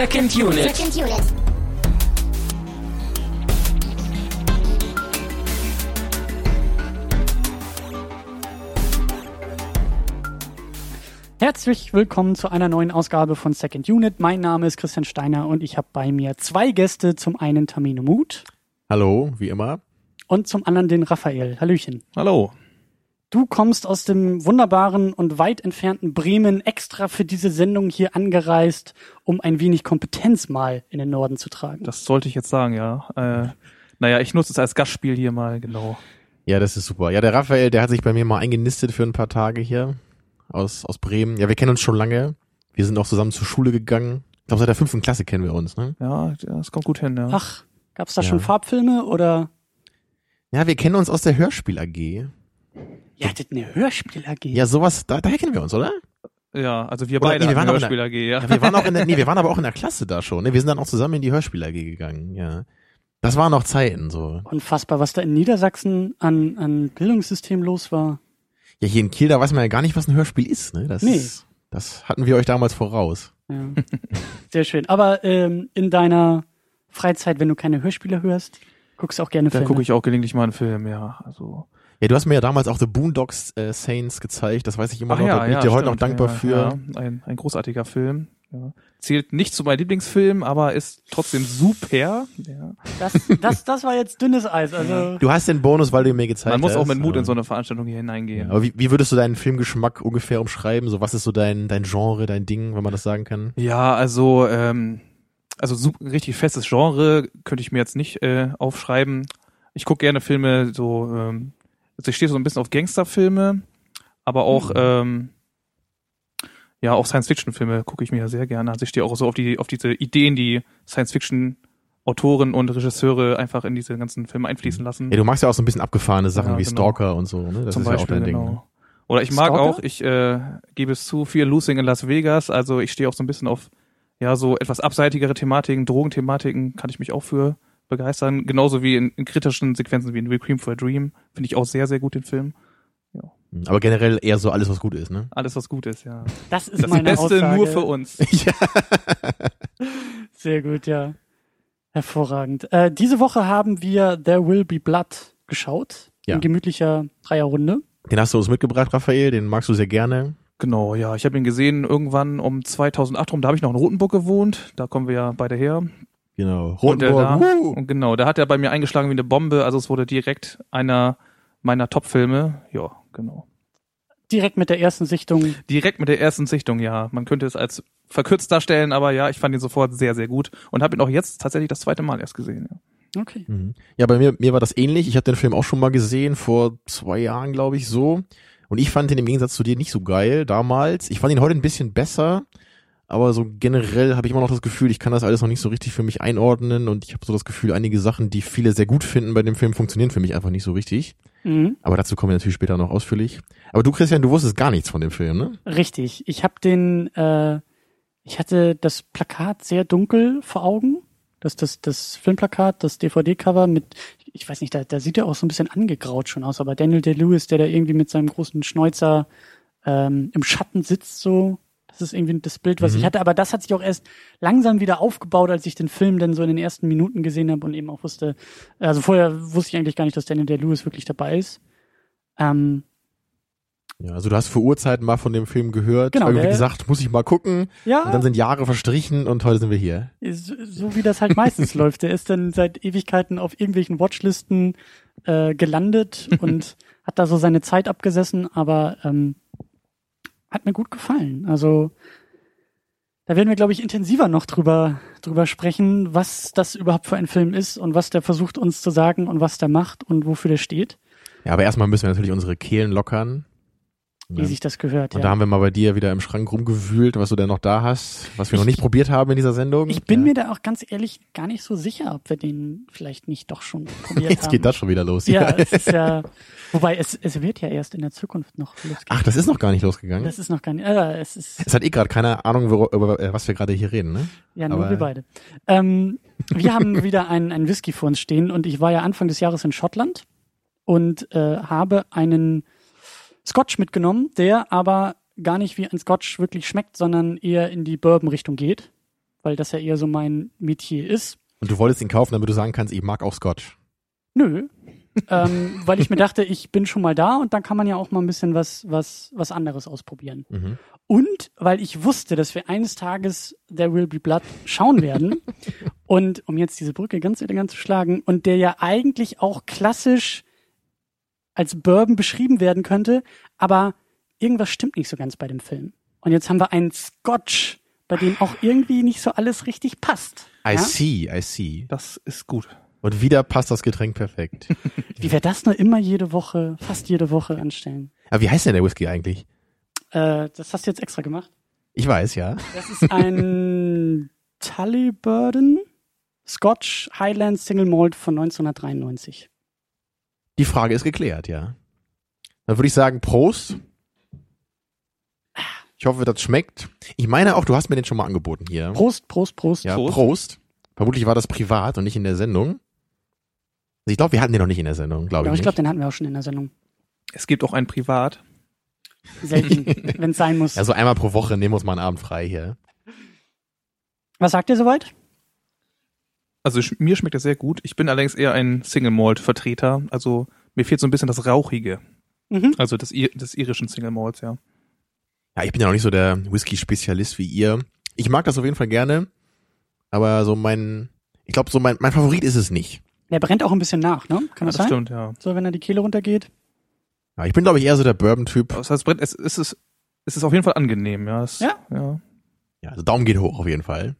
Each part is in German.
Second Unit. Second Unit. Herzlich willkommen zu einer neuen Ausgabe von Second Unit. Mein Name ist Christian Steiner und ich habe bei mir zwei Gäste. Zum einen Tamino Mut Hallo, wie immer. und zum anderen den Raphael. Hallöchen. Hallo. Du kommst aus dem wunderbaren und weit entfernten Bremen extra für diese Sendung hier angereist, um ein wenig Kompetenz mal in den Norden zu tragen. Das sollte ich jetzt sagen, ja. Äh, naja, ich nutze es als Gastspiel hier mal, genau. Ja, das ist super. Ja, der Raphael, der hat sich bei mir mal eingenistet für ein paar Tage hier aus, aus Bremen. Ja, wir kennen uns schon lange. Wir sind auch zusammen zur Schule gegangen. Ich glaube, seit der fünften Klasse kennen wir uns, ne? Ja, das kommt gut hin, ja. Ach, gab's da Ja. schon Farbfilme oder? Ja, wir kennen uns aus der Hörspiel AG. Ihr hattet eine Hörspiel AG. Ja, sowas, da, daher kennen wir uns, oder? Ja, also wir Oder- beide nee, wir waren auch in der- Hörspiel AG, ja. Ja, wir waren auch in der, nee, wir waren aber auch in der Klasse da schon, ne? Wir sind dann auch zusammen in die Hörspiel AG gegangen, ja. Das waren noch Zeiten, so. Unfassbar, was da in Niedersachsen an, an Bildungssystem los war. Ja, hier in Kiel, da weiß man ja gar nicht, was ein Hörspiel ist, ne? Das, Nee. das hatten wir euch damals voraus. Ja. Sehr schön. Aber ähm, in deiner Freizeit, wenn du keine Hörspiele hörst, guckst du auch gerne Da Filme. gucke ich auch gelegentlich mal einen Film, ja. Also Ja, du hast mir ja damals auch The Boondocks äh, Saints gezeigt, das weiß ich immer Ach noch, da ja, bin ja, ich dir heute noch dankbar ja, für. Ja, ein, ein großartiger Film. Ja. Zählt nicht zu meinen Lieblingsfilmen, aber ist trotzdem super. Ja. Das, das, das war jetzt dünnes Eis. Also Du hast den Bonus, weil du mir gezeigt Man muss hast. auch mit Mut aber- in so eine Veranstaltung hier hineingehen. Aber wie, wie würdest du deinen Filmgeschmack ungefähr umschreiben? So, was ist so dein, dein Genre, dein Ding, wenn man das sagen kann? Ja, also ähm, also so richtig festes Genre könnte ich mir jetzt nicht äh, aufschreiben. Ich gucke gerne Filme so, ähm, also ich stehe so ein bisschen auf Gangsterfilme, aber auch ähm, ja auch Science-Fiction-Filme gucke ich mir ja sehr gerne. Also ich stehe auch so auf die auf diese Ideen, die Science-Fiction-Autoren und Regisseure einfach in diese ganzen Filme einfließen lassen. Ja, du magst ja auch so ein bisschen abgefahrene Sachen Ja, wie genau. Stalker und so, ne? Das zum ist Beispiel, ja auch dein genau. Ding. ne? Oder ich mag Stalker? auch, ich äh, gebe es zu, viel Losing in Las Vegas. Also ich stehe auch so ein bisschen auf ja so etwas abseitigere Thematiken, Drogenthematiken kann ich mich auch für begeistern. Genauso wie in, in kritischen Sequenzen wie in Requiem for a Dream finde ich auch sehr, sehr gut den Film. Mhm. Aber generell eher so alles, was gut ist, ne? Alles, was gut ist, ja. das ist Das ist meine Beste Aussage. nur für uns. Sehr gut, ja. Hervorragend. Äh, diese Woche haben wir There Will Be Blood geschaut. Ja. In gemütlicher Dreierrunde. Den hast du uns mitgebracht, Raphael, den magst du sehr gerne. Genau, ja. Ich habe ihn gesehen irgendwann um 2008 rum. Da habe ich noch in Rotenburg gewohnt. Da kommen wir ja beide her. Genau. Und, der da, Rotenburg. wuhu. und genau, da hat er bei mir eingeschlagen wie eine Bombe. Also es wurde direkt einer meiner Top-Filme. Ja, genau. Direkt mit der ersten Sichtung. Direkt mit der ersten Sichtung, ja. Man könnte es als verkürzt darstellen, aber ja, ich fand ihn sofort sehr, sehr gut und habe ihn auch jetzt tatsächlich das zweite Mal erst gesehen. Ja. Okay. Mhm. Ja, bei mir, mir war das ähnlich. Ich habe den Film auch schon mal gesehen, vor zwei Jahren, glaube ich, so. Und ich fand ihn im Gegensatz zu dir nicht so geil damals. Ich fand ihn heute ein bisschen besser, aber so generell habe ich immer noch das Gefühl, ich kann das alles noch nicht so richtig für mich einordnen und ich habe so das Gefühl, einige Sachen, die viele sehr gut finden bei dem Film, funktionieren für mich einfach nicht so richtig. Mhm. Aber dazu kommen wir natürlich später noch ausführlich. Aber du, Christian, du wusstest gar nichts von dem Film, ne? Richtig. Ich habe den, äh, ich hatte das Plakat sehr dunkel vor Augen. Das, das, das Filmplakat, das DVD-Cover mit, ich weiß nicht, da, da sieht er auch so ein bisschen angegraut schon aus, aber Daniel Day-Lewis, der da irgendwie mit seinem großen Schnäuzer ähm, im Schatten sitzt, so, das ist irgendwie das Bild, was Mhm. ich hatte. Aber das hat sich auch erst langsam wieder aufgebaut, als ich den Film dann so in den ersten Minuten gesehen habe und eben auch wusste, also vorher wusste ich eigentlich gar nicht, dass Daniel Day-Lewis wirklich dabei ist. Ähm, Ja, also du hast vor Urzeiten mal von dem Film gehört, Genau, irgendwie der- gesagt, muss ich mal gucken. ja. Und dann sind Jahre verstrichen und heute sind wir hier. so, so wie das halt meistens läuft. Der ist dann seit Ewigkeiten auf irgendwelchen Watchlisten äh, gelandet und hat da so seine Zeit abgesessen, aber ähm, hat mir gut gefallen. Also da werden wir, glaube ich, intensiver noch drüber, drüber sprechen, was das überhaupt für ein Film ist und was der versucht uns zu sagen und was der macht und wofür der steht, Ja, aber erstmal müssen wir natürlich unsere Kehlen lockern. Wie Ja. sich das gehört. Und Ja. da haben wir mal bei dir wieder im Schrank rumgewühlt, was du denn noch da hast, was wir noch nicht probiert haben in dieser Sendung. Ich bin ja. mir da auch ganz ehrlich gar nicht so sicher, ob wir den vielleicht nicht doch schon probiert Jetzt haben. geht das schon wieder los. Ja, es ist ja, wobei es, es wird ja erst in der Zukunft noch losgehen. Ach, das ist noch gar nicht losgegangen. das ist noch gar nicht, äh, es ist, es hat eh gerade keine Ahnung, wor- über äh, was wir gerade hier reden, ne? ja, nur aber- wir beide. Ähm, wir haben wieder einen, einen Whisky vor uns stehen und ich war ja Anfang des Jahres in Schottland und äh, habe einen Scotch mitgenommen, der aber gar nicht wie ein Scotch wirklich schmeckt, sondern eher in die Bourbon-Richtung geht. weil das ja eher so mein Metier ist. Und du wolltest ihn kaufen, damit du sagen kannst, ich mag auch Scotch. Nö. ähm, weil ich mir dachte, ich bin schon mal da und dann kann man ja auch mal ein bisschen was, was, was anderes ausprobieren. Mhm. Und weil ich wusste, dass wir eines Tages There Will Be Blood schauen werden. und um jetzt diese Brücke ganz elegant zu schlagen, und der ja eigentlich auch klassisch als Bourbon beschrieben werden könnte, aber irgendwas stimmt nicht so ganz bei dem Film. Und jetzt haben wir einen Scotch, bei dem auch irgendwie nicht so alles richtig passt. I Ja? see, I see. Das ist gut. Und wieder passt das Getränk perfekt. Wie wir das nur immer jede Woche, fast jede Woche anstellen. Aber wie heißt denn der Whisky eigentlich? Äh, das hast du jetzt extra gemacht. Ich weiß, ja. Das ist ein Tully Burden Scotch Highland Single Malt von 1993. Die Frage ist geklärt, ja. Dann würde ich sagen, Prost. Ich hoffe, das schmeckt. Ich meine auch, du hast mir den schon mal angeboten hier. Prost, Prost, Prost. Ja, Prost. Prost. Vermutlich war das privat und nicht in der Sendung. Also ich glaube, wir hatten den noch nicht in der Sendung, glaube Ja, ich. ich glaube, den hatten wir auch schon in der Sendung. Es gibt auch ein Privat. Selten, wenn es sein muss. Also einmal pro Woche nehmen wir uns mal einen Abend frei hier. Was sagt ihr soweit? Also sch- mir schmeckt das sehr gut. Ich bin allerdings eher ein Single Malt Vertreter. Also mir fehlt so ein bisschen das Rauchige. Mhm. Also des, des irischen Single Malts, ja. Ja, ich bin ja noch nicht so der Whisky-Spezialist wie ihr. Ich mag das auf jeden Fall gerne, aber so mein, ich glaube, so mein, mein Favorit ist es nicht. Der brennt auch ein bisschen nach, ne? Kann Ja, das, das sein? stimmt, ja. So, wenn er die Kehle runtergeht. Ja, ich bin, glaube ich, eher so der Bourbon-Typ. Das heißt, brennt- es, es, ist, es ist auf jeden Fall angenehm, ja. Es, Ja? ja. Ja, also Daumen geht hoch auf jeden Fall.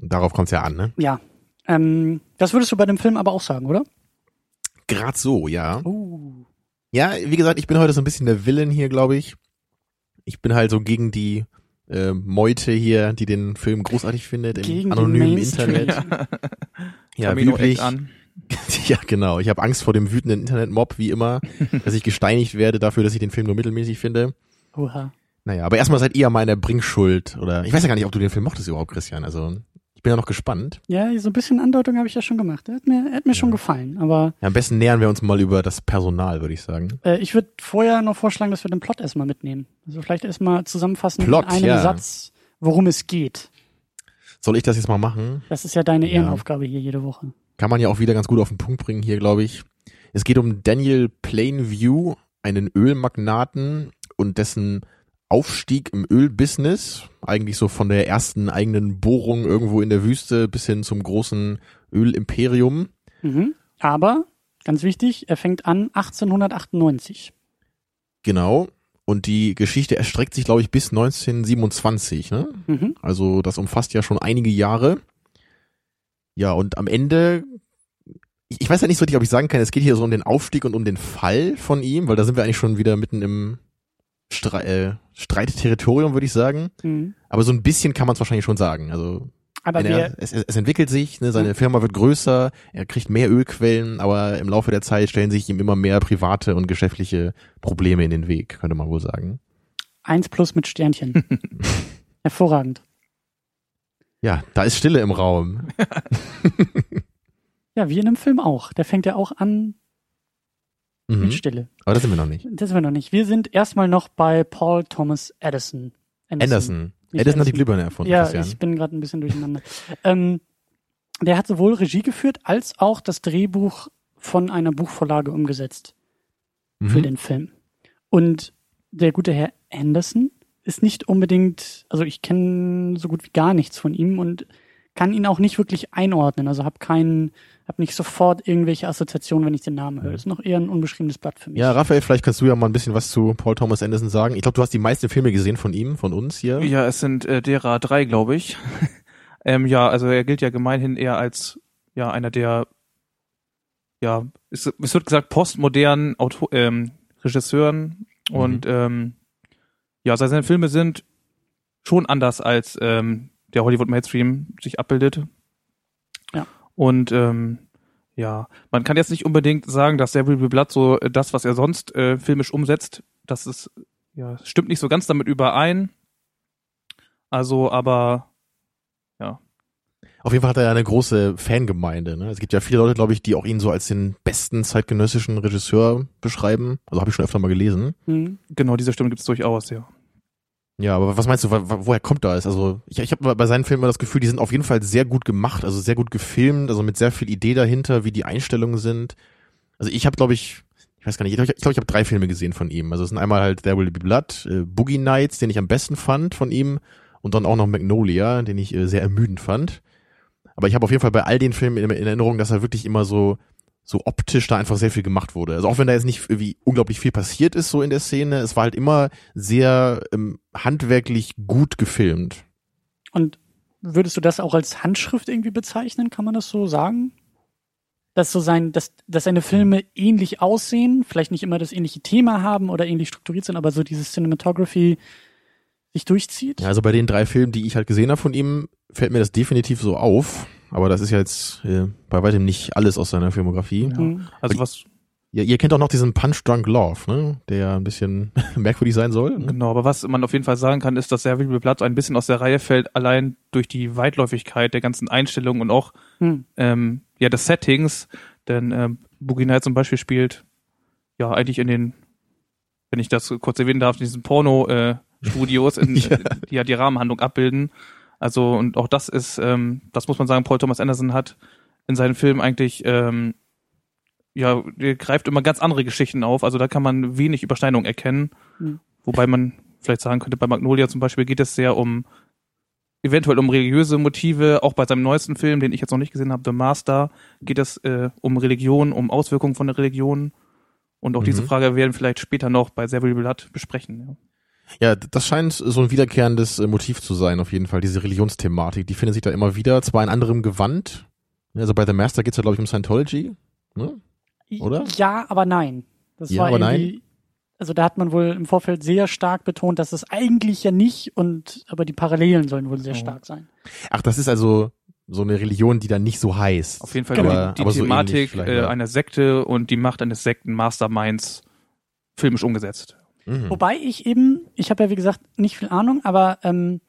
Und darauf kommt's ja an, ne? Ja. Ähm, das würdest du bei dem Film aber auch sagen, oder? Grad so, ja. Uh. Ja, wie gesagt, ich bin heute so ein bisschen der Villain hier, glaube ich. Ich bin halt so gegen die äh, Meute hier, die den Film großartig findet im Gegen den anonymen. Internet. Ja, wirklich. eckt an. Ja, genau. Ich habe Angst vor dem wütenden Internetmob, wie immer, dass ich gesteinigt werde dafür, dass ich den Film nur mittelmäßig finde. Oha. Naja, aber erstmal seid ihr meine Bringschuld oder ich weiß ja gar nicht, ob du den Film mochtest überhaupt, Christian. Also ich bin ja noch gespannt. Ja, so ein bisschen Andeutung habe ich ja schon gemacht. Er hat mir, er hat mir schon gefallen. Aber Ja, am besten nähern wir uns mal über das Personal, würde ich sagen. äh, ich würde vorher noch vorschlagen, dass wir den Plot erstmal mitnehmen. Also vielleicht erstmal zusammenfassen Plot, in einem ja. Satz, worum es geht. Soll ich das jetzt mal machen? Das ist ja deine Ja. Ehrenaufgabe hier jede Woche. Kann man ja auch wieder ganz gut auf den Punkt bringen hier, glaube ich. Es geht um Daniel Plainview, einen Ölmagnaten und dessen Aufstieg im Ölbusiness, eigentlich so von der ersten eigenen Bohrung irgendwo in der Wüste bis hin zum großen Ölimperium. Mhm. Aber, ganz wichtig, er fängt an 1898. Genau. Und die Geschichte erstreckt sich, glaube ich, bis 1927. Ne? Mhm. Also das umfasst ja schon einige Jahre. Ja, und am Ende, ich, ich weiß ja nicht so richtig, ob ich sagen kann, es geht hier so um den Aufstieg und um den Fall von ihm, weil da sind wir eigentlich schon wieder mitten im Stre äh, Streitterritorium, würde ich sagen. Mhm. Aber so ein bisschen kann man es wahrscheinlich schon sagen. Also Aber er, es, es entwickelt sich, ne, seine Firma wird größer, er kriegt mehr Ölquellen, aber im Laufe der Zeit stellen sich ihm immer mehr private und geschäftliche Probleme in den Weg, könnte man wohl sagen. eins plus mit Sternchen. Hervorragend. Ja, da ist Stille im Raum. Ja, wie in einem Film auch. Der fängt ja auch an Mhm. mit Stille. Aber das sind wir noch nicht. Das sind wir noch nicht. Wir sind erstmal noch bei Paul Thomas Edison. Anderson. Nicht Edison hat die. Glühbirne erfunden, Ja, ich bin gerade ein bisschen durcheinander. ähm, der hat sowohl Regie geführt als auch das Drehbuch von einer Buchvorlage umgesetzt für Mhm. den Film. Und der gute Herr Anderson ist nicht unbedingt, also ich kenne so gut wie gar nichts von ihm und kann ihn auch nicht wirklich einordnen. Also habe keinen, habe nicht sofort irgendwelche Assoziationen, wenn ich den Namen höre. Ist noch eher ein unbeschriebenes Blatt für mich. Ja, Raphael, vielleicht kannst du ja mal ein bisschen was zu Paul Thomas Anderson sagen. Ich glaube, du hast die meisten Filme gesehen von ihm, von uns hier. Ja, es sind äh, derer drei, glaube ich. ähm, ja, also er gilt ja gemeinhin eher als ja einer der ja, es, es wird gesagt postmodernen Auto, ähm, Regisseuren und ähm, ja, seine Filme sind schon anders als ähm, der Hollywood Mainstream sich abbildet. Ja. Und ähm, ja, man kann jetzt nicht unbedingt sagen, dass There Will Blood so äh, das, was er sonst äh, filmisch umsetzt, das ist ja stimmt nicht so ganz damit überein. Also, aber Auf jeden Fall hat er ja eine große Fangemeinde. Ne? Es gibt ja viele Leute, glaube ich, die auch ihn so als den besten zeitgenössischen Regisseur beschreiben. Also habe ich schon öfter mal gelesen. Hm. genau diese Stimme gibt es durchaus, ja. Ja, aber was meinst du, wo- wo- woher kommt das? Also ich, ich habe bei seinen Filmen immer das Gefühl, die sind auf jeden Fall sehr gut gemacht, also sehr gut gefilmt, also mit sehr viel Idee dahinter, wie die Einstellungen sind. Also ich habe, glaube ich, ich weiß gar nicht, ich glaube, ich, glaub, ich habe drei Filme gesehen von ihm. Also es sind einmal halt There Will Be Blood, äh, Boogie Nights, den ich am besten fand von ihm, und dann auch noch Magnolia, den ich äh, sehr ermüdend fand. Aber ich habe auf jeden Fall bei all den Filmen in, in Erinnerung, dass er wirklich immer so so optisch da einfach sehr viel gemacht wurde. Also auch wenn da jetzt nicht irgendwie unglaublich viel passiert ist so in der Szene, es war halt immer sehr ähm, handwerklich gut gefilmt. Und würdest du das auch als Handschrift irgendwie bezeichnen? Kann man das so sagen? Dass so sein, dass, dass seine Filme ähnlich aussehen, vielleicht nicht immer das ähnliche Thema haben oder ähnlich strukturiert sind, aber so dieses Cinematography sich durchzieht? Ja, also bei den drei Filmen, die ich halt gesehen habe von ihm, fällt mir das definitiv so auf. Aber das ist ja jetzt äh, bei weitem nicht alles aus seiner Filmografie. Ja. Hm. Also was, ihr kennt auch noch diesen Punch Drunk Love, ne? der ja ein bisschen merkwürdig sein soll. Ne? genau, aber was man auf jeden Fall sagen kann, ist, dass Be Blood ein bisschen aus der Reihe fällt, allein durch die Weitläufigkeit der ganzen Einstellungen und auch Hm. ähm, ja des Settings. Denn ähm, Boogie Nights zum Beispiel spielt ja eigentlich in den, wenn ich das kurz erwähnen darf, in diesen Porno-Studios, in, Ja. die ja die Rahmenhandlung abbilden. Also und auch das ist, ähm, das muss man sagen, Paul Thomas Anderson hat in seinen Filmen eigentlich ähm, ja, der greift immer ganz andere Geschichten auf. Also da kann man wenig Überschneidung erkennen. Mhm. Wobei man vielleicht sagen könnte, bei Magnolia zum Beispiel geht es sehr um eventuell um religiöse Motive. Auch bei seinem neuesten Film, den ich jetzt noch nicht gesehen habe, The Master, geht es äh, um Religion, um Auswirkungen von der Religion. Und auch Mhm. diese Frage werden wir vielleicht später noch bei Seville Blood besprechen. Ja. Ja, das scheint so ein wiederkehrendes äh, Motiv zu sein, auf jeden Fall, diese Religionsthematik. Die findet sich da immer wieder, zwar in anderem Gewand. Also bei The Master geht's ja, glaube ich, um Scientology. Ne? Oder? Ja, aber nein. Das Ja, war aber irgendwie, also da hat man wohl im Vorfeld sehr stark betont, dass es eigentlich ja nicht und aber die Parallelen sollen wohl sehr Oh. stark sein. Ach, das ist also so eine Religion, die dann nicht so heißt. Auf jeden Fall Genau. die, die aber so ähnlich Thematik äh, ja. einer Sekte und die Macht eines Sekten-Masterminds filmisch umgesetzt. Mhm. Wobei ich eben, ich habe ja wie gesagt nicht viel Ahnung, aber ähm,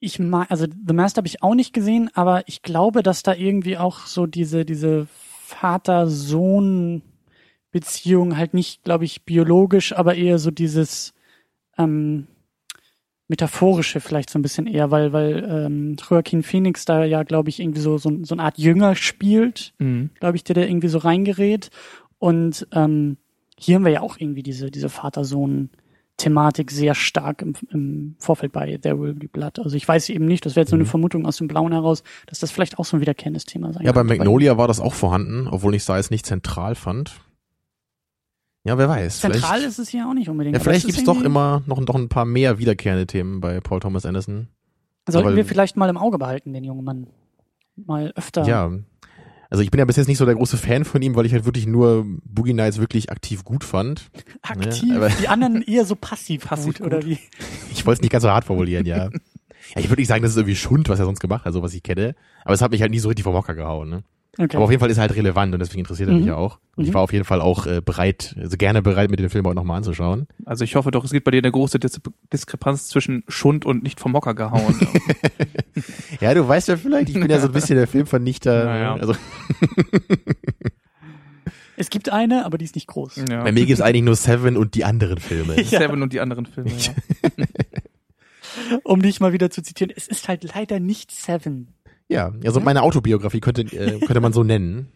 ich mag, also The Master habe ich auch nicht gesehen, aber ich glaube, dass da irgendwie auch so diese diese Vater-Sohn-Beziehung halt nicht, glaube ich, biologisch, aber eher so dieses ähm, metaphorische vielleicht so ein bisschen eher, weil weil ähm, Joaquin Phoenix da ja, glaube ich, irgendwie so so, so eine Art Jünger spielt Mhm. glaube ich, der da irgendwie so reingerät. Und ähm, hier haben wir ja auch irgendwie diese, diese Vater-Sohn-Thematik sehr stark im, im Vorfeld bei There Will Be Blood. Also ich weiß eben nicht, das wäre jetzt nur eine Mhm. Vermutung aus dem Blauen heraus, dass das vielleicht auch so ein wiederkehrendes Thema sein Ja, bei. Magnolia war das auch vorhanden, obwohl ich es da jetzt nicht zentral fand. Ja, wer weiß. Zentral ist es hier auch nicht unbedingt. Ja, vielleicht es ist gibt's doch immer noch, noch ein paar mehr wiederkehrende Themen bei Paul Thomas Anderson. Sollten aber- wir vielleicht mal im Auge behalten, den jungen Mann. Mal öfter. Ja. Also ich bin ja bis jetzt nicht so der große Fan von ihm, weil ich halt wirklich nur Boogie Nights wirklich aktiv gut fand. Aktiv. Ja, aber- die anderen eher so passiv, Passiv gut, oder gut. wie? Ich wollte es nicht ganz so hart formulieren, ja. ja ich würde nicht sagen, das ist irgendwie Schund, was er sonst gemacht hat, so was ich kenne. Aber es hat mich halt nie so richtig vom Hocker gehauen. Ne? Okay. Aber auf jeden Fall ist er halt relevant und deswegen interessiert er mich Mhm. ja auch. Und Mhm. ich war auf jeden Fall auch äh, bereit, also gerne bereit, mir den Film auch nochmal anzuschauen. Also ich hoffe doch, es gibt bei dir eine große Dis Diskrepanz zwischen Schund und nicht vom Hocker gehauen. Ja, du weißt ja vielleicht, ich bin ja so ein bisschen der Filmvernichter. Naja. Also es gibt eine, aber die ist nicht groß. ja. bei mir gibt's eigentlich nur Seven und die anderen Filme. Ja. Seven und die anderen Filme. Ja. Um dich mal wieder zu zitieren, es ist halt leider nicht Seven. Ja, also meine Autobiografie könnte, äh, könnte man so nennen.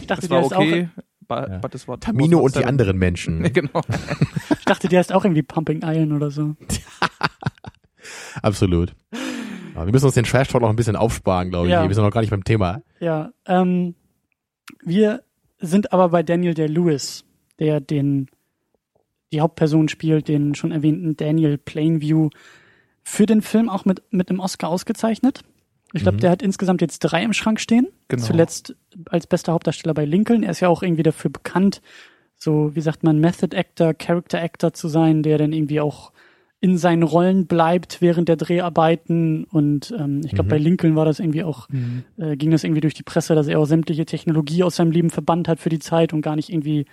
Ich dachte, Das der war ist auch, okay. But, Ja. but es war Tamino und die anderen Menschen. genau. ich dachte, der ist auch irgendwie Pumping Iron oder so. Absolut. Aber wir müssen uns den Trash Talk noch ein bisschen aufsparen, glaube ich. Ja. Wir sind noch gar nicht beim Thema. Ja, ähm, wir sind aber bei Daniel Day-Lewis, der den die Hauptperson spielt, den schon erwähnten Daniel Plainview, für den Film auch mit mit einem Oscar ausgezeichnet. Ich glaube, Mhm. der hat insgesamt jetzt drei im Schrank stehen. Genau. Zuletzt als bester Hauptdarsteller bei Lincoln. Er ist ja auch irgendwie dafür bekannt, so wie sagt man, Method Actor, Character Actor zu sein, der dann irgendwie auch in seinen Rollen bleibt während der Dreharbeiten. Und ähm, ich glaube, Mhm. bei Lincoln war das irgendwie auch Mhm. äh, ging das irgendwie durch die Presse, dass er auch sämtliche Technologie aus seinem Leben verbannt hat für die Zeit und gar nicht irgendwie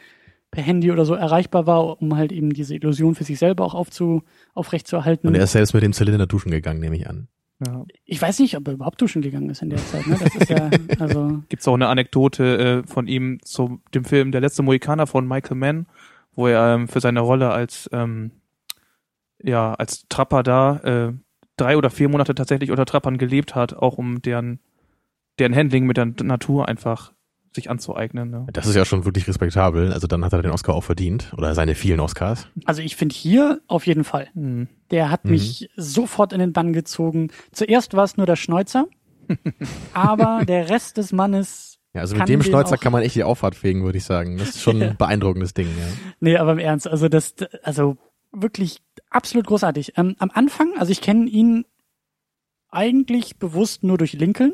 per Handy oder so erreichbar war, um halt eben diese Illusion für sich selber auch aufzu, aufrechtzuerhalten. Und er ist selbst mit dem Zylinder duschen gegangen, nehme ich an. Ja. ich weiß nicht, ob er überhaupt duschen gegangen ist in der Zeit. Ne? Das ist ja, also Gibt's auch eine Anekdote äh, von ihm zu dem Film Der letzte Mohikaner von Michael Mann, wo er ähm, für seine Rolle als ähm, ja als Trapper da äh, drei oder vier Monate tatsächlich unter Trappern gelebt hat, auch um deren deren Handling mit der Natur einfach sich anzueignen. Ne? Das ist ja schon wirklich respektabel. Also dann hat er den Oscar auch verdient. Oder seine vielen Oscars. Also ich finde hier auf jeden Fall. Hm. Der hat Mhm. mich sofort in den Bann gezogen. Zuerst war es nur der Schnäuzer, aber der Rest des Mannes, Ja, also mit dem Schnäuzer kann man echt die Auffahrt fegen, würde ich sagen. Das ist schon ein beeindruckendes Ding, ja. nee, aber im Ernst, also das, also wirklich absolut großartig. Ähm, am Anfang, also ich kenne ihn eigentlich bewusst nur durch Lincoln.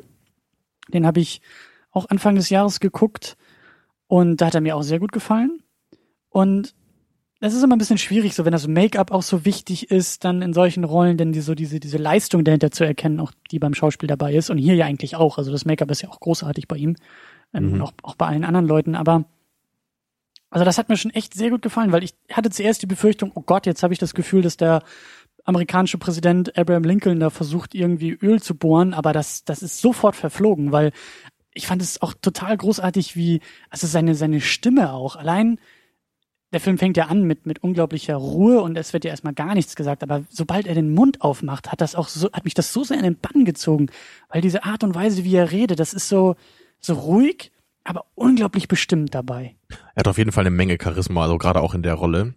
Den habe ich auch Anfang des Jahres geguckt und da hat er mir auch sehr gut gefallen. Und das ist immer ein bisschen schwierig, so wenn das Make-up auch so wichtig ist, dann in solchen Rollen, denn die, so diese, diese Leistung dahinter zu erkennen, auch die beim Schauspiel dabei ist und hier ja eigentlich auch. Also das Make-up ist ja auch großartig bei ihm ähm, Mhm. und auch, auch bei allen anderen Leuten. Aber also das hat mir schon echt sehr gut gefallen, weil ich hatte zuerst die Befürchtung, oh Gott, jetzt habe ich das Gefühl, dass der amerikanische Präsident Abraham Lincoln da versucht, irgendwie Öl zu bohren, aber das, das ist sofort verflogen, weil ich fand es auch total großartig, wie, also seine, seine Stimme auch. Allein, der Film fängt ja an mit, mit unglaublicher Ruhe und es wird ja erstmal gar nichts gesagt, aber sobald er den Mund aufmacht, hat das auch so, hat mich das so sehr in den Bann gezogen, weil diese Art und Weise, wie er redet, das ist so, so ruhig, aber unglaublich bestimmt dabei. Er hat auf jeden Fall eine Menge Charisma, also gerade auch in der Rolle.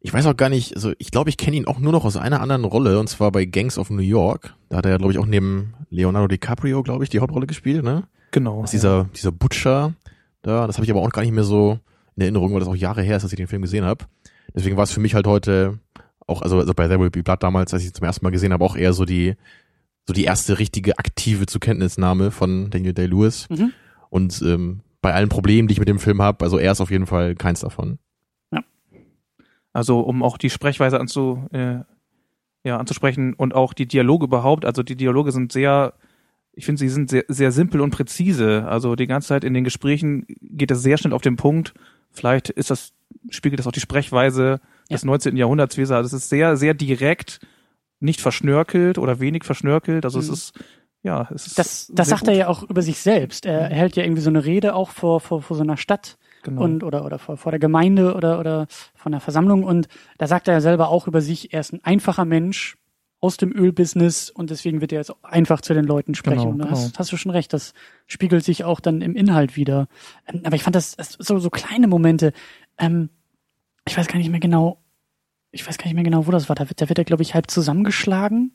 Ich weiß auch gar nicht, also ich glaube, ich kenne ihn auch nur noch aus einer anderen Rolle, und zwar bei Gangs of New York. Da hat er, glaube ich, auch neben Leonardo DiCaprio, glaube ich, die Hauptrolle gespielt, ne? Genau. Das ist dieser, dieser Butcher da, das habe ich aber auch gar nicht mehr so in Erinnerung, weil das auch Jahre her ist, dass ich den Film gesehen habe. Deswegen war es für mich halt heute auch, also, also bei There Will Be Blood damals, als ich ihn zum ersten Mal gesehen habe, auch eher so die, so die erste richtige aktive Zukenntnisnahme von Daniel Day-Lewis. Mhm. Und ähm, bei allen Problemen, die ich mit dem Film habe, also er ist auf jeden Fall keins davon. Also um auch die Sprechweise anzu, äh, ja, anzusprechen und auch die Dialoge überhaupt. Also die Dialoge sind sehr, ich finde, sie sind sehr, sehr simpel und präzise. Also die ganze Zeit in den Gesprächen geht es sehr schnell auf den Punkt. Vielleicht ist das, spiegelt das auch die Sprechweise des 19. Jahrhunderts wieder. Also es ist sehr, sehr direkt, nicht verschnörkelt oder wenig verschnörkelt. Also es Mhm. ist, ja, es ist. Das, das sagt er gut. ja auch über sich selbst. Er hält ja irgendwie so eine Rede auch vor, vor, vor so einer Stadt Genau. und oder oder vor, vor der Gemeinde oder oder von der Versammlung und da sagt er ja selber auch über sich, er ist ein einfacher Mensch aus dem Ölbusiness und deswegen wird er jetzt einfach zu den Leuten sprechen. Genau, da genau. hast, hast du schon recht, das spiegelt sich auch dann im Inhalt wieder. Ähm, aber ich fand das, das so so kleine Momente. Ähm, ich weiß gar nicht mehr genau. Ich weiß gar nicht mehr genau, wo das war. Da wird, da wird er glaube ich halb zusammengeschlagen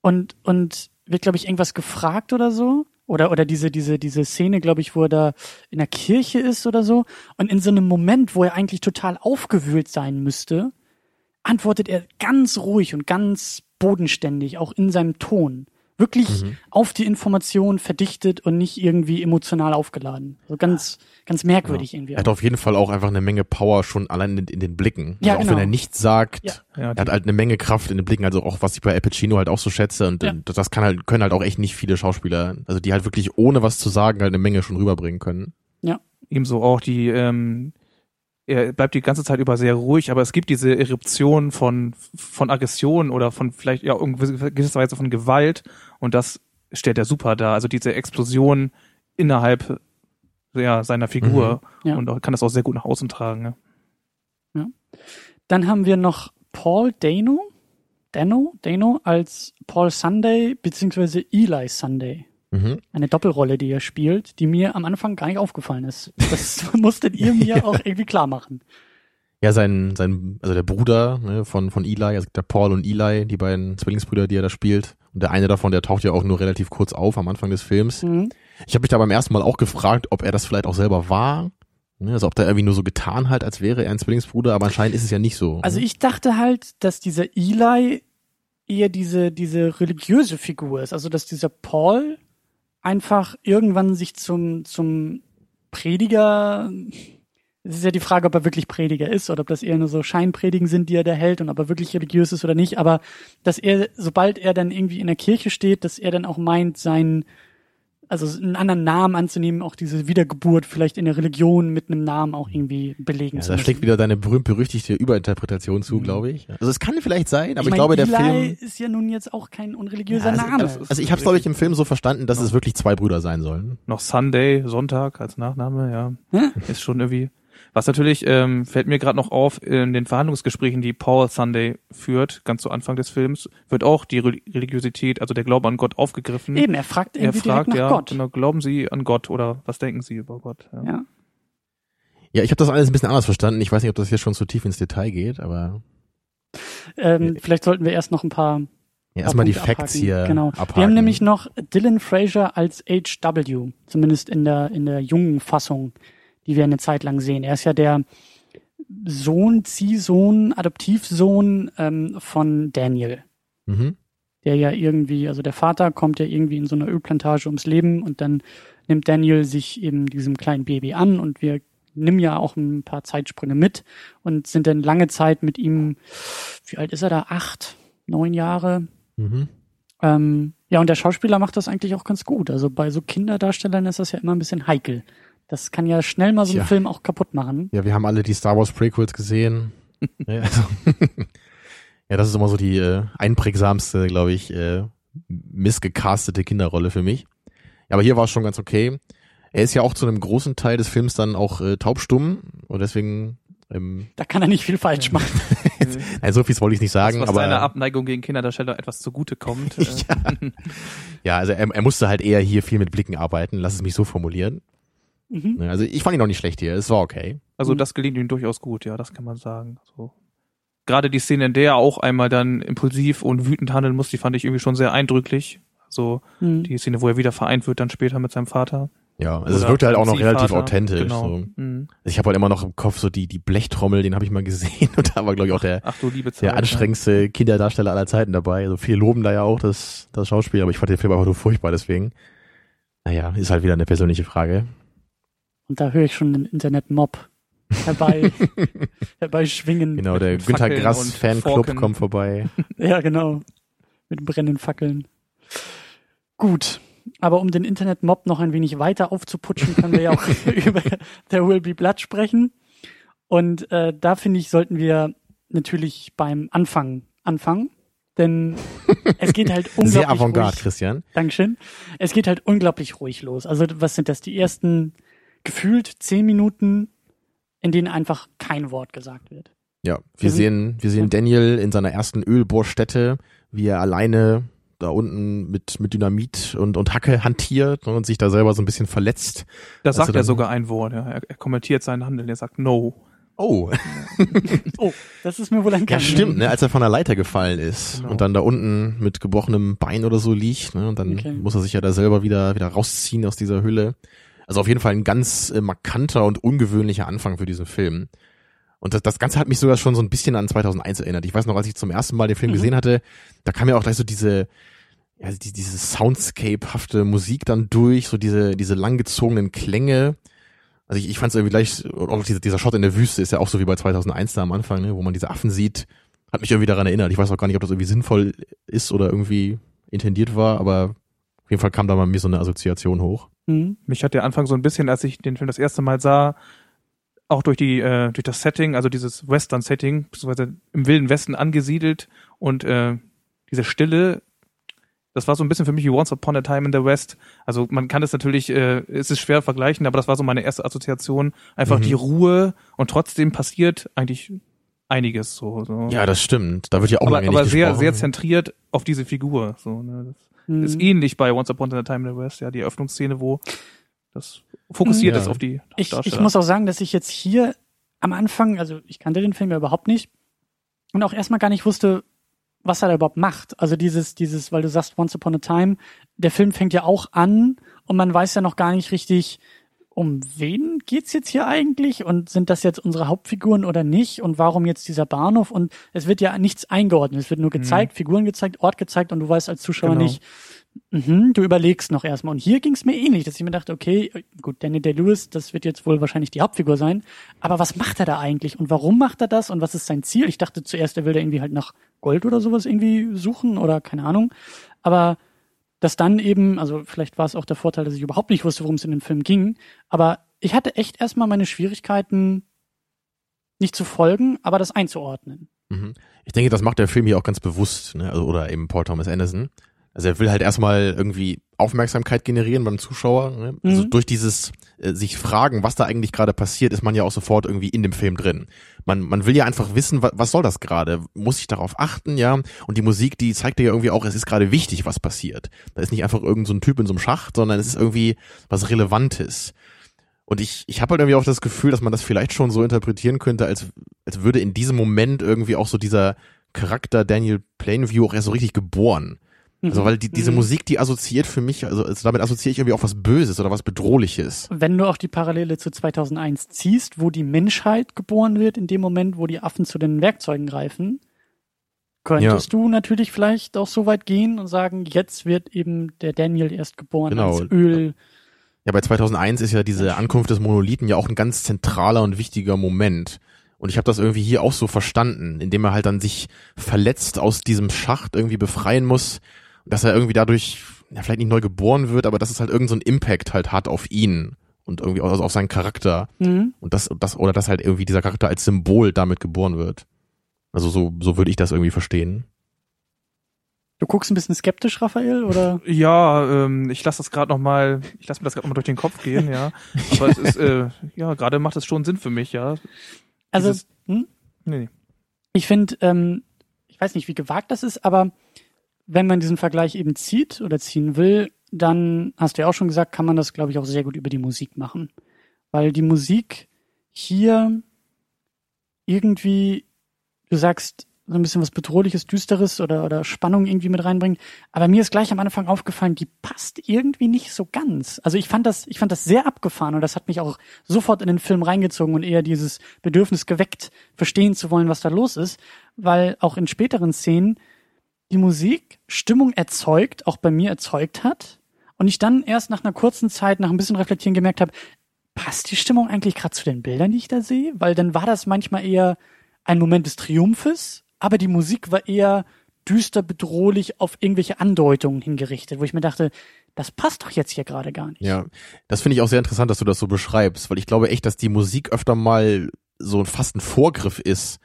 und und wird glaube ich irgendwas gefragt oder so oder oder diese diese diese Szene glaube ich wo er da in der Kirche ist oder so und in so einem Moment wo er eigentlich total aufgewühlt sein müsste antwortet er ganz ruhig und ganz bodenständig auch in seinem Ton wirklich Mhm. auf die Information verdichtet und nicht irgendwie emotional aufgeladen so ganz ganz merkwürdig irgendwie Er hat auf jeden Fall auch einfach eine Menge Power schon allein in, in den Blicken. Ja, also auch genau. wenn er nichts sagt, Ja. ja, er hat halt eine Menge Kraft in den Blicken, also auch was ich bei Al Pacino halt auch so schätze und Ja. äh, das kann halt, können halt auch echt nicht viele Schauspieler, also die halt wirklich ohne was zu sagen halt eine Menge schon rüberbringen können. ebenso auch die, ähm, er bleibt die ganze Zeit über sehr ruhig, aber es gibt diese Eruption von, von Aggression oder von vielleicht ja gewisser Weise von Gewalt und das stellt er super dar. Also diese Explosion innerhalb ja, seiner Figur Mhm. Ja. und auch- kann das auch sehr gut nach außen tragen. Ne? Dann haben wir noch Paul Dano, Dano, Dano als Paul Sunday beziehungsweise Eli Sunday. Mhm. Eine Doppelrolle, die er spielt, die mir am Anfang gar nicht aufgefallen ist. Das musstet ihr mir auch irgendwie klar machen. Ja, sein, sein, also der Bruder ne, von, von Eli, also der Paul und Eli, die beiden Zwillingsbrüder, die er da spielt. Und der eine davon, der taucht ja auch nur relativ kurz auf am Anfang des Films. Mhm. Ich habe mich da beim ersten Mal auch gefragt, ob er das vielleicht auch selber war. Ne, Also ob der irgendwie nur so getan hat, als wäre er ein Zwillingsbruder, aber anscheinend ist es ja nicht so. Also ich dachte halt, dass dieser Eli eher diese, diese religiöse Figur ist. Also dass dieser Paul einfach irgendwann sich zum, zum Prediger, es ist ja die Frage, ob er wirklich Prediger ist oder ob das eher nur so Scheinpredigen sind, die er da hält und ob er wirklich religiös ist oder nicht. Aber dass er, sobald er dann irgendwie in der Kirche steht, dass er dann auch meint, sein, also einen anderen Namen anzunehmen, auch diese Wiedergeburt vielleicht in der Religion mit einem Namen auch irgendwie belegen ja, zu da schlägt wieder deine berühmt-berüchtigte Überinterpretation zu, glaube ich. Also es kann vielleicht sein, aber ich, mein, glaube, der Eli Film. ist ja nun jetzt auch kein unreligiöser Ja, also, Name. also, also ich habe es, glaube ich, im Film so verstanden, dass es wirklich zwei Brüder sein sollen. Noch Sunday, Sonntag als Nachname, ja. Hm? Ist schon irgendwie. Was natürlich ähm, fällt mir gerade noch auf in den Verhandlungsgesprächen, die Paul Sunday führt, ganz zu Anfang des Films, wird auch die Re- Religiosität, also der Glaube an Gott aufgegriffen. Eben, er fragt er irgendwie fragt direkt nach ja, Gott. genau, glauben Sie an Gott oder was denken Sie über Gott? Ja. Ja. Ja, ich habe das alles ein bisschen anders verstanden. Ich weiß nicht, ob das jetzt schon zu tief ins Detail geht, aber Ähm, vielleicht sollten wir erst noch ein paar ja, erstmal die Facts abhaken. hier Genau. abhaken. Wir haben nämlich noch Dylan Fraser als HW, zumindest in der, in der jungen Fassung, die wir eine Zeit lang sehen. Er ist ja der Sohn, Ziehsohn, Adoptivsohn ähm, von Daniel, mhm. der ja irgendwie, also der Vater kommt ja irgendwie in so einer Ölplantage ums Leben und dann nimmt Daniel sich eben diesem kleinen Baby an und wir nehmen ja auch ein paar Zeitsprünge mit und sind dann lange Zeit mit ihm, wie alt ist er da? Acht, neun Jahre, Mhm. ähm, ja, und der Schauspieler macht das eigentlich auch ganz gut. Also bei so Kinderdarstellern ist das ja immer ein bisschen heikel. Das kann ja schnell mal so einen Tja. Film auch kaputt machen. Ja, wir haben alle die Star Wars Prequels gesehen. ja, also, ja, das ist immer so die äh, einprägsamste, glaube ich, äh, missgecastete Kinderrolle für mich. Ja, aber hier war es schon ganz okay. Er ist ja auch zu einem großen Teil des Films dann auch äh, taubstumm und deswegen ähm, Da kann er nicht viel falsch machen. nein, so viel wollte ich nicht sagen, was aber seiner Abneigung gegen Kinderdarsteller etwas zugute kommt. äh, ja, also er, er musste halt eher hier viel mit Blicken arbeiten, lass es mich so formulieren. Mhm. Ne, Also ich fand ihn auch nicht schlecht hier, es war okay. Also Mhm. das gelingt ihm durchaus gut, ja, das kann man sagen. So. Gerade die Szene, in der er auch einmal dann impulsiv und wütend handeln muss, die fand ich irgendwie schon sehr eindrücklich. So Mhm. die Szene, wo er wieder vereint wird, dann später mit seinem Vater. Ja, also es wirkte halt auch noch relativ authentisch. Genau. So. Mhm. Also ich habe halt immer noch im Kopf so die, die Blechtrommel, den habe ich mal gesehen und da war, glaube ich, auch der, Ach du liebe Zeit. der anstrengendste Kinderdarsteller aller Zeiten dabei. Also viele loben da ja auch das, das Schauspiel, aber ich fand den Film einfach nur furchtbar, deswegen. Naja, ist halt wieder eine persönliche Frage. Und da höre ich schon den Internet-Mob herbei, herbei schwingen. Genau, der Günter Fackeln Grass und Fanclub Forken. kommt vorbei. Ja, genau. Mit brennenden Fackeln. Gut. Aber um den Internet-Mob noch ein wenig weiter aufzuputschen, können wir ja auch über There Will Be Blood sprechen. Und äh, da finde ich, sollten wir natürlich beim Anfang anfangen. Denn es geht halt unglaublich Sehr avantgarde, ruhig. Christian. Dankeschön. Es geht halt unglaublich ruhig los. Also was sind das? Die ersten gefühlt zehn Minuten, in denen einfach kein Wort gesagt wird. Ja, wir Mhm. sehen, wir sehen Daniel in seiner ersten Ölbohrstätte, wie er alleine da unten mit, mit Dynamit und, und Hacke hantiert und sich da selber so ein bisschen verletzt. Da Also sagt er dann- sogar ein Wort, ja. Er, er kommentiert seinen Handeln, er sagt no. Oh, Oh, das ist mir wohl ein ja stimmt, ne, als er von der Leiter gefallen ist Genau. und dann da unten mit gebrochenem Bein oder so liegt, ne, und dann Okay. muss er sich ja da selber wieder, wieder rausziehen aus dieser Hülle. Also auf jeden Fall ein ganz äh, markanter und ungewöhnlicher Anfang für diesen Film. Und das, das Ganze hat mich sogar schon so ein bisschen an 2001 erinnert. Ich weiß noch, als ich zum ersten Mal den Film Mhm. gesehen hatte, da kam ja auch gleich so diese, ja, die, diese Soundscape-hafte Musik dann durch, so diese, diese langgezogenen Klänge. Also ich, ich fand es irgendwie gleich, auch dieser, dieser Shot in der Wüste ist ja auch so wie bei 2001 da am Anfang, ne, wo man diese Affen sieht, hat mich irgendwie daran erinnert. Ich weiß auch gar nicht, ob das irgendwie sinnvoll ist oder irgendwie intendiert war, aber auf jeden Fall kam da mal mir so eine Assoziation hoch. Mhm. Mich hat der Anfang so ein bisschen, als ich den Film das erste Mal sah, auch durch die äh, durch das Setting, also dieses Western-Setting, beziehungsweise im Wilden Westen angesiedelt und äh, diese Stille, das war so ein bisschen für mich wie Once Upon a Time in the West. Also man kann es natürlich, äh, es ist schwer vergleichen, aber das war so meine erste Assoziation. Einfach Mhm. die Ruhe und trotzdem passiert eigentlich einiges so. so. Ja, das stimmt. Da wird ja auch aber lange aber nicht sehr gesprochen. sehr zentriert auf diese Figur. So, ne? Das Mhm. ist ähnlich bei Once Upon a Time in the West, ja, die Eröffnungsszene, wo das fokussiert Mhm. ist Ja. auf die Ich, Darsteller. ich muss auch sagen, dass ich jetzt hier am Anfang, also ich kannte den Film ja überhaupt nicht und auch erstmal gar nicht wusste, was er da überhaupt macht. Also dieses, dieses, weil du sagst Once Upon a Time, der Film fängt ja auch an und man weiß ja noch gar nicht richtig, um wen geht's jetzt hier eigentlich und sind das jetzt unsere Hauptfiguren oder nicht und warum jetzt dieser Bahnhof und es wird ja nichts eingeordnet, es wird nur gezeigt, Figuren gezeigt, Ort gezeigt und du weißt als Zuschauer Genau. nicht, Mhm, du überlegst noch erstmal. Und hier ging es mir ähnlich, dass ich mir dachte, okay, gut, Danny Day-Lewis, das wird jetzt wohl wahrscheinlich die Hauptfigur sein. Aber was macht er da eigentlich? Und warum macht er das? Und was ist sein Ziel? Ich dachte zuerst, er will da irgendwie halt nach Gold oder sowas irgendwie suchen oder keine Ahnung. Aber dass dann eben, also vielleicht war es auch der Vorteil, dass ich überhaupt nicht wusste, worum es in dem Film ging. Aber ich hatte echt erstmal meine Schwierigkeiten, nicht zu folgen, aber das einzuordnen. Mhm. Ich denke, das macht der Film hier auch ganz bewusst, ne? also, oder eben Paul Thomas Anderson. Also er will halt erstmal irgendwie Aufmerksamkeit generieren beim Zuschauer. Ne? Also Mhm. durch dieses äh, sich fragen, was da eigentlich gerade passiert, ist man ja auch sofort irgendwie in dem Film drin. Man, man will ja einfach wissen, was, was soll das gerade? Muss ich darauf achten, ja? Und die Musik, die zeigt dir ja irgendwie auch, es ist gerade wichtig, was passiert. Da ist nicht einfach irgendein so ein Typ in so einem Schacht, sondern es ist irgendwie was Relevantes. Und ich, ich habe halt irgendwie auch das Gefühl, dass man das vielleicht schon so interpretieren könnte, als, als würde in diesem Moment irgendwie auch so dieser Charakter Daniel Plainview auch erst so richtig geboren. Also weil die, diese Mhm. Musik, die assoziiert für mich, also, also damit assoziiere ich irgendwie auch was Böses oder was Bedrohliches. Wenn du auch die Parallele zu 2001 ziehst, wo die Menschheit geboren wird, in dem Moment, wo die Affen zu den Werkzeugen greifen, könntest du natürlich vielleicht auch so weit gehen und sagen, jetzt wird eben der Daniel erst geboren Genau. als Öl. Ja, bei 2001 ist ja diese Ankunft des Monolithen ja auch ein ganz zentraler und wichtiger Moment. Und ich habe das irgendwie hier auch so verstanden, indem er halt dann sich verletzt aus diesem Schacht irgendwie befreien muss, dass er irgendwie dadurch ja, vielleicht nicht neu geboren wird, aber dass es halt irgendein so einen Impact halt hat auf ihn und irgendwie auch auf seinen Charakter. Mhm. Und das, das, oder dass halt irgendwie dieser Charakter als Symbol damit geboren wird. Also so, so würde ich das irgendwie verstehen. Du guckst ein bisschen skeptisch, Raphael, oder? Ja, ähm, ich lasse das gerade noch mal, ich lasse mir das gerade mal durch den Kopf gehen, ja. Aber es ist, äh, ja, gerade macht es schon Sinn für mich, ja. Also, Dieses- hm? Nee, nee. ich finde, ähm, ich weiß nicht, wie gewagt das ist, aber wenn man diesen Vergleich eben zieht oder ziehen will, dann hast du ja auch schon gesagt, kann man das, glaube ich, auch sehr gut über die Musik machen. Weil die Musik hier irgendwie, du sagst, so ein bisschen was Bedrohliches, Düsteres oder, oder Spannung irgendwie mit reinbringt. Aber mir ist gleich am Anfang aufgefallen, die passt irgendwie nicht so ganz. Also ich fand das, ich fand das sehr abgefahren und das hat mich auch sofort in den Film reingezogen und eher dieses Bedürfnis geweckt, verstehen zu wollen, was da los ist. Weil auch in späteren Szenen die Musik Stimmung erzeugt, auch bei mir erzeugt hat. Und ich dann erst nach einer kurzen Zeit, nach ein bisschen Reflektieren gemerkt habe, passt die Stimmung eigentlich gerade zu den Bildern, die ich da sehe? Weil dann war das manchmal eher ein Moment des Triumphes, aber die Musik war eher düster, bedrohlich auf irgendwelche Andeutungen hingerichtet, wo ich mir dachte, das passt doch jetzt hier gerade gar nicht. Ja, das finde ich auch sehr interessant, dass du das so beschreibst, weil ich glaube echt, dass die Musik öfter mal so fast ein Vorgriff ist.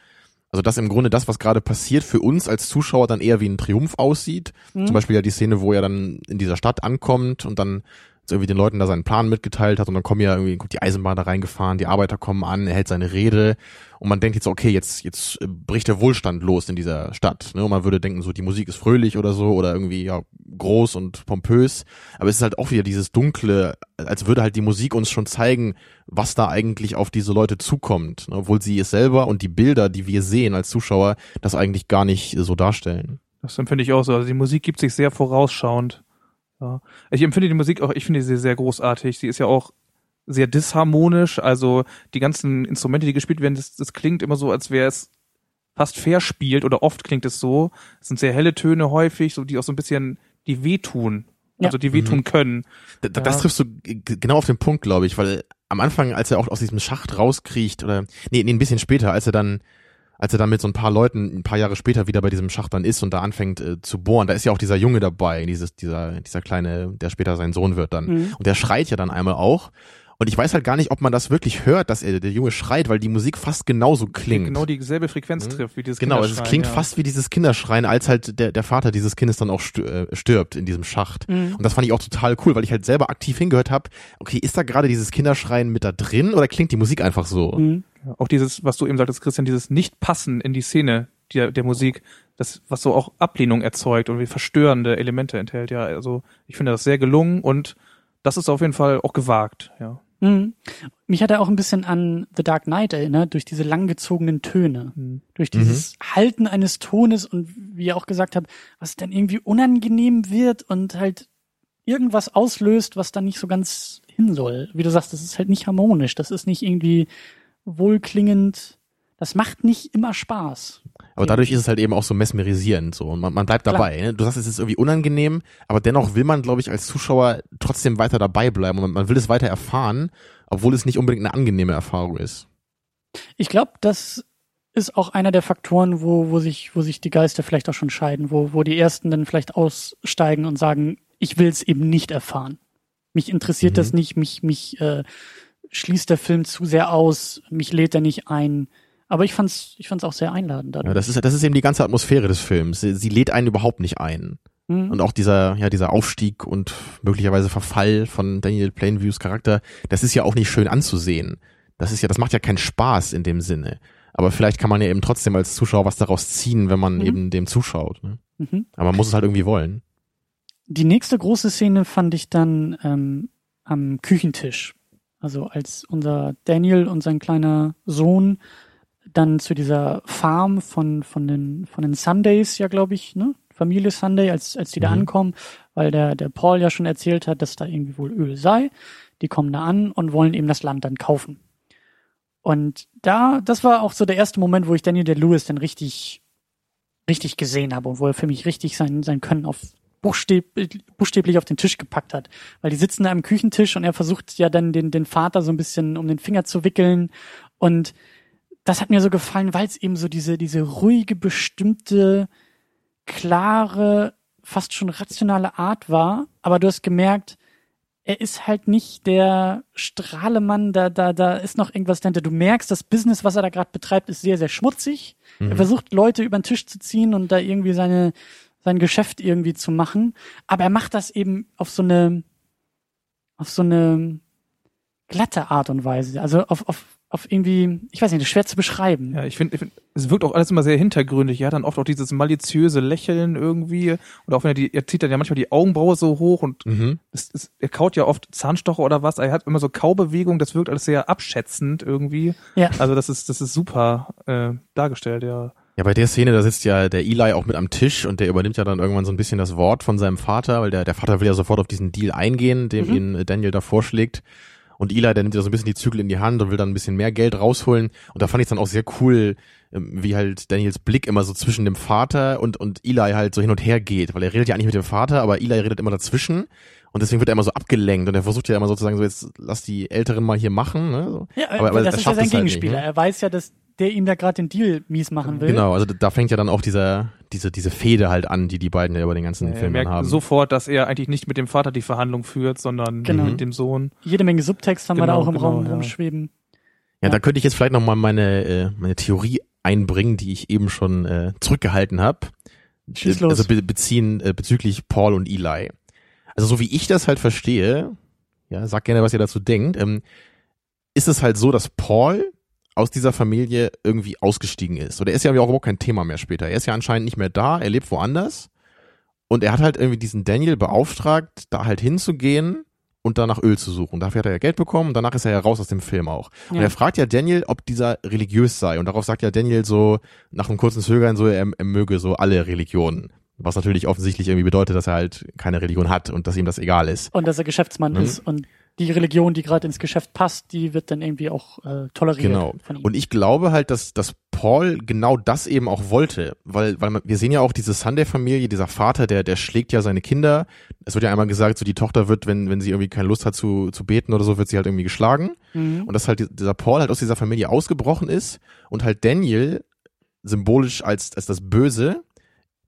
Also dass im Grunde das, was gerade passiert, für uns als Zuschauer dann eher wie ein Triumph aussieht. Mhm. Zum Beispiel ja die Szene, wo er dann in dieser Stadt ankommt und dann irgendwie den Leuten da seinen Plan mitgeteilt hat und dann kommen ja irgendwie die Eisenbahn da reingefahren, die Arbeiter kommen an, er hält seine Rede und man denkt jetzt okay, jetzt jetzt äh, bricht der Wohlstand los in dieser Stadt, ne? Und man würde denken so, die Musik ist fröhlich oder so oder irgendwie ja groß und pompös, aber es ist halt auch wieder dieses dunkle, als würde halt die Musik uns schon zeigen, was da eigentlich auf diese Leute zukommt, ne? obwohl sie es selber und die Bilder, die wir sehen als Zuschauer, das eigentlich gar nicht so darstellen. Das empfinde ich auch so. Also die Musik gibt sich sehr vorausschauend. Ja. Ich empfinde die Musik auch, ich finde sie sehr großartig. Sie ist ja auch sehr disharmonisch. Also die ganzen Instrumente, die gespielt werden, das, das klingt immer so, als wäre es fast verspielt oder oft klingt es so. Es sind sehr helle Töne häufig, so die auch so ein bisschen, die wehtun. Ja. Also die wehtun können. D Das Ja. triffst du genau auf den Punkt, glaube ich, weil am Anfang, als er auch aus diesem Schacht rauskriecht, oder nee, nee, ein bisschen später, als er dann, als er dann mit so ein paar Leuten ein paar Jahre später wieder bei diesem Schacht dann ist und da anfängt äh, zu bohren, da ist ja auch dieser Junge dabei, dieses, dieser, dieser kleine, der später sein Sohn wird dann. Mhm. Und der schreit ja dann einmal auch. Und ich weiß halt gar nicht, ob man das wirklich hört, dass er, der Junge schreit, weil die Musik fast genauso klingt. Genau dieselbe Frequenz Mhm. trifft wie dieses Genau, es Kinderschreien, klingt ja. fast wie dieses Kinderschreien, als halt der, der Vater dieses Kindes dann auch äh, stirbt in diesem Schacht. Mhm. Und das fand ich auch total cool, weil ich halt selber aktiv hingehört habe, okay, ist da gerade dieses Kinderschreien mit da drin oder klingt die Musik einfach so? Mhm. Ja, auch dieses, was du eben sagtest, Christian, dieses Nicht-Passen in die Szene der, der Musik, das, was so auch Ablehnung erzeugt und wie verstörende Elemente enthält, ja. Also ich finde das sehr gelungen und das ist auf jeden Fall auch gewagt, ja. Mhm. Mich hat er auch ein bisschen an The Dark Knight erinnert, durch diese langgezogenen Töne. Mhm. Durch dieses Halten eines Tones und wie ihr auch gesagt habt, was dann irgendwie unangenehm wird und halt irgendwas auslöst, was dann nicht so ganz hin soll. Wie du sagst, das ist halt nicht harmonisch, das ist nicht irgendwie wohlklingend. Das macht nicht immer Spaß. Aber dadurch ist es halt eben auch so mesmerisierend so und man, man bleibt dabei. Ne? Du sagst, es ist irgendwie unangenehm, aber dennoch will man, glaube ich, als Zuschauer trotzdem weiter dabei bleiben und man, man will es weiter erfahren, obwohl es nicht unbedingt eine angenehme Erfahrung ist. Ich glaube, das ist auch einer der Faktoren, wo, wo sich, wo sich die Geister vielleicht auch schon scheiden, wo, wo die ersten dann vielleicht aussteigen und sagen, ich will es eben nicht erfahren. Mich interessiert Mhm. das nicht, mich, mich äh, schließt der Film zu sehr aus, mich lädt er nicht ein. Aber ich fand's, ich fand's auch sehr einladend. Ja, das ist das ist eben die ganze Atmosphäre des Films. Sie, sie lädt einen überhaupt nicht ein. Mhm. Und auch dieser, ja, dieser Aufstieg und möglicherweise Verfall von Daniel Plainviews Charakter, das ist ja auch nicht schön anzusehen. Das ist ja, das macht ja keinen Spaß in dem Sinne. Aber vielleicht kann man ja eben trotzdem als Zuschauer was daraus ziehen, wenn man Mhm. eben dem zuschaut. Ne? Mhm. Aber man muss es halt irgendwie wollen. Die nächste große Szene fand ich dann ähm, am Küchentisch. Also als unser Daniel und sein kleiner Sohn dann zu dieser Farm von, von den, von den Sundays, ja, glaube ich, ne? Familie Sunday, als, als die da Mhm. ankommen, weil der, der Paul ja schon erzählt hat, dass da irgendwie wohl Öl sei. Die kommen da an und wollen eben das Land dann kaufen. Und da, das war auch so der erste Moment, wo ich Daniel der Lewis dann richtig, richtig gesehen habe und wo er für mich richtig sein, sein Können auf buchstäb, buchstäblich auf den Tisch gepackt hat. Weil die sitzen da am Küchentisch und er versucht ja dann den, den Vater so ein bisschen um den Finger zu wickeln. Und das hat mir so gefallen, weil es eben so diese, diese ruhige, bestimmte, klare, fast schon rationale Art war. Aber du hast gemerkt, er ist halt nicht der Strahlemann, da, da, da ist noch irgendwas dahinter. Du merkst, das Business, was er da gerade betreibt, ist sehr, sehr schmutzig. Er versucht, Leute über den Tisch zu ziehen und da irgendwie seine, sein Geschäft irgendwie zu machen. Aber er macht das eben auf so eine, auf so eine glatte Art und Weise. Also auf, auf, auf irgendwie, ich weiß nicht, das ist schwer zu beschreiben. Ja, ich finde, ich find, es wirkt auch alles immer sehr hintergründig. Er hat dann oft auch dieses maliziöse Lächeln irgendwie. Und auch wenn er die, er zieht dann ja manchmal die Augenbraue so hoch und Mhm. es, es, er kaut ja oft Zahnstocher oder was. Er hat immer so Kaubewegungen. Das wirkt alles sehr abschätzend irgendwie. Ja. Also das ist, das ist super äh, dargestellt, ja. Ja, bei der Szene, da sitzt ja der Eli auch mit am Tisch und der übernimmt ja dann irgendwann so ein bisschen das Wort von seinem Vater, weil der, der Vater will ja sofort auf diesen Deal eingehen, den Mhm. ihn Daniel da vorschlägt. Und Eli, der nimmt ja so ein bisschen die Zügel in die Hand und will dann ein bisschen mehr Geld rausholen. Und da fand ich dann auch sehr cool, ähm, wie halt Daniels Blick immer so zwischen dem Vater und, und Eli halt so hin und her geht, weil er redet ja eigentlich mit dem Vater, aber Eli redet immer dazwischen. Und deswegen wird er immer so abgelenkt und er versucht ja immer sozusagen so, jetzt lass die Älteren mal hier machen. Ne? So. Ja, aber, aber das ist ja sein es halt nicht, Gegenspieler. ne? Er weiß ja, dass der ihm da gerade den Deal mies machen will. Genau, also da fängt ja dann auch dieser, diese, diese Fehde halt an, die die beiden ja über den ganzen Er Film merkt haben. sofort, dass er eigentlich nicht mit dem Vater die Verhandlung führt, sondern Genau. mit dem Sohn. Jede Menge Subtext haben wir da Genau, auch im genau, Raum ja. rumschweben. Ja, Ja. da könnte ich jetzt vielleicht nochmal meine, äh, meine Theorie einbringen, die ich eben schon äh, zurückgehalten habe. Schieß los. Also be beziehen äh, bezüglich Paul und Eli. Also so wie ich das halt verstehe, ja, sag gerne, was ihr dazu denkt, ähm, ist es halt so, dass Paul aus dieser Familie irgendwie ausgestiegen ist. Oder er ist ja auch überhaupt kein Thema mehr später. Er ist ja anscheinend nicht mehr da, er lebt woanders. Und er hat halt irgendwie diesen Daniel beauftragt, da halt hinzugehen und da nach Öl zu suchen. Dafür hat er ja Geld bekommen und danach ist er ja raus aus dem Film auch. Und Ja. er fragt ja Daniel, ob dieser religiös sei. Und darauf sagt ja Daniel so, nach einem kurzen Zögern so, er, er möge so alle Religionen. Was natürlich offensichtlich irgendwie bedeutet, dass er halt keine Religion hat und dass ihm das egal ist. Und dass er Geschäftsmann Mhm. ist und die Religion, die gerade ins Geschäft passt, die wird dann irgendwie auch äh, toleriert Genau. von ihm. Und ich glaube halt, dass, dass Paul genau das eben auch wollte, weil, weil man, wir sehen ja auch diese Sunday-Familie, dieser Vater, der, der schlägt ja seine Kinder. Es wird ja einmal gesagt, so die Tochter wird, wenn, wenn sie irgendwie keine Lust hat zu, zu beten oder so, wird sie halt irgendwie geschlagen. mhm. Und dass halt die- dieser Paul halt aus dieser Familie ausgebrochen ist und halt Daniel symbolisch als, als das Böse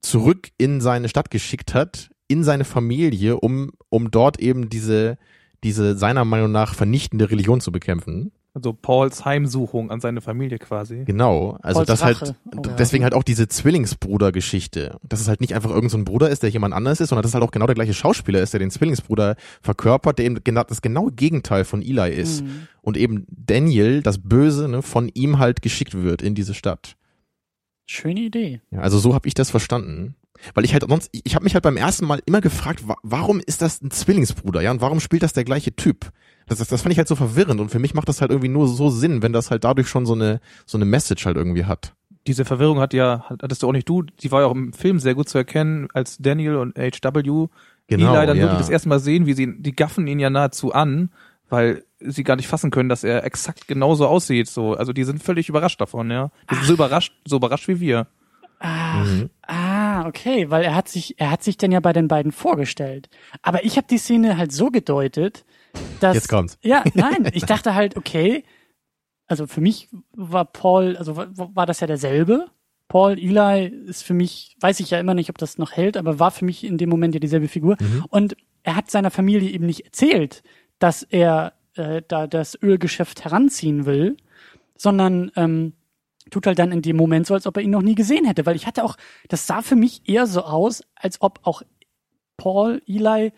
zurück in seine Stadt geschickt hat, in seine Familie, um, um dort eben diese, diese seiner Meinung nach vernichtende Religion zu bekämpfen. Also Pauls Heimsuchung an seine Familie quasi. Genau, also Pauls das Rache. halt, Oh, ja. deswegen halt auch diese Zwillingsbruder-Geschichte. Dass es halt nicht einfach irgendein so ein Bruder ist, der jemand anders ist, sondern dass es halt auch genau der gleiche Schauspieler ist, der den Zwillingsbruder verkörpert, der eben genau, das genaue Gegenteil von Eli ist. Mhm. Und eben Daniel, das Böse, ne, von ihm halt geschickt wird in diese Stadt. Schöne Idee. Ja, also so habe ich das verstanden. Weil ich halt sonst, ich, ich habe mich halt beim ersten Mal immer gefragt, wa warum ist das ein Zwillingsbruder, ja, und warum spielt das der gleiche Typ? Das, das, das fand ich halt so verwirrend und für mich macht das halt irgendwie nur so Sinn, wenn das halt dadurch schon so eine, so eine Message halt irgendwie hat. Diese Verwirrung hat ja, hattest du auch nicht du, die war ja auch im Film sehr gut zu erkennen, als Daniel und HW Genau, Eli dann ja. wirklich das erste Mal sehen, wie sie, die gaffen ihn ja nahezu an, weil sie gar nicht fassen können, dass er exakt genauso aussieht. So, also die sind völlig überrascht davon, ja. Die sind so überrascht, so überrascht wie wir. Ach, Mhm. ah, okay, weil er hat sich, er hat sich dann ja bei den beiden vorgestellt. Aber ich habe die Szene halt so gedeutet, dass Jetzt kommt's. ja, nein, ich dachte halt, okay, also für mich war Paul, also war, war das ja derselbe. Paul Eli ist für mich, weiß ich ja immer nicht, ob das noch hält, aber war für mich in dem Moment ja dieselbe Figur. Mhm. Und er hat seiner Familie eben nicht erzählt, dass er äh, da das Ölgeschäft heranziehen will, sondern ähm, tut halt dann in dem Moment so, als ob er ihn noch nie gesehen hätte. Weil ich hatte auch, das sah für mich eher so aus, als ob auch Paul, Eli,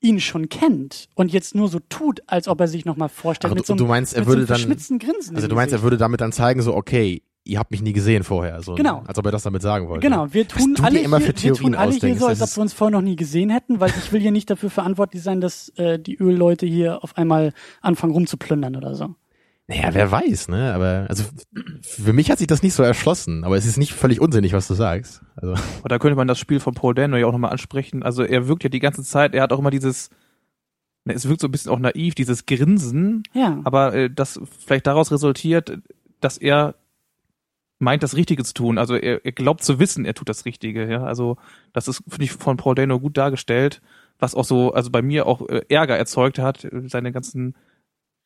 ihn schon kennt und jetzt nur so tut, als ob er sich nochmal vorstellt. Ach, mit du- so einem, du meinst, er würde so dann- Grinsen. Also du meinst, er würde damit dann zeigen, so, okay, ihr habt mich nie gesehen vorher. So, Genau. Als ob er das damit sagen wollte. Genau, wir tun alle immer hier, für wir tun alle hier ausdenkst, so, als ob wir uns vorher noch nie gesehen hätten, weil ich will hier nicht dafür verantwortlich sein, dass äh, die Ölleute hier auf einmal anfangen rumzuplündern oder so. Naja, wer weiß, ne? Aber also für mich hat sich das nicht so erschlossen, aber es ist nicht völlig unsinnig, was du sagst. Also Und da könnte man das Spiel von Paul Dano ja auch nochmal ansprechen. Also er wirkt ja die ganze Zeit, er hat auch immer dieses, ne, es wirkt so ein bisschen auch naiv, dieses Grinsen, Ja, aber äh, das vielleicht daraus resultiert, dass er meint, das Richtige zu tun. Also er, er glaubt zu wissen, er tut das Richtige. Ja, also das ist finde ich von Paul Dano gut dargestellt, was auch so, also bei mir auch äh, Ärger erzeugt hat, äh, seine ganzen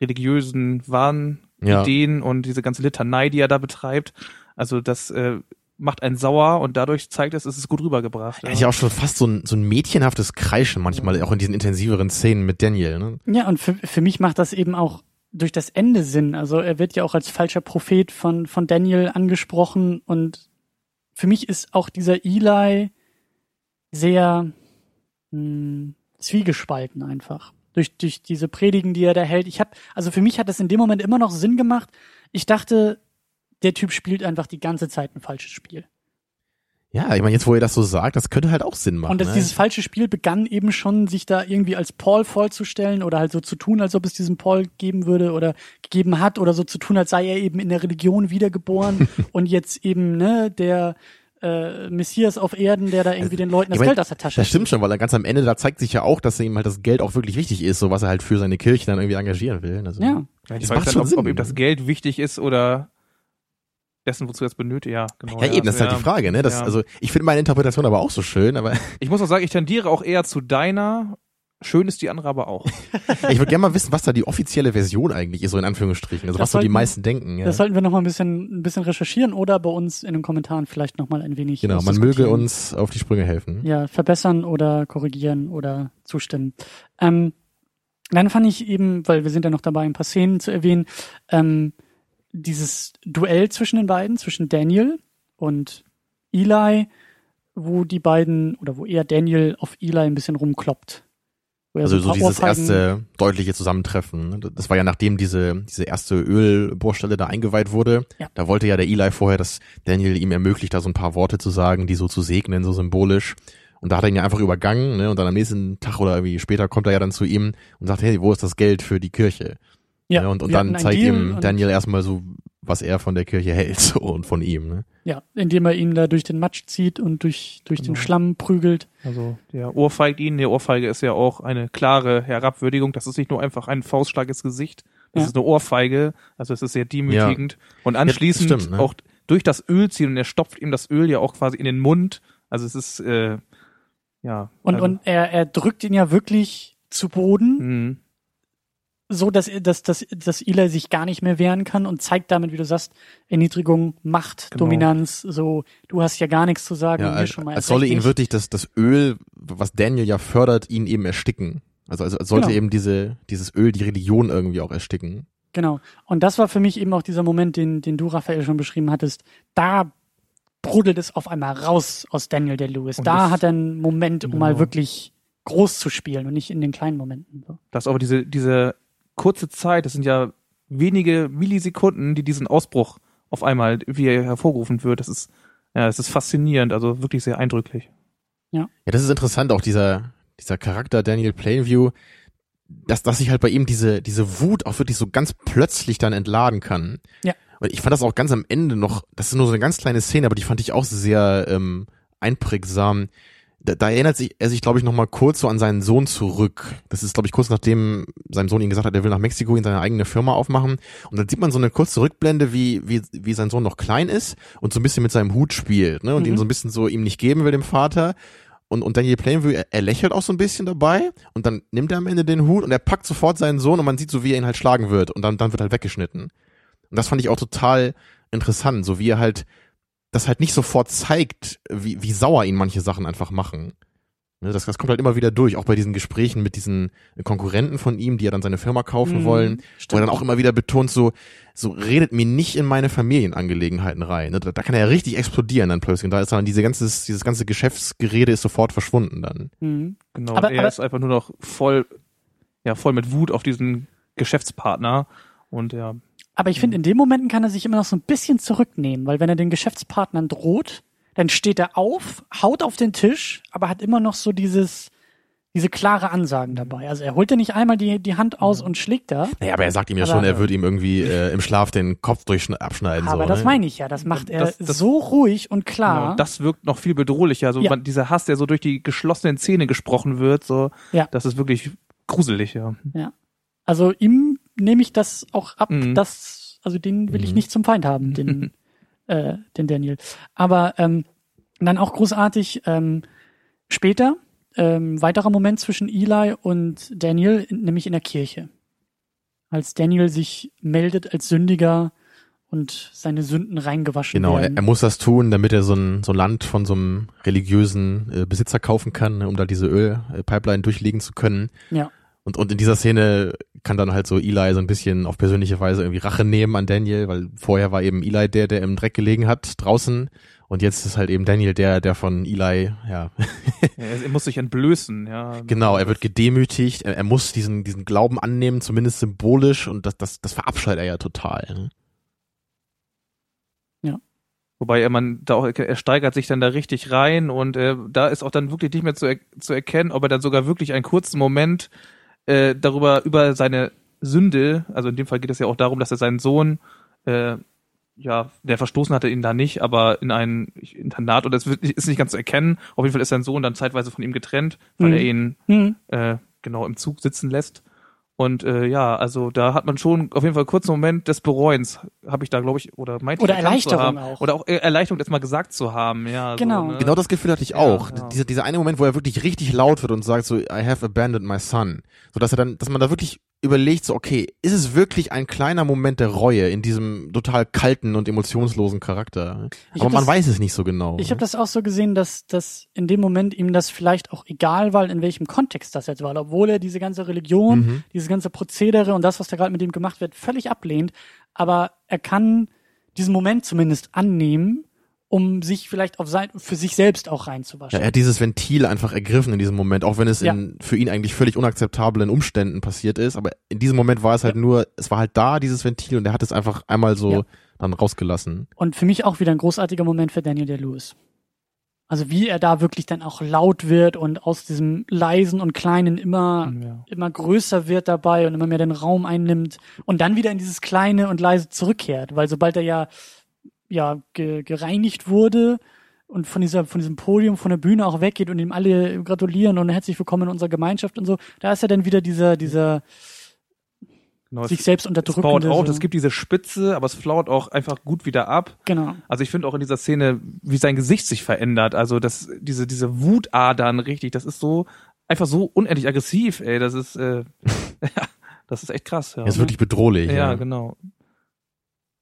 religiösen Wahn Ja. Ideen und diese ganze Litanei, die er da betreibt. Also das äh, macht einen sauer und dadurch zeigt es, es ist gut rübergebracht. er hat ja auch schon fast so ein, so ein mädchenhaftes Kreischen manchmal, auch in diesen intensiveren Szenen mit Daniel. Ne? ja und für, für mich macht das eben auch durch das Ende Sinn. Also er wird ja auch als falscher Prophet von, von Daniel angesprochen und für mich ist auch dieser Eli sehr mh, zwiegespalten einfach. Durch, durch diese Predigen, die er da hält. Ich hab, also für mich hat das in dem Moment immer noch Sinn gemacht. Ich dachte, der Typ spielt einfach die ganze Zeit ein falsches Spiel. Ja, ich meine, jetzt wo ihr das so sagt, das könnte halt auch Sinn machen. Und das, ne? dieses falsche Spiel begann eben schon, sich da irgendwie als Paul vorzustellen oder halt so zu tun, als ob es diesen Paul geben würde oder gegeben hat oder so zu tun, als sei er eben in der Religion wiedergeboren und jetzt eben, ne, der äh, Messias auf Erden, der da irgendwie den Leuten das Ich mein, Geld aus der Tasche Das stimmt zieht. schon, weil er ganz am Ende, da zeigt sich ja auch, dass ihm halt das Geld auch wirklich wichtig ist, so was er halt für seine Kirche dann irgendwie engagieren will. Also, Ja. Ja, ich Das weiß macht dann, schon ob, Sinn. ob ihm das Geld wichtig ist oder dessen, wozu er es benötigt. Ja, genau. Ja, eben, das ist halt die Frage, ne? Das, Ja. Also ich finde meine Interpretation aber auch so schön, aber Ich muss auch sagen, ich tendiere auch eher zu deiner. Schön ist die andere aber auch. ich würde gerne mal wissen, was da die offizielle Version eigentlich ist, so in Anführungsstrichen. Also Das was so die sollten- meisten denken. Ja. Das sollten wir noch mal ein bisschen, ein bisschen recherchieren oder bei uns in den Kommentaren vielleicht noch mal ein wenig Genau, man möge uns auf die Sprünge helfen. ja, verbessern oder korrigieren oder zustimmen. Ähm, dann fand ich eben, weil wir sind ja noch dabei, ein paar Szenen zu erwähnen, ähm, dieses Duell zwischen den beiden, zwischen Daniel und Eli, wo die beiden oder wo eher Daniel auf Eli ein bisschen rumkloppt. Also so paar dieses Ohrfeigen- erste deutliche Zusammentreffen. ne? Das war ja nachdem diese, diese erste Ölbohrstelle da eingeweiht wurde. Ja. Da wollte ja der Eli vorher, dass Daniel ihm ermöglicht, da so ein paar Worte zu sagen, die so zu segnen, so symbolisch. Und da hat er ihn ja einfach übergangen, ne? Und dann am nächsten Tag oder irgendwie später kommt er ja dann zu ihm und sagt, hey, wo ist das Geld für die Kirche? Ja, ne? Und, und dann zeigt ihm Daniel erstmal so, was er von der Kirche hält so, und von ihm. Ne? Ja, indem er ihn da durch den Matsch zieht und durch, durch den Genau. Schlamm prügelt. Also der ohrfeigt ihn. Der Ohrfeige ist ja auch eine klare Herabwürdigung. Das ist nicht nur einfach ein Faustschlag ins Gesicht. Das Ja. ist eine Ohrfeige. Also es ist sehr demütigend. Und anschließend stimmt, ne? auch durch das Öl ziehen und er stopft ihm das Öl ja auch quasi in den Mund. Also es ist äh, ja. Und, also, und er, er drückt ihn ja wirklich zu Boden. mh. So, dass, dass, dass, dass Eli sich gar nicht mehr wehren kann und zeigt damit, wie du sagst, Erniedrigung, Macht, Genau. Dominanz, so, du hast ja gar nichts zu sagen Ja, und mir als, schon mal als solle ihn wirklich das, das Öl, was Daniel ja fördert, ihn eben ersticken. Also, also als sollte Genau. eben diese, dieses Öl die Religion irgendwie auch ersticken. Genau. Und das war für mich eben auch dieser Moment, den, den du, Raphael, schon beschrieben hattest. Da brodelt es auf einmal raus aus Daniel der Lewis. Und Da hat er einen Moment, um mal Genau. wirklich groß zu spielen und nicht in den kleinen Momenten. So. Das aber diese, diese kurze Zeit, das sind ja wenige Millisekunden, die diesen Ausbruch auf einmal, wie er hervorgerufen wird, das ist, ja, das ist faszinierend, also wirklich sehr eindrücklich. Ja, das ist interessant, auch dieser, dieser Charakter Daniel Plainview, dass, dass sich halt bei ihm diese, diese Wut auch wirklich so ganz plötzlich dann entladen kann. Ja. Und ich fand das auch ganz am Ende noch, das ist nur so eine ganz kleine Szene, aber die fand ich auch sehr ähm, einprägsam. Da, da erinnert sich er sich, glaube ich, noch mal kurz so an seinen Sohn zurück. Das ist, glaube ich, kurz nachdem sein Sohn ihm gesagt hat, er will nach Mexiko in seine eigene Firma aufmachen. Und dann sieht man so eine kurze Rückblende, wie, wie, wie sein Sohn noch klein ist und so ein bisschen mit seinem Hut spielt, ne? Und Mhm. ihm so ein bisschen so ihm nicht geben will, dem Vater. Und, und Daniel Plainview, er, er lächelt auch so ein bisschen dabei und dann nimmt er am Ende den Hut und er packt sofort seinen Sohn und man sieht so, wie er ihn halt schlagen wird und dann, dann wird halt weggeschnitten. Und das fand ich auch total interessant, so wie er halt das halt nicht sofort zeigt, wie, wie sauer ihn manche Sachen einfach machen. Ne, das, das kommt halt immer wieder durch, auch bei diesen Gesprächen mit diesen Konkurrenten von ihm, die ja dann seine Firma kaufen Mhm, wollen, wo stimmt. er dann auch immer wieder betont, so, so redet mir nicht in meine Familienangelegenheiten rein. Ne? Da, da kann er ja richtig explodieren dann plötzlich. Und da ist dann diese ganze, dieses ganze Geschäftsgerede ist sofort verschwunden dann. Mhm. Genau. Aber- er aber- ist einfach nur noch voll, ja, voll mit Wut auf diesen Geschäftspartner. Und ja, Aber ich finde, in den Momenten kann er sich immer noch so ein bisschen zurücknehmen, weil wenn er den Geschäftspartnern droht, dann steht er auf, haut auf den Tisch, aber hat immer noch so dieses, diese klare Ansagen dabei. Also er holt ja nicht einmal die, die Hand aus und schlägt da. Naja, aber er sagt ihm ja Aber- schon, er wird ihm irgendwie äh, im Schlaf den Kopf durchschneiden. aber so, das ne? meine ich ja. Das macht er Das- das- so ruhig und klar. genau, das wirkt noch viel bedrohlicher. So Ja. man, dieser Hass, der so durch die geschlossenen Zähne gesprochen wird, so, Ja. das ist wirklich gruselig, ja. Also ihm nehme ich das auch ab, Mhm. dass, also den will ich Mhm. nicht zum Feind haben, den, äh, den Daniel. Aber ähm, dann auch großartig ähm, später, ähm, weiterer Moment zwischen Eli und Daniel, nämlich in der Kirche. Als Daniel sich meldet als Sündiger und seine Sünden reingewaschen Genau, er, werden. er muss das tun, damit er so ein, so ein Land von so einem religiösen äh, Besitzer kaufen kann, ne, um da diese Ölpipeline durchlegen zu können. Ja. Und, und in dieser Szene kann dann halt so Eli so ein bisschen auf persönliche Weise irgendwie Rache nehmen an Daniel, weil vorher war eben Eli der, der im Dreck gelegen hat, draußen. Und jetzt ist halt eben Daniel der, der von Eli, ja, Er, er muss sich entblößen, ja. genau, er wird gedemütigt, er, er muss diesen, diesen Glauben annehmen, zumindest symbolisch, und das, das, das verabscheut er ja total. Ne? Wobei er man da auch, er steigert sich dann da richtig rein und äh, da ist auch dann wirklich nicht mehr zu, er, zu erkennen, ob er dann sogar wirklich einen kurzen Moment äh, darüber über seine Sünde, also in dem Fall geht es ja auch darum, dass er seinen Sohn, äh, ja, der verstoßen hatte ihn da nicht, aber in ein Internat und das ist nicht ganz zu erkennen. Auf jeden Fall ist sein Sohn dann zeitweise von ihm getrennt, weil Mhm. er ihn Hm. äh, genau im Zug sitzen lässt. Und äh, ja, also da hat man schon auf jeden Fall einen kurzen Moment des Bereuens, habe ich da, glaube ich, oder meinte Oder ich erkannt zu Erleichterung haben. auch. Oder auch äh, Erleichterung, das mal gesagt zu haben, ja. Genau. So, ne? Genau das Gefühl hatte ich Ja, auch. ja. Dieser, dieser eine Moment, wo er wirklich richtig laut wird und sagt so, I have abandoned my son. So dass er dann, dass man da wirklich überlegt, so, okay, ist es wirklich ein kleiner Moment der Reue in diesem total kalten und emotionslosen Charakter? Ich Aber man das- weiß es nicht so genau. Ich habe das auch so gesehen, dass, dass in dem Moment ihm das vielleicht auch egal war, in welchem Kontext das jetzt war. Obwohl er diese ganze Religion, Mhm. dieses ganze Prozedere und das, was da gerade mit ihm gemacht wird, völlig ablehnt. Aber er kann diesen Moment zumindest annehmen, um sich vielleicht auf sein, für sich selbst auch Ja, reinzuwaschen. er hat dieses Ventil einfach ergriffen in diesem Moment, auch wenn es Ja. in für ihn eigentlich völlig unakzeptablen Umständen passiert ist. Aber in diesem Moment war es halt nur, es war halt da, dieses Ventil, und er hat es einfach einmal so Ja. dann rausgelassen. Und für mich auch wieder ein großartiger Moment für Daniel Day-Lewis. Also wie er da wirklich dann auch laut wird und aus diesem leisen und kleinen immer ja. immer größer wird dabei und immer mehr den Raum einnimmt und dann wieder in dieses kleine und leise zurückkehrt, weil sobald er ja ja ge gereinigt wurde und von dieser von diesem Podium von der Bühne auch weggeht und ihm alle gratulieren und herzlich willkommen in unserer Gemeinschaft und so, da ist er dann wieder dieser dieser Genau, sich es, selbst es unterdrückende baut auf, so. es gibt diese Spitze, aber es flaut auch einfach gut wieder ab. genau Also ich finde auch in dieser Szene, wie sein Gesicht sich verändert, also das, diese, diese Wutadern richtig, das ist so, einfach so unendlich aggressiv, ey, das ist, äh, ja, das ist echt krass, ja. Er ist wirklich bedrohlich. ja, genau.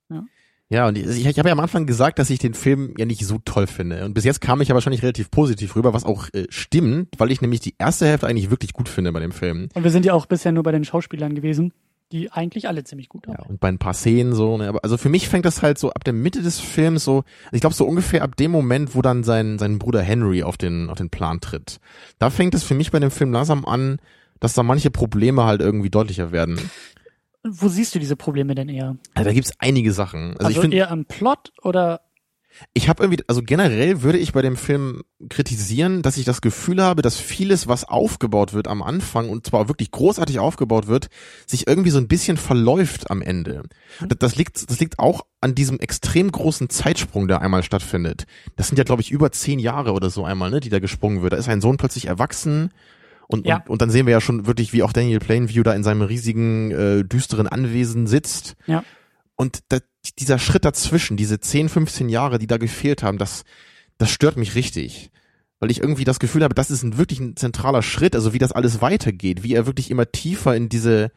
Ja, und ich, ich habe ja am Anfang gesagt, dass ich den Film ja nicht so toll finde. Und bis jetzt kam ich ja wahrscheinlich relativ positiv rüber, was auch äh, stimmt, weil ich nämlich die erste Hälfte eigentlich wirklich gut finde bei dem Film. und wir sind ja auch bisher nur bei den Schauspielern gewesen, die eigentlich alle ziemlich gut Ja, haben. und bei ein paar Szenen so, ne, aber also für mich fängt das halt so ab der Mitte des Films so, ich glaube so ungefähr ab dem Moment, wo dann sein sein Bruder Henry auf den auf den Plan tritt. Da fängt es für mich bei dem Film langsam an, dass da manche Probleme halt irgendwie deutlicher werden. Wo siehst du diese Probleme denn eher? Also da gibt's einige Sachen. Also, Also, ich finde eher am Plot oder Ich habe irgendwie, also generell würde ich bei dem Film kritisieren, dass ich das Gefühl habe, dass vieles, was aufgebaut wird am Anfang und zwar wirklich großartig aufgebaut wird, sich irgendwie so ein bisschen verläuft am Ende. Das, das liegt, das liegt auch an diesem extrem großen Zeitsprung, der einmal stattfindet. Das sind ja, glaube ich, über zehn Jahre oder so einmal, ne, die da gesprungen wird. Da ist ein Sohn plötzlich erwachsen. Und, Ja. und, und dann sehen wir ja schon wirklich, wie auch Daniel Plainview da in seinem riesigen, äh, düsteren Anwesen sitzt. Ja. Und da, dieser Schritt dazwischen, diese 10, 15 Jahre, die da gefehlt haben, das, das stört mich richtig. Weil ich irgendwie das Gefühl habe, das ist ein wirklich ein zentraler Schritt, also wie das alles weitergeht, wie er wirklich immer tiefer in diese,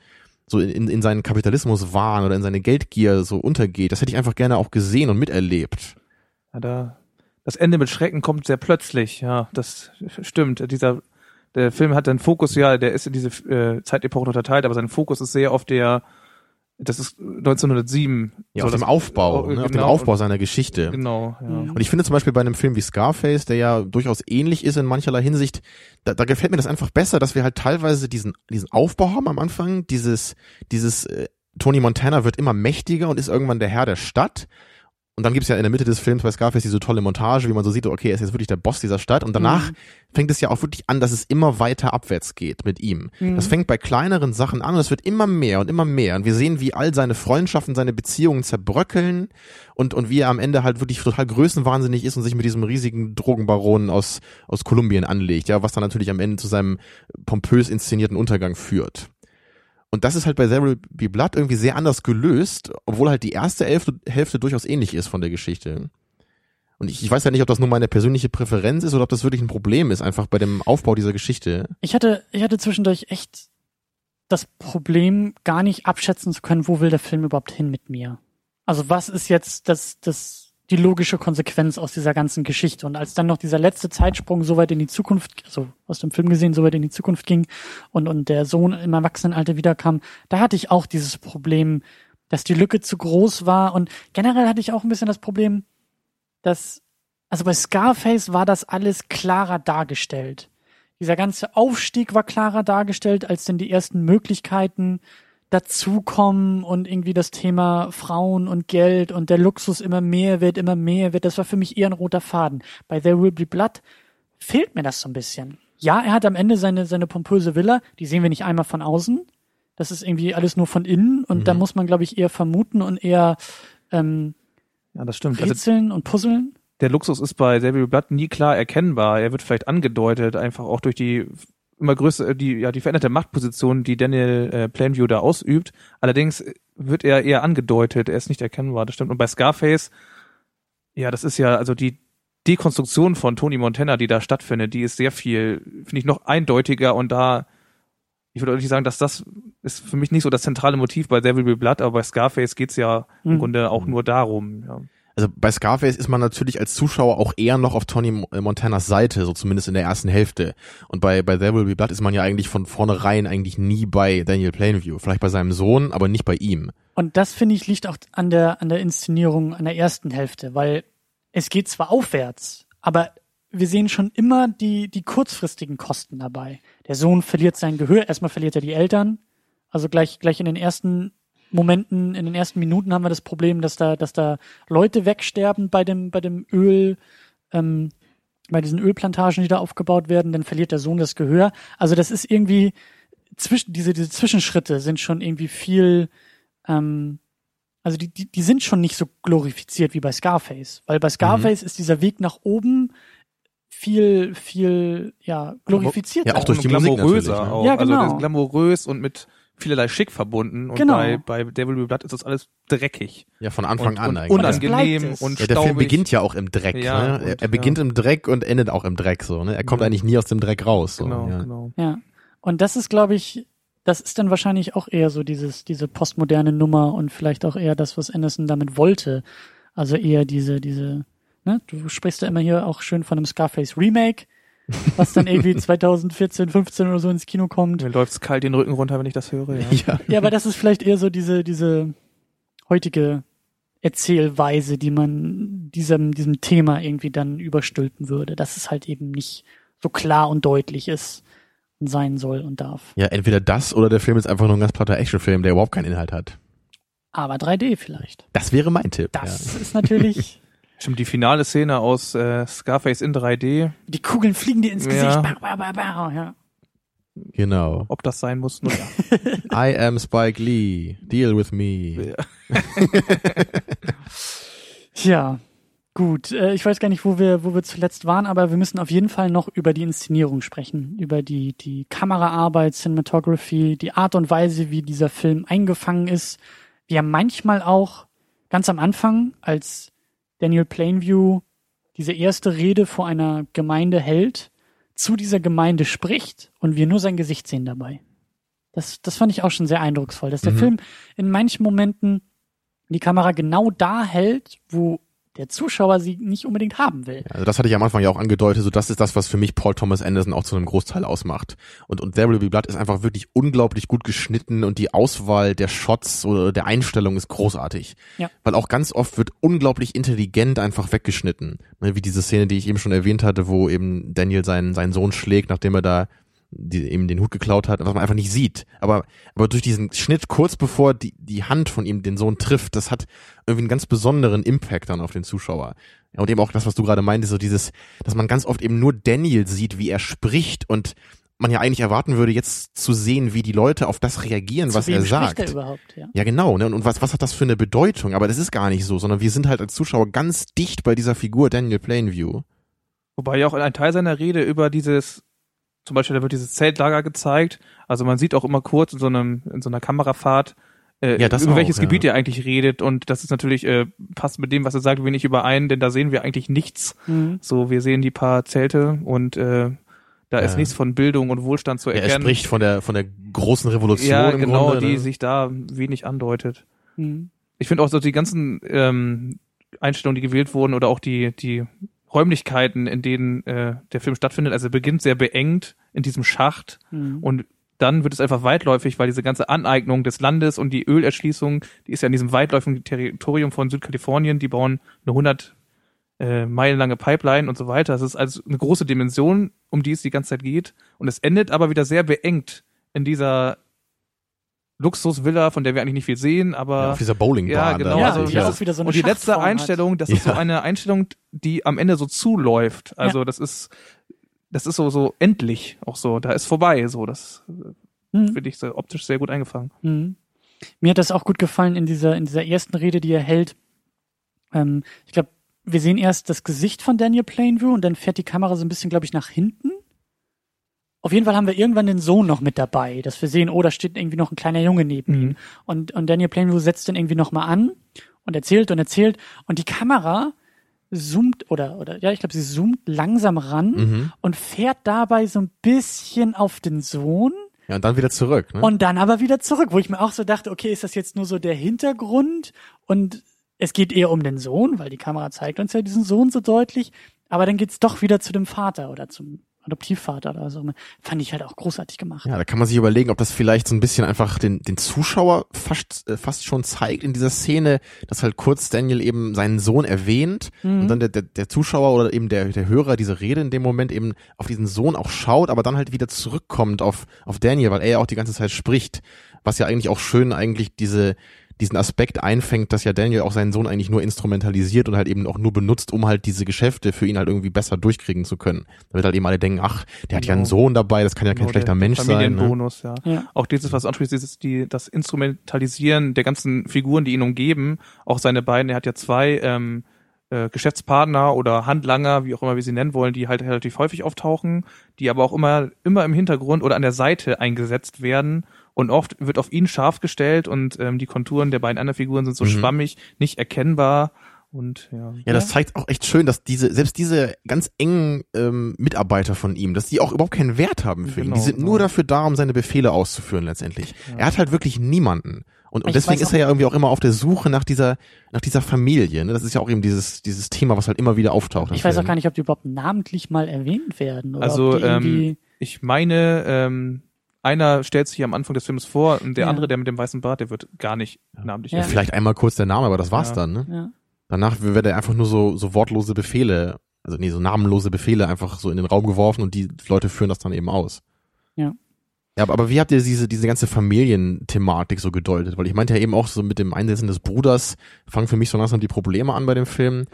so in, in seinen Kapitalismus wahn oder in seine Geldgier so untergeht. Das hätte ich einfach gerne auch gesehen und miterlebt. Ja, da, das Ende mit Schrecken kommt sehr plötzlich, ja, das stimmt. Dieser, der Film hat seinen Fokus ja, der ist in diese äh, Zeitepoche unterteilt, aber sein Fokus ist sehr auf der, das ist 1907. Ja, soll auf dem Aufbau, oh, ne, auf dem genau, Aufbau seiner Geschichte. Genau, ja. Mhm. Und ich finde zum Beispiel bei einem Film wie Scarface, der ja durchaus ähnlich ist in mancherlei Hinsicht, da, da gefällt mir das einfach besser, dass wir halt teilweise diesen, diesen Aufbau haben am Anfang, dieses, dieses äh, Tony Montana wird immer mächtiger und ist irgendwann der Herr der Stadt. Und dann gibt's ja in der Mitte des Films bei Scarface diese tolle Montage, wie man so sieht, okay, er ist jetzt wirklich der Boss dieser Stadt. Und danach Mhm. fängt es ja auch wirklich an, dass es immer weiter abwärts geht mit ihm. Mhm. Das fängt bei kleineren Sachen an und es wird immer mehr und immer mehr. Und wir sehen, wie all seine Freundschaften, seine Beziehungen zerbröckeln und, und wie er am Ende halt wirklich total größenwahnsinnig ist und sich mit diesem riesigen Drogenbaron aus, aus Kolumbien anlegt, ja, was dann natürlich am Ende zu seinem pompös inszenierten Untergang führt. Und das ist halt bei There Be Blood irgendwie sehr anders gelöst, obwohl halt die erste Hälfte, Hälfte durchaus ähnlich ist von der Geschichte. Und ich, ich weiß ja nicht, ob das nur meine persönliche Präferenz ist oder ob das wirklich ein Problem ist, einfach bei dem Aufbau dieser Geschichte. Ich hatte, ich hatte zwischendurch echt das Problem, gar nicht abschätzen zu können, wo will der Film überhaupt hin mit mir. Also was ist jetzt das, das, die logische Konsequenz aus dieser ganzen Geschichte? Und als dann noch dieser letzte Zeitsprung so weit in die Zukunft, also aus dem Film gesehen, so weit in die Zukunft ging und, und der Sohn im Erwachsenenalter wiederkam, da hatte ich auch dieses Problem, dass die Lücke zu groß war. Und generell hatte ich auch ein bisschen das Problem, dass, also bei Scarface war das alles klarer dargestellt dieser ganze Aufstieg war klarer dargestellt, als denn die ersten Möglichkeiten dazukommen und irgendwie das Thema Frauen und Geld und der Luxus immer mehr wird, immer mehr wird. Das war für mich eher ein roter Faden. Bei There Will Be Blood fehlt mir das so ein bisschen. Ja, er hat am Ende seine, seine pompöse Villa, die sehen wir nicht einmal von außen. Das ist irgendwie alles nur von innen und da muss man, glaube ich, eher vermuten und eher ähm, ja, das stimmt. Also rätseln und puzzeln. der Luxus ist bei There Will Be Blood nie klar erkennbar. Er wird vielleicht angedeutet, einfach auch durch die immer größere, die, ja, die veränderte Machtposition, die Daniel äh, Plainview da ausübt. Allerdings wird er eher angedeutet, er ist nicht erkennbar, das stimmt. Und bei Scarface, ja, das ist ja, also die Dekonstruktion von Tony Montana, die da stattfindet, die ist sehr viel, finde ich, noch eindeutiger und da, ich würde nicht sagen, dass das ist für mich nicht so das zentrale Motiv bei Will Be Blood, aber bei Scarface geht's ja im Mhm. Grunde auch nur darum, ja. Also bei Scarface ist man natürlich als Zuschauer auch eher noch auf Tony äh, Montanas Seite, so zumindest in der ersten Hälfte. Und bei, bei There Will Be Blood ist man ja eigentlich von vornherein eigentlich nie bei Daniel Plainview. Vielleicht bei seinem Sohn, aber nicht bei ihm. Und das finde ich liegt auch an der an der Inszenierung an der ersten Hälfte, weil es geht zwar aufwärts, aber wir sehen schon immer die die kurzfristigen Kosten dabei. Der Sohn verliert sein Gehör, erstmal verliert er die Eltern, also gleich gleich in den ersten Momenten, in den ersten Minuten haben wir das Problem, dass da dass da Leute wegsterben bei dem bei dem Öl ähm, bei diesen Ölplantagen, die da aufgebaut werden, dann verliert der Sohn das Gehör. Also das ist irgendwie zwischen diese diese Zwischenschritte sind schon irgendwie viel ähm, also die, die, die sind schon nicht so glorifiziert wie bei Scarface, weil bei Scarface ist dieser Weg nach oben viel, viel, ja, glorifiziert. Ja, auch durch und die Musik glamouröser natürlich, ne? auch. Ja, Also genau. das ist glamourös und mit vielerlei Schick verbunden. Und Genau. bei, bei Devil Will Be Blood ist das alles dreckig. Ja, von Anfang und, an und eigentlich. unangenehm und Ja, der staubig. Film beginnt ja auch im Dreck. Ja, ne? und, er, beginnt ja. im Dreck und endet auch im Dreck so. Ne? Er kommt Ja. eigentlich nie aus dem Dreck raus. So, Genau, ja. genau. Ja. Und das ist, glaube ich, das ist dann wahrscheinlich auch eher so dieses, diese postmoderne Nummer und vielleicht auch eher das, was Anderson damit wollte. Also eher diese, diese, ne, du sprichst ja immer hier auch schön von einem Scarface Remake, was dann irgendwie 2014, 15 oder so ins Kino kommt. Mir läuft's kalt den Rücken runter, wenn ich das höre. Ja. Ja. Ja, aber das ist vielleicht eher so diese, diese heutige Erzählweise, die man diesem, diesem Thema irgendwie dann überstülpen würde, dass es halt eben nicht so klar und deutlich ist und sein soll und darf. ja, entweder das oder der Film ist einfach nur ein ganz platter Actionfilm, der überhaupt keinen Inhalt hat. Aber 3D vielleicht. Das wäre mein Tipp. Das ist natürlich, Stimmt, die finale Szene aus äh, Scarface in 3D, die Kugeln fliegen dir ins Ja. Gesicht. Bah, bah, bah, bah, ja. Ja. Genau. ob das sein muss, nur ja. I am Spike Lee. Deal with me. Tja, gut. Äh, ich weiß gar nicht, wo wir, wo wir zuletzt waren, aber wir müssen auf jeden Fall noch über die Inszenierung sprechen, über die, die Kameraarbeit, Cinematography, die Art und Weise, wie dieser Film eingefangen ist. Wie er manchmal auch ganz am Anfang, als Daniel Plainview diese erste Rede vor einer Gemeinde hält, zu dieser Gemeinde spricht und wir nur sein Gesicht sehen dabei. Das, das fand ich auch schon sehr eindrucksvoll, dass der Mhm. Film in manchen Momenten die Kamera genau da hält, wo der Zuschauer sie nicht unbedingt haben will. Also das hatte ich am Anfang ja auch angedeutet, so das ist das, was für mich Paul Thomas Anderson auch zu einem Großteil ausmacht. Und, und There Will Be Blood ist einfach wirklich unglaublich gut geschnitten und die Auswahl der Shots oder der Einstellung ist großartig. Ja. Weil auch ganz oft wird unglaublich intelligent einfach weggeschnitten. Ne, wie diese Szene, die ich eben schon erwähnt hatte, wo eben Daniel seinen, seinen Sohn schlägt, nachdem er da die, eben den Hut geklaut hat, was man einfach nicht sieht. Aber, aber durch diesen Schnitt kurz bevor die, die Hand von ihm den Sohn trifft, das hat irgendwie einen ganz besonderen Impact dann auf den Zuschauer. Ja, und eben auch das, was du gerade meintest, so dieses, dass man ganz oft eben nur Daniel sieht, wie er spricht und man ja eigentlich erwarten würde, jetzt zu sehen, wie die Leute auf das reagieren, Zu was wem er spricht sagt. Er überhaupt, ja. Ja, genau. Ne? Und was, was hat das für eine Bedeutung? Aber das ist gar nicht so, sondern wir sind halt als Zuschauer ganz dicht bei dieser Figur Daniel Plainview. Wobei ja auch ein Teil seiner Rede über dieses, zum Beispiel, da wird dieses Zeltlager gezeigt. Also man sieht auch immer kurz in so einem, in so einer Kamerafahrt, äh, Ja, das über auch, welches ja. Gebiet er eigentlich redet. Und das ist natürlich, äh, passt mit dem, was er sagt, wenig überein, denn da sehen wir eigentlich nichts. Mhm. So, wir sehen die paar Zelte und äh, da ist Ja. nichts von Bildung und Wohlstand zu Ja, er erkennen. spricht von der, von der großen Revolution ja, im genau, Grunde. die ne? sich da wenig andeutet. Mhm. Ich finde auch so die ganzen ähm, Einstellungen, die gewählt wurden oder auch die, die Räumlichkeiten, in denen äh, der Film stattfindet. Also er beginnt sehr beengt in diesem Schacht Mhm. und dann wird es einfach weitläufig, weil diese ganze Aneignung des Landes und die Ölerschließung, die ist ja in diesem weitläufigen Territorium von Südkalifornien, die bauen eine 100 äh, Meilen lange Pipeline und so weiter. Das ist also eine große Dimension, um die es die ganze Zeit geht. Und es endet aber wieder sehr beengt in dieser Luxusvilla, von der wir eigentlich nicht viel sehen, aber ja, auf dieser Bowlingbahn. Ja, da. genau, ja, also die das auch wieder so eine und die letzte. Einstellung, das ist so Ja. eine Einstellung, die am Ende so zuläuft. Also das ist, das ist so so endlich auch so. Da ist vorbei. So das Mhm. finde ich so optisch sehr gut eingefangen. Mhm. Mir hat das auch gut gefallen in dieser, in dieser ersten Rede, die er hält. Ähm, ich glaube, wir sehen erst das Gesicht von Daniel Plainview und dann fährt die Kamera so ein bisschen, glaube ich, nach hinten. Auf jeden Fall haben wir irgendwann den Sohn noch mit dabei, dass wir sehen, oh, da steht irgendwie noch ein kleiner Junge neben Mhm. ihm. Und, und Daniel Plainview setzt dann irgendwie nochmal an und erzählt und erzählt. Und die Kamera zoomt oder, oder, ja, ich glaube, sie zoomt langsam ran Mhm. und fährt dabei so ein bisschen auf den Sohn. Ja, und dann wieder zurück. Ne? Und dann aber wieder zurück, wo ich mir auch so dachte, okay, ist das jetzt nur so der Hintergrund und es geht eher um den Sohn, weil die Kamera zeigt uns ja diesen Sohn so deutlich, aber dann geht's doch wieder zu dem Vater oder zum Adoptivvater oder so. Fand ich halt auch großartig gemacht. Ja, da kann man sich überlegen, ob das vielleicht so ein bisschen einfach den, den Zuschauer fast, äh, fast schon zeigt in dieser Szene, dass halt kurz Daniel eben seinen Sohn erwähnt Mhm. und dann der, der, der Zuschauer oder eben der, der Hörer diese Rede in dem Moment eben auf diesen Sohn auch schaut, aber dann halt wieder zurückkommt auf, auf Daniel, weil er ja auch die ganze Zeit spricht. Was ja eigentlich auch schön eigentlich diese, diesen Aspekt einfängt, dass ja Daniel auch seinen Sohn eigentlich nur instrumentalisiert und halt eben auch nur benutzt, um halt diese Geschäfte für ihn halt irgendwie besser durchkriegen zu können. Damit halt eben alle denken, ach, der hat ja einen Genau. Sohn dabei, das kann ja kein Genau, schlechter der Mensch sein. Ne? Familienbonus, ja. Ja. Auch dieses, was anspricht, dieses, die, das Instrumentalisieren der ganzen Figuren, die ihn umgeben, auch seine beiden, er hat ja zwei ähm, äh, Geschäftspartner oder Handlanger, wie auch immer wir sie nennen wollen, die halt relativ häufig auftauchen, die aber auch immer, immer im Hintergrund oder an der Seite eingesetzt werden. Und oft wird auf ihn scharf gestellt und ähm, die Konturen der beiden anderen Figuren sind so Mhm. schwammig, nicht erkennbar. Und ja. Ja, das zeigt auch echt schön, dass diese, selbst diese ganz engen ähm, Mitarbeiter von ihm, dass die auch überhaupt keinen Wert haben für ihn. Genau, Die sind genau. nur dafür da, um seine Befehle auszuführen letztendlich. Er hat halt wirklich niemanden. Und, und Ich deswegen ist er ja irgendwie auch immer auf der Suche nach dieser, nach dieser Familie. Ne? Das ist ja auch eben dieses, dieses Thema, was halt immer wieder auftaucht. Ich weiß auch Film. gar nicht, ob die überhaupt namentlich mal erwähnt werden. Oder Also, die ähm, Ich meine, ähm, einer stellt sich am Anfang des Films vor und der Ja. andere, der mit dem weißen Bart, der wird gar nicht namentlich Ja. Vielleicht einmal kurz der Name, aber das war's Ja. dann. Ne? ja. Danach wird er einfach nur so, so wortlose Befehle, also nee, so namenlose Befehle einfach so in den Raum geworfen und die Leute führen das dann eben aus. Ja. Ja, aber, wie habt ihr diese, diese ganze Familienthematik so gedeutet? Weil ich meinte ja eben auch so mit dem Einsetzen des Bruders fangen für mich so langsam die Probleme an bei dem Film.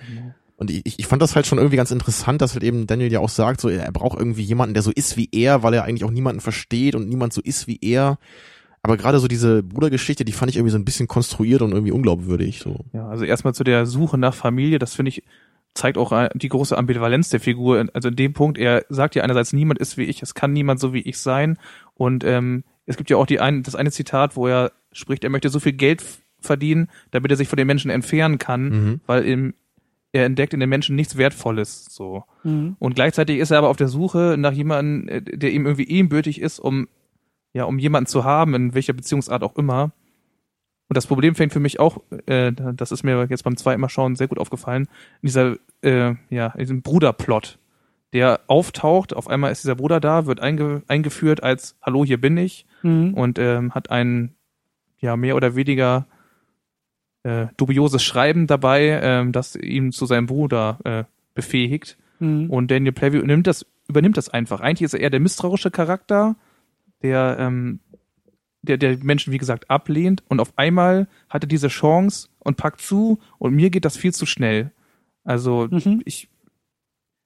Und ich, ich fand das halt schon irgendwie ganz interessant, dass halt eben Daniel ja auch sagt, so er braucht irgendwie jemanden, der so ist wie er, weil er eigentlich auch niemanden versteht und niemand so ist wie er. Aber gerade so diese Brudergeschichte, die fand ich irgendwie so ein bisschen konstruiert und irgendwie unglaubwürdig. So. Ja, also erstmal zu der Suche nach Familie, das finde ich, zeigt auch äh, die große Ambivalenz der Figur. Also in dem Punkt, er sagt ja einerseits, niemand ist wie ich, es kann niemand so wie ich sein. Und ähm, es gibt ja auch die ein, das eine Zitat, wo er spricht, er möchte so viel Geld verdienen, damit er sich von den Menschen entfernen kann, Mhm. weil im, er entdeckt in den Menschen nichts Wertvolles. So. Mhm. Und gleichzeitig ist er aber auf der Suche nach jemandem, äh, der ihm irgendwie ebenbürtig ist, um ja, um jemanden zu haben, in welcher Beziehungsart auch immer. Und das Problem fängt für mich auch, äh, das ist mir jetzt beim zweiten Mal schauen sehr gut aufgefallen, in dieser, äh, ja, in diesem Bruderplot, der auftaucht, auf einmal ist dieser Bruder da, wird einge eingeführt als Hallo, hier bin ich Mhm. und ähm, hat ein ja mehr oder weniger äh, dubioses Schreiben dabei, ähm, das ihn zu seinem Bruder äh, befähigt. Mhm. Und Daniel Pleview nimmt das, übernimmt das einfach. Eigentlich ist er eher der misstrauische Charakter, der, ähm, der, der Menschen, wie gesagt, ablehnt. Und auf einmal hat er diese Chance und packt zu. Und mir geht das viel zu schnell. Also, Mhm. ich,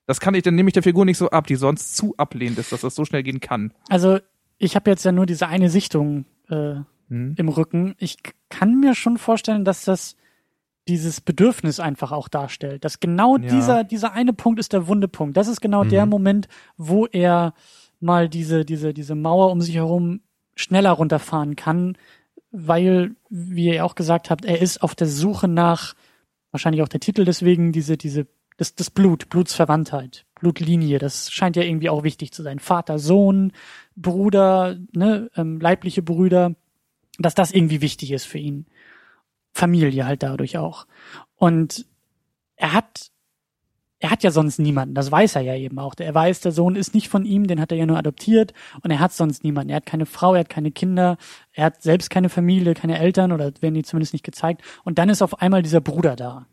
das kann ich, dann nehme ich der Figur nicht so ab, die sonst zu ablehnend ist, dass das so schnell gehen kann. Also ich habe jetzt ja nur diese eine Sichtung äh, Hm? im Rücken. Ich kann mir schon vorstellen, dass das dieses Bedürfnis einfach auch darstellt. Dass genau Ja. dieser, dieser eine Punkt ist der Wundepunkt. Das ist genau der Mhm. Moment, wo er mal diese, diese, diese Mauer um sich herum schneller runterfahren kann, weil, wie ihr auch gesagt habt, er ist auf der Suche nach, wahrscheinlich auch der Titel deswegen, diese, diese, das, das Blut, Blutsverwandtheit, Blutlinie, das scheint ja irgendwie auch wichtig zu sein. Vater, Sohn, Bruder, ne, ähm, leibliche Brüder, dass das irgendwie wichtig ist für ihn. Familie halt dadurch auch. Und er hat, er hat ja sonst niemanden, das weiß er ja eben auch. Er weiß, der Sohn ist nicht von ihm, den hat er ja nur adoptiert und er hat sonst niemanden. Er hat keine Frau, er hat keine Kinder, er hat selbst keine Familie, keine Eltern oder werden die zumindest nicht gezeigt. Und dann ist auf einmal dieser Bruder da.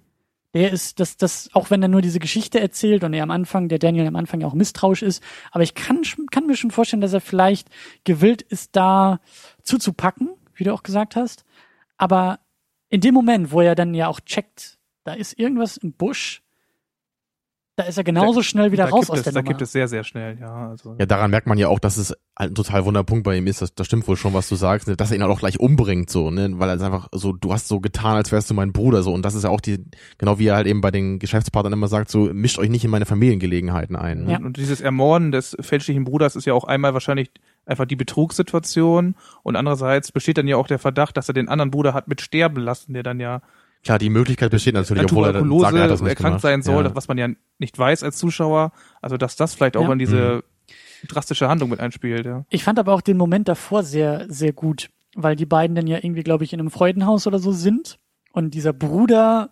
Der ist, das, das, auch wenn er nur diese Geschichte erzählt und er am Anfang, der Daniel am Anfang ja auch misstrauisch ist, aber ich kann, kann mir schon vorstellen, dass er vielleicht gewillt ist, da zuzupacken, wie du auch gesagt hast. Aber in dem Moment, wo er dann ja auch checkt, da ist irgendwas im Busch, da ist er genauso schnell wieder da raus aus es, der Da Nummer. gibt es sehr, sehr schnell, ja. Also, Ja, daran merkt man ja auch, dass es halt ein total Wunderpunkt bei ihm ist. Das, das stimmt wohl schon, was du sagst, ne? dass er ihn halt auch gleich umbringt, so, ne, weil er ist einfach so, du hast so getan, als wärst du mein Bruder, so, und das ist ja auch die, genau wie er halt eben bei den Geschäftspartnern immer sagt, so, mischt euch nicht in meine Familiengelegenheiten ein. Ne? Ja. Und dieses Ermorden des fälschlichen Bruders ist ja auch einmal wahrscheinlich einfach die Betrugssituation und andererseits besteht dann ja auch der Verdacht, dass er den anderen Bruder hat mit sterben lassen, der dann ja Klar, die Möglichkeit besteht natürlich, an obwohl er dann Tuberkulose sagt, er hat das nicht erkrankt gemacht. sein soll, Ja. was man ja nicht weiß als Zuschauer. Also dass das vielleicht auch Ja. in diese drastische Handlung mit einspielt, ja. Ich fand aber auch den Moment davor sehr, sehr gut, weil die beiden dann ja irgendwie, glaube ich, in einem Freudenhaus oder so sind und dieser Bruder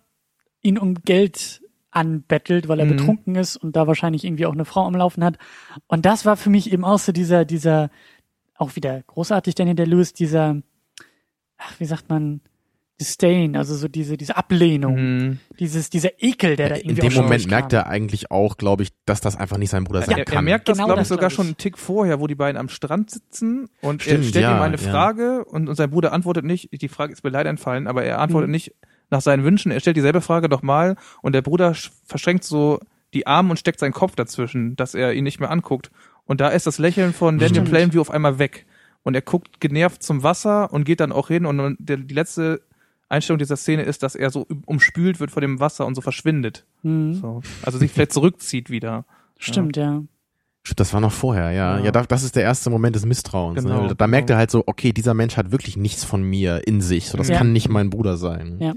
ihn um Geld anbettelt, weil er Mhm. betrunken ist und da wahrscheinlich irgendwie auch eine Frau am Laufen hat. Und das war für mich eben auch so dieser, dieser, auch wieder großartig, Daniel der Lewis, dieser, ach, wie sagt man, Disdain, also so diese, diese Ablehnung, Mhm. dieses, dieser Ekel, der da irgendwie In dem Moment merkt er eigentlich auch, glaube ich, dass das einfach nicht sein Bruder sein Er, kann. er merkt das, Genau glaube ich, sogar glaub ich. schon einen Tick vorher, wo die beiden am Strand sitzen und er Stimmt, stellt ja, ihm eine ja. Frage und, und sein Bruder antwortet nicht. Die Frage ist mir leider entfallen, aber er antwortet Mhm. nicht nach seinen Wünschen. Er stellt dieselbe Frage nochmal und der Bruder sch- verschränkt so die Arme und steckt seinen Kopf dazwischen, dass er ihn nicht mehr anguckt. Und da ist das Lächeln von Daniel Stimmt. Plainview auf einmal weg. Und er guckt genervt zum Wasser und geht dann auch hin und, der, die letzte Einstellung dieser Szene ist, dass er so umspült wird von dem Wasser und so verschwindet. Mhm. So. Also sich vielleicht zurückzieht wieder. Stimmt, ja. Stimmt, Das war noch vorher, ja. Ja. Ja, da- das ist der erste Moment des Misstrauens. Genau, ne? Da, da merkt genau. er halt so, okay, dieser Mensch hat wirklich nichts von mir in sich. So, das Ja. kann nicht mein Bruder sein. Ja.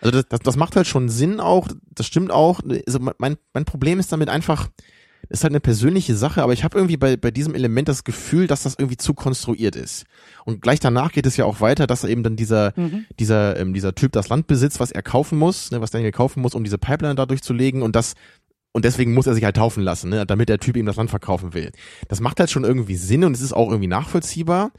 Also das, das, das macht halt schon Sinn auch, das stimmt auch. Also mein, mein Problem ist damit einfach, ist halt eine persönliche Sache, aber ich habe irgendwie bei, bei diesem Element das Gefühl, dass das irgendwie zu konstruiert ist. Und gleich danach geht es ja auch weiter, dass eben dann dieser, Mhm. dieser, ähm, dieser Typ das Land besitzt, was er kaufen muss, ne, was Daniel kaufen muss, um diese Pipeline da durchzulegen und das und deswegen muss er sich halt taufen lassen, ne, damit der Typ ihm das Land verkaufen will. Das macht halt schon irgendwie Sinn und es ist auch irgendwie nachvollziehbar.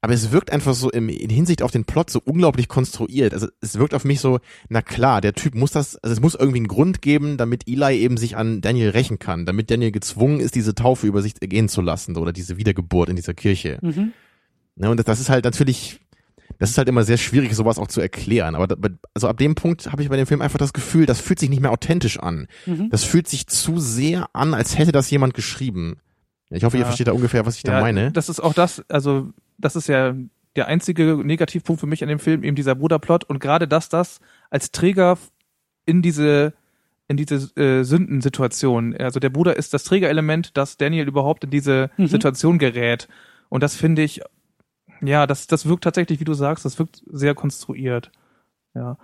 Aber es wirkt einfach so im, in Hinsicht auf den Plot so unglaublich konstruiert. Also es wirkt auf mich so, na klar, der Typ muss das, also es muss irgendwie einen Grund geben, damit Eli eben sich an Daniel rächen kann, damit Daniel gezwungen ist, diese Taufe über sich gehen zu lassen oder diese Wiedergeburt in dieser Kirche. Mhm. Ne, und das, ist halt natürlich, das ist halt immer sehr schwierig, sowas auch zu erklären. Aber also ab dem Punkt habe ich bei dem Film einfach das Gefühl, das fühlt sich nicht mehr authentisch an. Mhm. Das fühlt sich zu sehr an, als hätte das jemand geschrieben. Ich hoffe, ihr Ja. versteht da ungefähr, was ich da meine. Das ist auch das, also das ist ja der einzige Negativpunkt für mich an dem Film, eben dieser Bruderplot und gerade dass das als Träger in diese in diese äh, Sündensituation, also der Bruder ist das Trägerelement, dass Daniel überhaupt in diese Mhm. Situation gerät und das finde ich, ja, das das wirkt tatsächlich, wie du sagst, das wirkt sehr konstruiert, ja.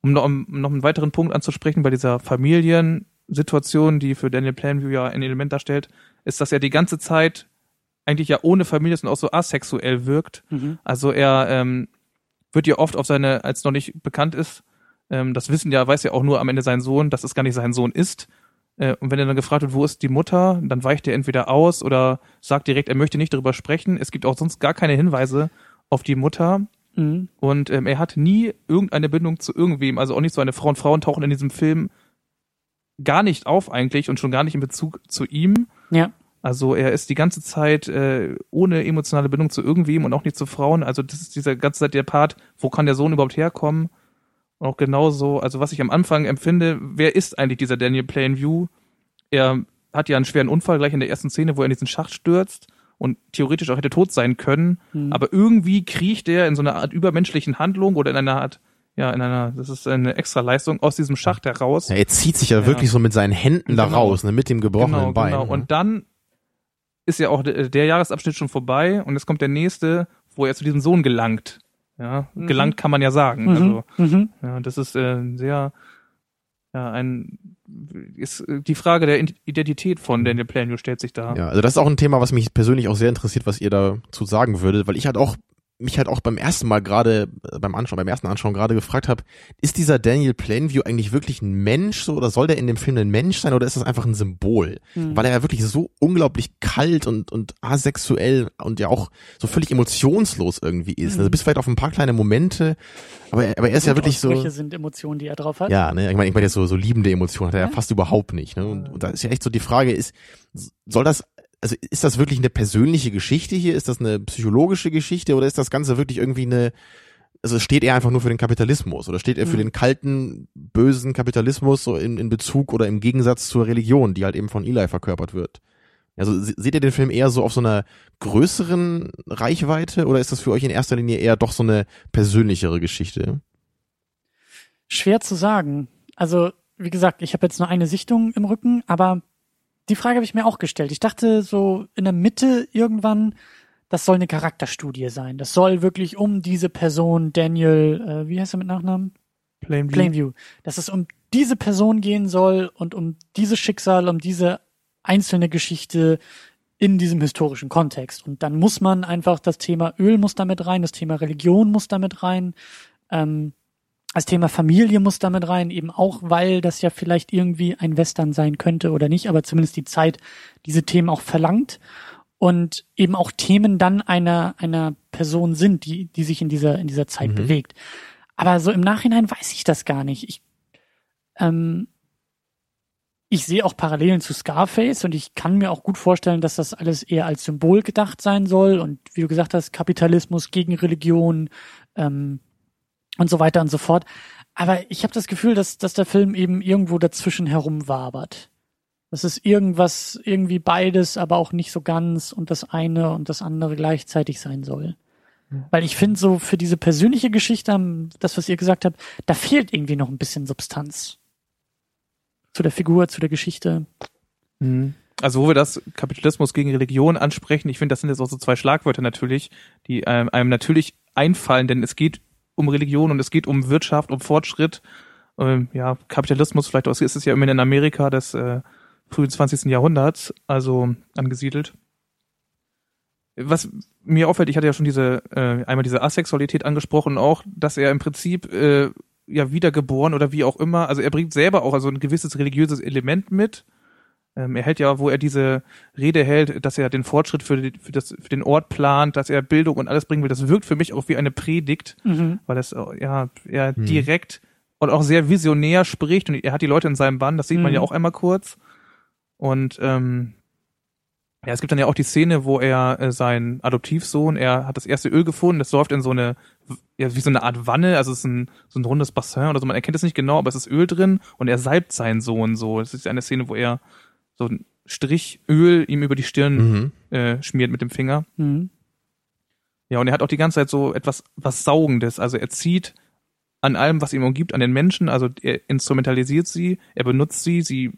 Um noch, um noch einen weiteren Punkt anzusprechen bei dieser Familiensituation, die für Daniel Plainview ja ein Element darstellt, ist, dass er die ganze Zeit eigentlich ja ohne Familie ist und auch so asexuell wirkt. Mhm. Also er, ähm, wird ja oft auf seine, als noch nicht bekannt ist, ähm, das wissen ja, weiß ja auch nur am Ende sein Sohn, dass es gar nicht sein Sohn ist. Äh, und wenn er dann gefragt wird, wo ist die Mutter, dann weicht er entweder aus oder sagt direkt, er möchte nicht darüber sprechen. Es gibt auch sonst gar keine Hinweise auf die Mutter. Mhm. Und ähm, er hat nie irgendeine Bindung zu irgendwem, also auch nicht so eine Frau und Frauen tauchen in diesem Film gar nicht auf eigentlich und schon gar nicht in Bezug zu ihm. Ja. Also er ist die ganze Zeit äh, ohne emotionale Bindung zu irgendwem und auch nicht zu Frauen. Also das ist dieser ganze Zeit der Part, wo kann der Sohn überhaupt herkommen? Und auch genauso, also was ich am Anfang empfinde, wer ist eigentlich dieser Daniel Plainview? Er hat ja einen schweren Unfall gleich in der ersten Szene, wo er in diesen Schacht stürzt und theoretisch auch hätte tot sein können. Mhm. Aber irgendwie kriecht er in so einer Art übermenschlichen Handlung oder in einer Art, ja, in einer, das ist eine extra Leistung aus diesem Schacht heraus. Ja, er zieht sich ja, Ja. wirklich so mit seinen Händen da Genau. raus, ne, mit dem gebrochenen genau, Bein. Genau. ne? Und dann ist ja auch der, der Jahresabschnitt schon vorbei und jetzt kommt der nächste, wo er zu diesem Sohn gelangt. Ja, Mhm. gelangt kann man ja sagen. Mhm. Also, Mhm. ja, das ist äh, sehr, ja, ein, ist äh, die Frage der Id- Identität von Daniel Plainview stellt sich da. Ja, also das ist auch ein Thema, was mich persönlich auch sehr interessiert, was ihr dazu sagen würdet, weil ich halt auch mich halt auch beim ersten Mal gerade äh, beim Anschauen, beim ersten Anschauen gerade gefragt habe, ist dieser Daniel Plainview eigentlich wirklich ein Mensch so oder soll der in dem Film ein Mensch sein oder ist das einfach ein Symbol? Mhm. Weil er ja wirklich so unglaublich kalt und und asexuell und ja auch so völlig emotionslos irgendwie ist. Mhm. Also bis vielleicht auf ein paar kleine Momente, aber er, aber er ist ja wirklich so Wutausbrüche sind Emotionen, die er drauf hat. ja, ne, ich meine, ich meine jetzt so, so liebende Emotionen hat er ja Ja. fast überhaupt nicht. Ne? Und, und da ist ja echt so die Frage, ist, soll das, also ist das wirklich eine persönliche Geschichte hier? Ist das eine psychologische Geschichte oder ist das Ganze wirklich irgendwie eine, also steht er einfach nur für den Kapitalismus oder steht er für Mhm. den kalten, bösen Kapitalismus so in, in Bezug oder im Gegensatz zur Religion, die halt eben von Eli verkörpert wird? Also se- seht ihr den Film eher so auf so einer größeren Reichweite oder ist das für euch in erster Linie eher doch so eine persönlichere Geschichte? Schwer zu sagen. Also, wie gesagt, ich habe jetzt nur eine Sichtung im Rücken, aber die Frage habe ich mir auch gestellt. Ich dachte so in der Mitte irgendwann, das soll eine Charakterstudie sein. Das soll wirklich um diese Person, Daniel, äh, wie heißt er mit Nachnamen? Plainview. Plainview. Dass es um diese Person gehen soll und um dieses Schicksal, um diese einzelne Geschichte in diesem historischen Kontext. Und dann muss man einfach, das Thema Öl muss damit rein, das Thema Religion muss damit rein, ähm, das Thema Familie muss damit rein, eben auch, weil das ja vielleicht irgendwie ein Western sein könnte oder nicht, aber zumindest die Zeit diese Themen auch verlangt und eben auch Themen dann einer, einer Person sind, die, die sich in dieser, in dieser Zeit Mhm. bewegt. Aber so im Nachhinein weiß ich das gar nicht. Ich, ähm, ich sehe auch Parallelen zu Scarface und ich kann mir auch gut vorstellen, dass das alles eher als Symbol gedacht sein soll und wie du gesagt hast, Kapitalismus gegen Religion ähm, und so weiter und so fort. Aber ich habe das Gefühl, dass, dass der Film eben irgendwo dazwischen herumwabert. Das ist irgendwas, irgendwie beides, aber auch nicht so ganz und das eine und das andere gleichzeitig sein soll. Weil ich finde, so für diese persönliche Geschichte, am- das, was ihr gesagt habt, da fehlt irgendwie noch ein bisschen Substanz. Zu der Figur, zu der Geschichte. Mhm. Also wo wir das Kapitalismus gegen Religion ansprechen, ich finde, das sind jetzt auch so zwei Schlagwörter natürlich, die einem, einem natürlich einfallen, denn es geht um Religion und es geht um Wirtschaft, um Fortschritt. Ähm, ja, Kapitalismus, vielleicht auch, ist es ja immerhin in Amerika des äh, frühen 20. Jahrhunderts, also angesiedelt. Was mir auffällt, ich hatte ja schon diese, äh, einmal diese Asexualität angesprochen, auch, dass er im Prinzip äh, ja wiedergeboren oder wie auch immer, also er bringt selber auch also ein gewisses religiöses Element mit. Ähm, er hält ja, wo er diese Rede hält, dass er den Fortschritt für, die, für, das, für den Ort plant, dass er Bildung und alles bringen will. Das wirkt für mich auch wie eine Predigt, Mhm. weil das äh, ja er Hm. direkt und auch sehr visionär spricht und er hat die Leute in seinem Bann, das sieht man Mhm. ja auch einmal kurz. Und ähm, ja, es gibt dann ja auch die Szene, wo er äh, sein Adoptivsohn, er hat das erste Öl gefunden, das läuft in so eine, ja, wie so eine Art Wanne, also es ist ein, so ein rundes Bassin oder so, man erkennt es nicht genau, aber es ist Öl drin und er salbt seinen Sohn so. Das ist eine Szene, wo er so einen Strich Öl ihm über die Stirn Mhm. äh, schmiert mit dem Finger. Mhm. Ja, und er hat auch die ganze Zeit so etwas, was Saugendes. Also er zieht an allem, was ihm umgibt, an den Menschen. Also er instrumentalisiert sie, er benutzt sie, sie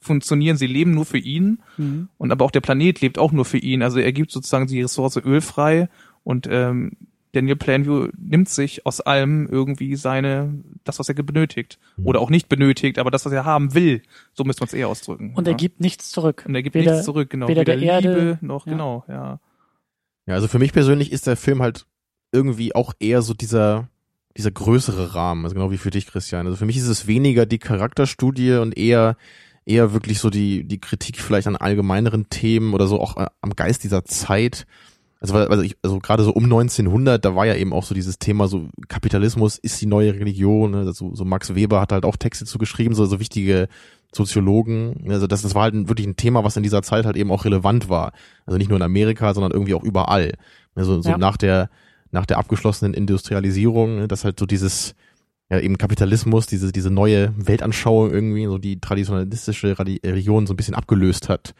funktionieren, sie leben nur für ihn. Mhm. Und aber auch der Planet lebt auch nur für ihn. Also er gibt sozusagen die Ressource Öl frei und ähm, Daniel Plainview nimmt sich aus allem irgendwie seine, das, was er benötigt. Mhm. Oder auch nicht benötigt, aber das, was er haben will. So müsste man es eher ausdrücken. Und er ja. gibt nichts zurück. und er gibt weder- nichts zurück, genau. weder der Liebe Erde- noch, ja. genau, ja. Ja, also für mich persönlich ist der Film halt irgendwie auch eher so dieser dieser größere Rahmen, also genau wie für dich, Christian. Also für mich ist es weniger die Charakterstudie und eher eher wirklich so die die Kritik vielleicht an allgemeineren Themen oder so auch äh, am Geist dieser Zeit. Also, also, ich, also gerade so um 1900, da war ja eben auch so dieses Thema, so Kapitalismus ist die neue Religion. Ne? Also, so Max Weber hat halt auch Texte zu geschrieben, so, so wichtige Soziologen. Also das, das war halt wirklich ein Thema, was in dieser Zeit halt eben auch relevant war. Also nicht nur in Amerika, sondern irgendwie auch überall. Also so Ja. nach der nach der abgeschlossenen Industrialisierung, ne, dass halt so dieses ja eben Kapitalismus, diese diese neue Weltanschauung irgendwie so die traditionalistische Radi- Religion so ein bisschen abgelöst hat.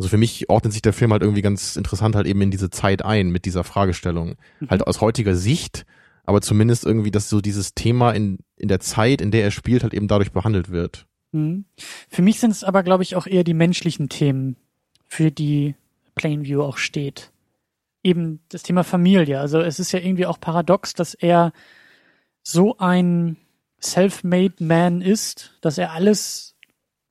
Also für mich ordnet sich der Film halt irgendwie ganz interessant halt eben in diese Zeit ein mit dieser Fragestellung. Halt aus heutiger Sicht, aber zumindest irgendwie, dass so dieses Thema in, in der Zeit, in der er spielt, halt eben dadurch behandelt wird. Mhm. Für mich sind es aber, glaube ich, auch eher die menschlichen Themen, für die Plainview auch steht. Eben das Thema Familie. Also es ist ja irgendwie auch paradox, dass er so ein self-made man ist, dass er alles,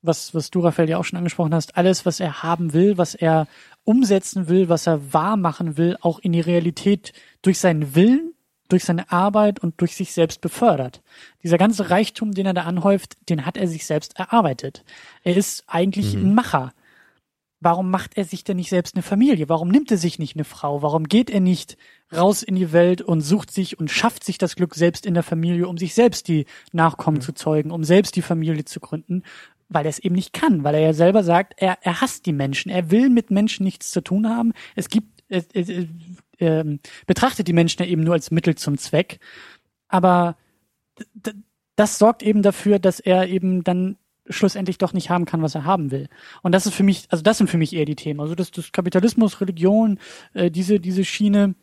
was, was du, Raphael, ja auch schon angesprochen hast, alles, was er haben will, was er umsetzen will, was er wahr machen will, auch in die Realität durch seinen Willen, durch seine Arbeit und durch sich selbst befördert. Dieser ganze Reichtum, den er da anhäuft, den hat er sich selbst erarbeitet. Er ist eigentlich ein Macher. Warum macht er sich denn nicht selbst eine Familie? Warum nimmt er sich nicht eine Frau? Warum geht er nicht raus in die Welt und sucht sich und schafft sich das Glück selbst in der Familie, um sich selbst die Nachkommen zu zeugen, um selbst die Familie zu gründen? Weil er es eben nicht kann, weil er ja selber sagt, er, er hasst die Menschen, er will mit Menschen nichts zu tun haben. Es gibt, äh, äh, ähm, betrachtet die Menschen ja eben nur als Mittel zum Zweck. Aber das sorgt eben dafür, dass er eben dann schlussendlich doch nicht haben kann, was er haben will. Und das ist für mich, also das sind für mich eher die Themen. Also das, das Kapitalismus, Religion, äh, diese, diese Schiene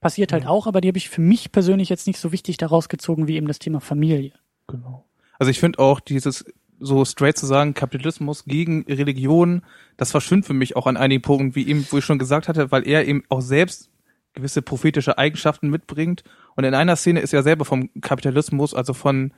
passiert halt auch, aber die habe ich für mich persönlich jetzt nicht so wichtig daraus gezogen wie eben das Thema Familie. Genau. Also ich finde auch dieses so straight zu sagen, Kapitalismus gegen Religion, das verschwimmt für mich auch an einigen Punkten, wie eben, wo ich schon gesagt hatte, weil er eben auch selbst gewisse prophetische Eigenschaften mitbringt. Und in einer Szene ist er selber vom Kapitalismus, also von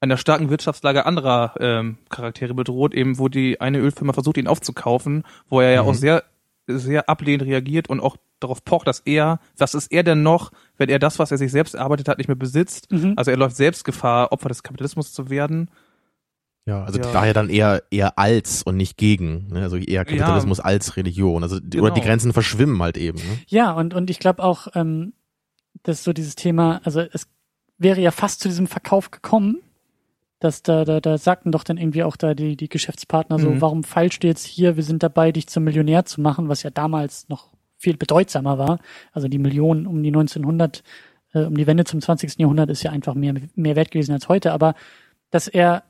einer starken Wirtschaftslage anderer ähm, Charaktere bedroht, eben wo die eine Ölfirma versucht, ihn aufzukaufen, wo er ja Mhm. auch sehr, sehr ablehnend reagiert und auch darauf pocht, dass er, was ist er denn noch, wenn er das, was er sich selbst erarbeitet hat, nicht mehr besitzt. Mhm. Also er läuft selbst Gefahr, Opfer des Kapitalismus zu werden. Ja, also Ja. daher dann eher eher als und nicht gegen, ne? also eher Kapitalismus als Religion. Also die- oder die Genau. Grenzen verschwimmen halt eben. Ne? Ja, und, und ich glaube auch, ähm, dass so dieses Thema, also es wäre ja fast zu diesem Verkauf gekommen, dass da, da, da sagten doch dann irgendwie auch da die, die Geschäftspartner so, Mhm. warum feilst du jetzt hier, wir sind dabei, dich zum Millionär zu machen, was ja damals noch viel bedeutsamer war. Also die Millionen um die 1900, äh, um die Wende zum 20. Jahrhundert ist ja einfach mehr, mehr wert gewesen als heute, aber dass er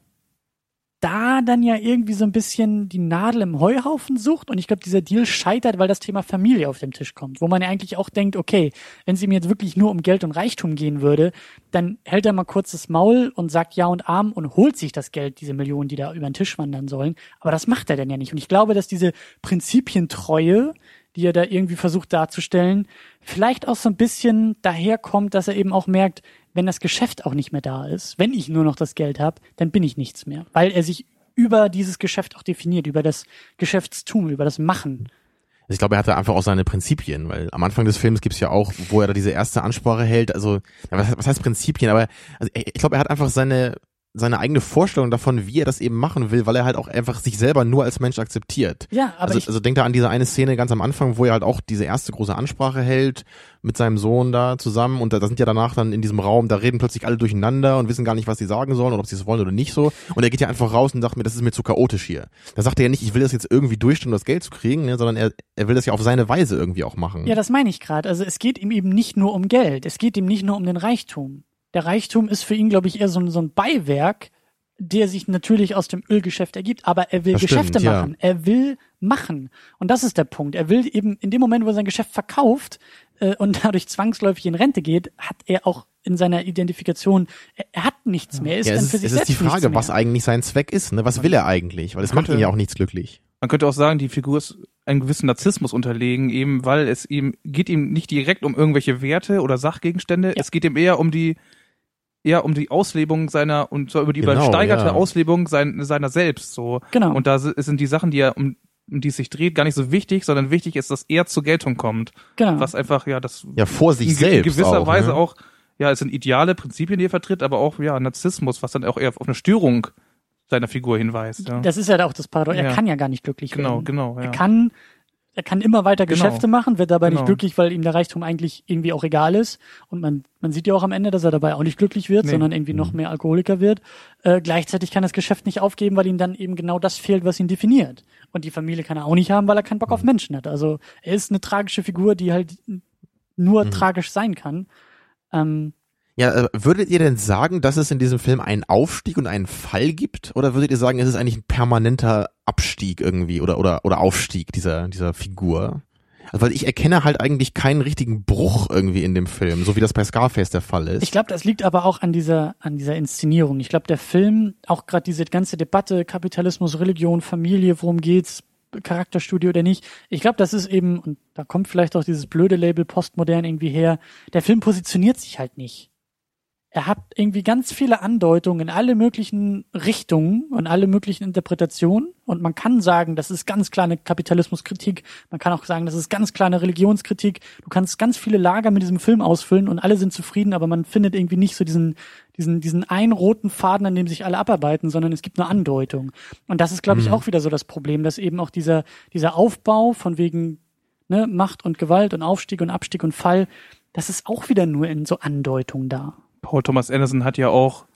da dann ja irgendwie so ein bisschen die Nadel im Heuhaufen sucht und ich glaube, dieser Deal scheitert, weil das Thema Familie auf den Tisch kommt, wo man ja eigentlich auch denkt, okay, wenn es ihm jetzt wirklich nur um Geld und Reichtum gehen würde, dann hält er mal kurz das Maul und sagt Ja und Arm und holt sich das Geld, diese Millionen, die da über den Tisch wandern sollen. Aber das macht er denn ja nicht. Und ich glaube, dass diese Prinzipientreue, die er da irgendwie versucht darzustellen, vielleicht auch so ein bisschen daherkommt, dass er eben auch merkt, wenn das Geschäft auch nicht mehr da ist, wenn ich nur noch das Geld habe, dann bin ich nichts mehr, weil er sich über dieses Geschäft auch definiert, über das Geschäftstum, über das Machen. Also ich glaube, er hatte einfach auch seine Prinzipien, weil am Anfang des Films gibt's ja auch, wo er da diese erste Ansprache hält, also was, was heißt Prinzipien, aber also ich glaube, er hat einfach seine seine eigene Vorstellung davon, wie er das eben machen will, weil er halt auch einfach sich selber nur als Mensch akzeptiert. Ja, aber also, ich, also denk da an diese eine Szene ganz am Anfang, wo er halt auch diese erste große Ansprache hält mit seinem Sohn da zusammen und da, da sind ja danach dann in diesem Raum, da reden plötzlich alle durcheinander und wissen gar nicht, was sie sagen sollen oder ob sie es wollen oder nicht so. Und er geht ja einfach raus und sagt mir, das ist mir zu chaotisch hier. Da sagt er ja nicht, ich will das jetzt irgendwie durchstehen, um das Geld zu kriegen, ne, sondern er, er will das ja auf seine Weise irgendwie auch machen. Ja, das meine ich gerade. Also es geht ihm eben nicht nur um Geld, es geht ihm nicht nur um den Reichtum. Der Reichtum ist für ihn, glaube ich, eher so, ein- so ein Beiwerk, der sich natürlich aus dem Ölgeschäft ergibt, aber er will Das Geschäfte stimmt, ja. machen. Er will machen. Und das ist der Punkt. Er will eben in dem Moment, wo er sein Geschäft verkauft äh, und dadurch zwangsläufig in Rente geht, hat er auch in seiner Identifikation, er, er hat nichts mehr. Er ist Ja, dann es für ist, sich es ist die Frage, was eigentlich sein Zweck ist. Ne? Was will er eigentlich? Weil es macht ihn ja auch nichts glücklich. Man könnte auch sagen, die Figur ist einem gewissen Narzissmus unterlegen, eben weil es ihm geht ihm nicht direkt um irgendwelche Werte oder Sachgegenstände. Es geht ihm eher um die eher um die Auslebung seiner und zwar über die Genau, übersteigerte ja. Auslebung sein, seiner selbst so. Genau. Und da si- sind die Sachen, die er um um die es sich dreht, gar nicht so wichtig, sondern wichtig ist, dass er zur Geltung kommt. genau. Was einfach, ja, das Ja, vor sich in, selbst in gewisser auch, Weise ne? auch ja, es sind ideale Prinzipien, die er vertritt, aber auch ja Narzissmus, was dann auch eher auf eine Störung seiner Figur hinweist. Ja. Das ist ja auch das Paradox. Er Ja. kann ja gar nicht glücklich Genau, werden. genau. Ja. Er kann, er kann immer weiter Genau. Geschäfte machen, wird dabei nicht Genau. glücklich, weil ihm der Reichtum eigentlich irgendwie auch egal ist. Und man, man sieht ja auch am Ende, dass er dabei auch nicht glücklich wird, Nee. sondern irgendwie noch mehr Alkoholiker wird. Äh, gleichzeitig kann das Geschäft nicht aufgeben, weil ihm dann eben genau das fehlt, was ihn definiert. Und die Familie kann er auch nicht haben, weil er keinen Bock auf Menschen hat. Also er ist eine tragische Figur, die halt nur tragisch sein kann. Ähm, Ja, äh, würdet ihr denn sagen, dass es in diesem Film einen Aufstieg und einen Fall gibt? Oder würdet ihr sagen, es ist eigentlich ein permanenter Abstieg irgendwie oder, oder, oder Aufstieg dieser, dieser Figur? Also, weil ich erkenne halt eigentlich keinen richtigen Bruch irgendwie in dem Film, so wie das bei Scarface der Fall ist. Ich glaube, das liegt aber auch an dieser, an dieser Inszenierung. Ich glaube, der Film, auch gerade diese ganze Debatte, Kapitalismus, Religion, Familie, worum geht's, Charakterstudio oder nicht. Ich glaube, das ist eben, und da kommt vielleicht auch dieses blöde Label Postmodern irgendwie her, der Film positioniert sich halt nicht. Er hat irgendwie ganz viele Andeutungen in alle möglichen Richtungen und alle möglichen Interpretationen. Und man kann sagen, das ist ganz klar eine Kapitalismuskritik. Man kann auch sagen, das ist ganz klar eine Religionskritik. Du kannst ganz viele Lager mit diesem Film ausfüllen und alle sind zufrieden, aber man findet irgendwie nicht so diesen, diesen, diesen einen roten Faden, an dem sich alle abarbeiten, sondern es gibt nur Andeutungen. Und das ist, glaube ich, auch wieder so das Problem, dass eben auch dieser, dieser Aufbau von wegen ne, Macht und Gewalt und Aufstieg und Abstieg und Fall, das ist auch wieder nur in so Andeutungen da. Paul Thomas Anderson hat ja auch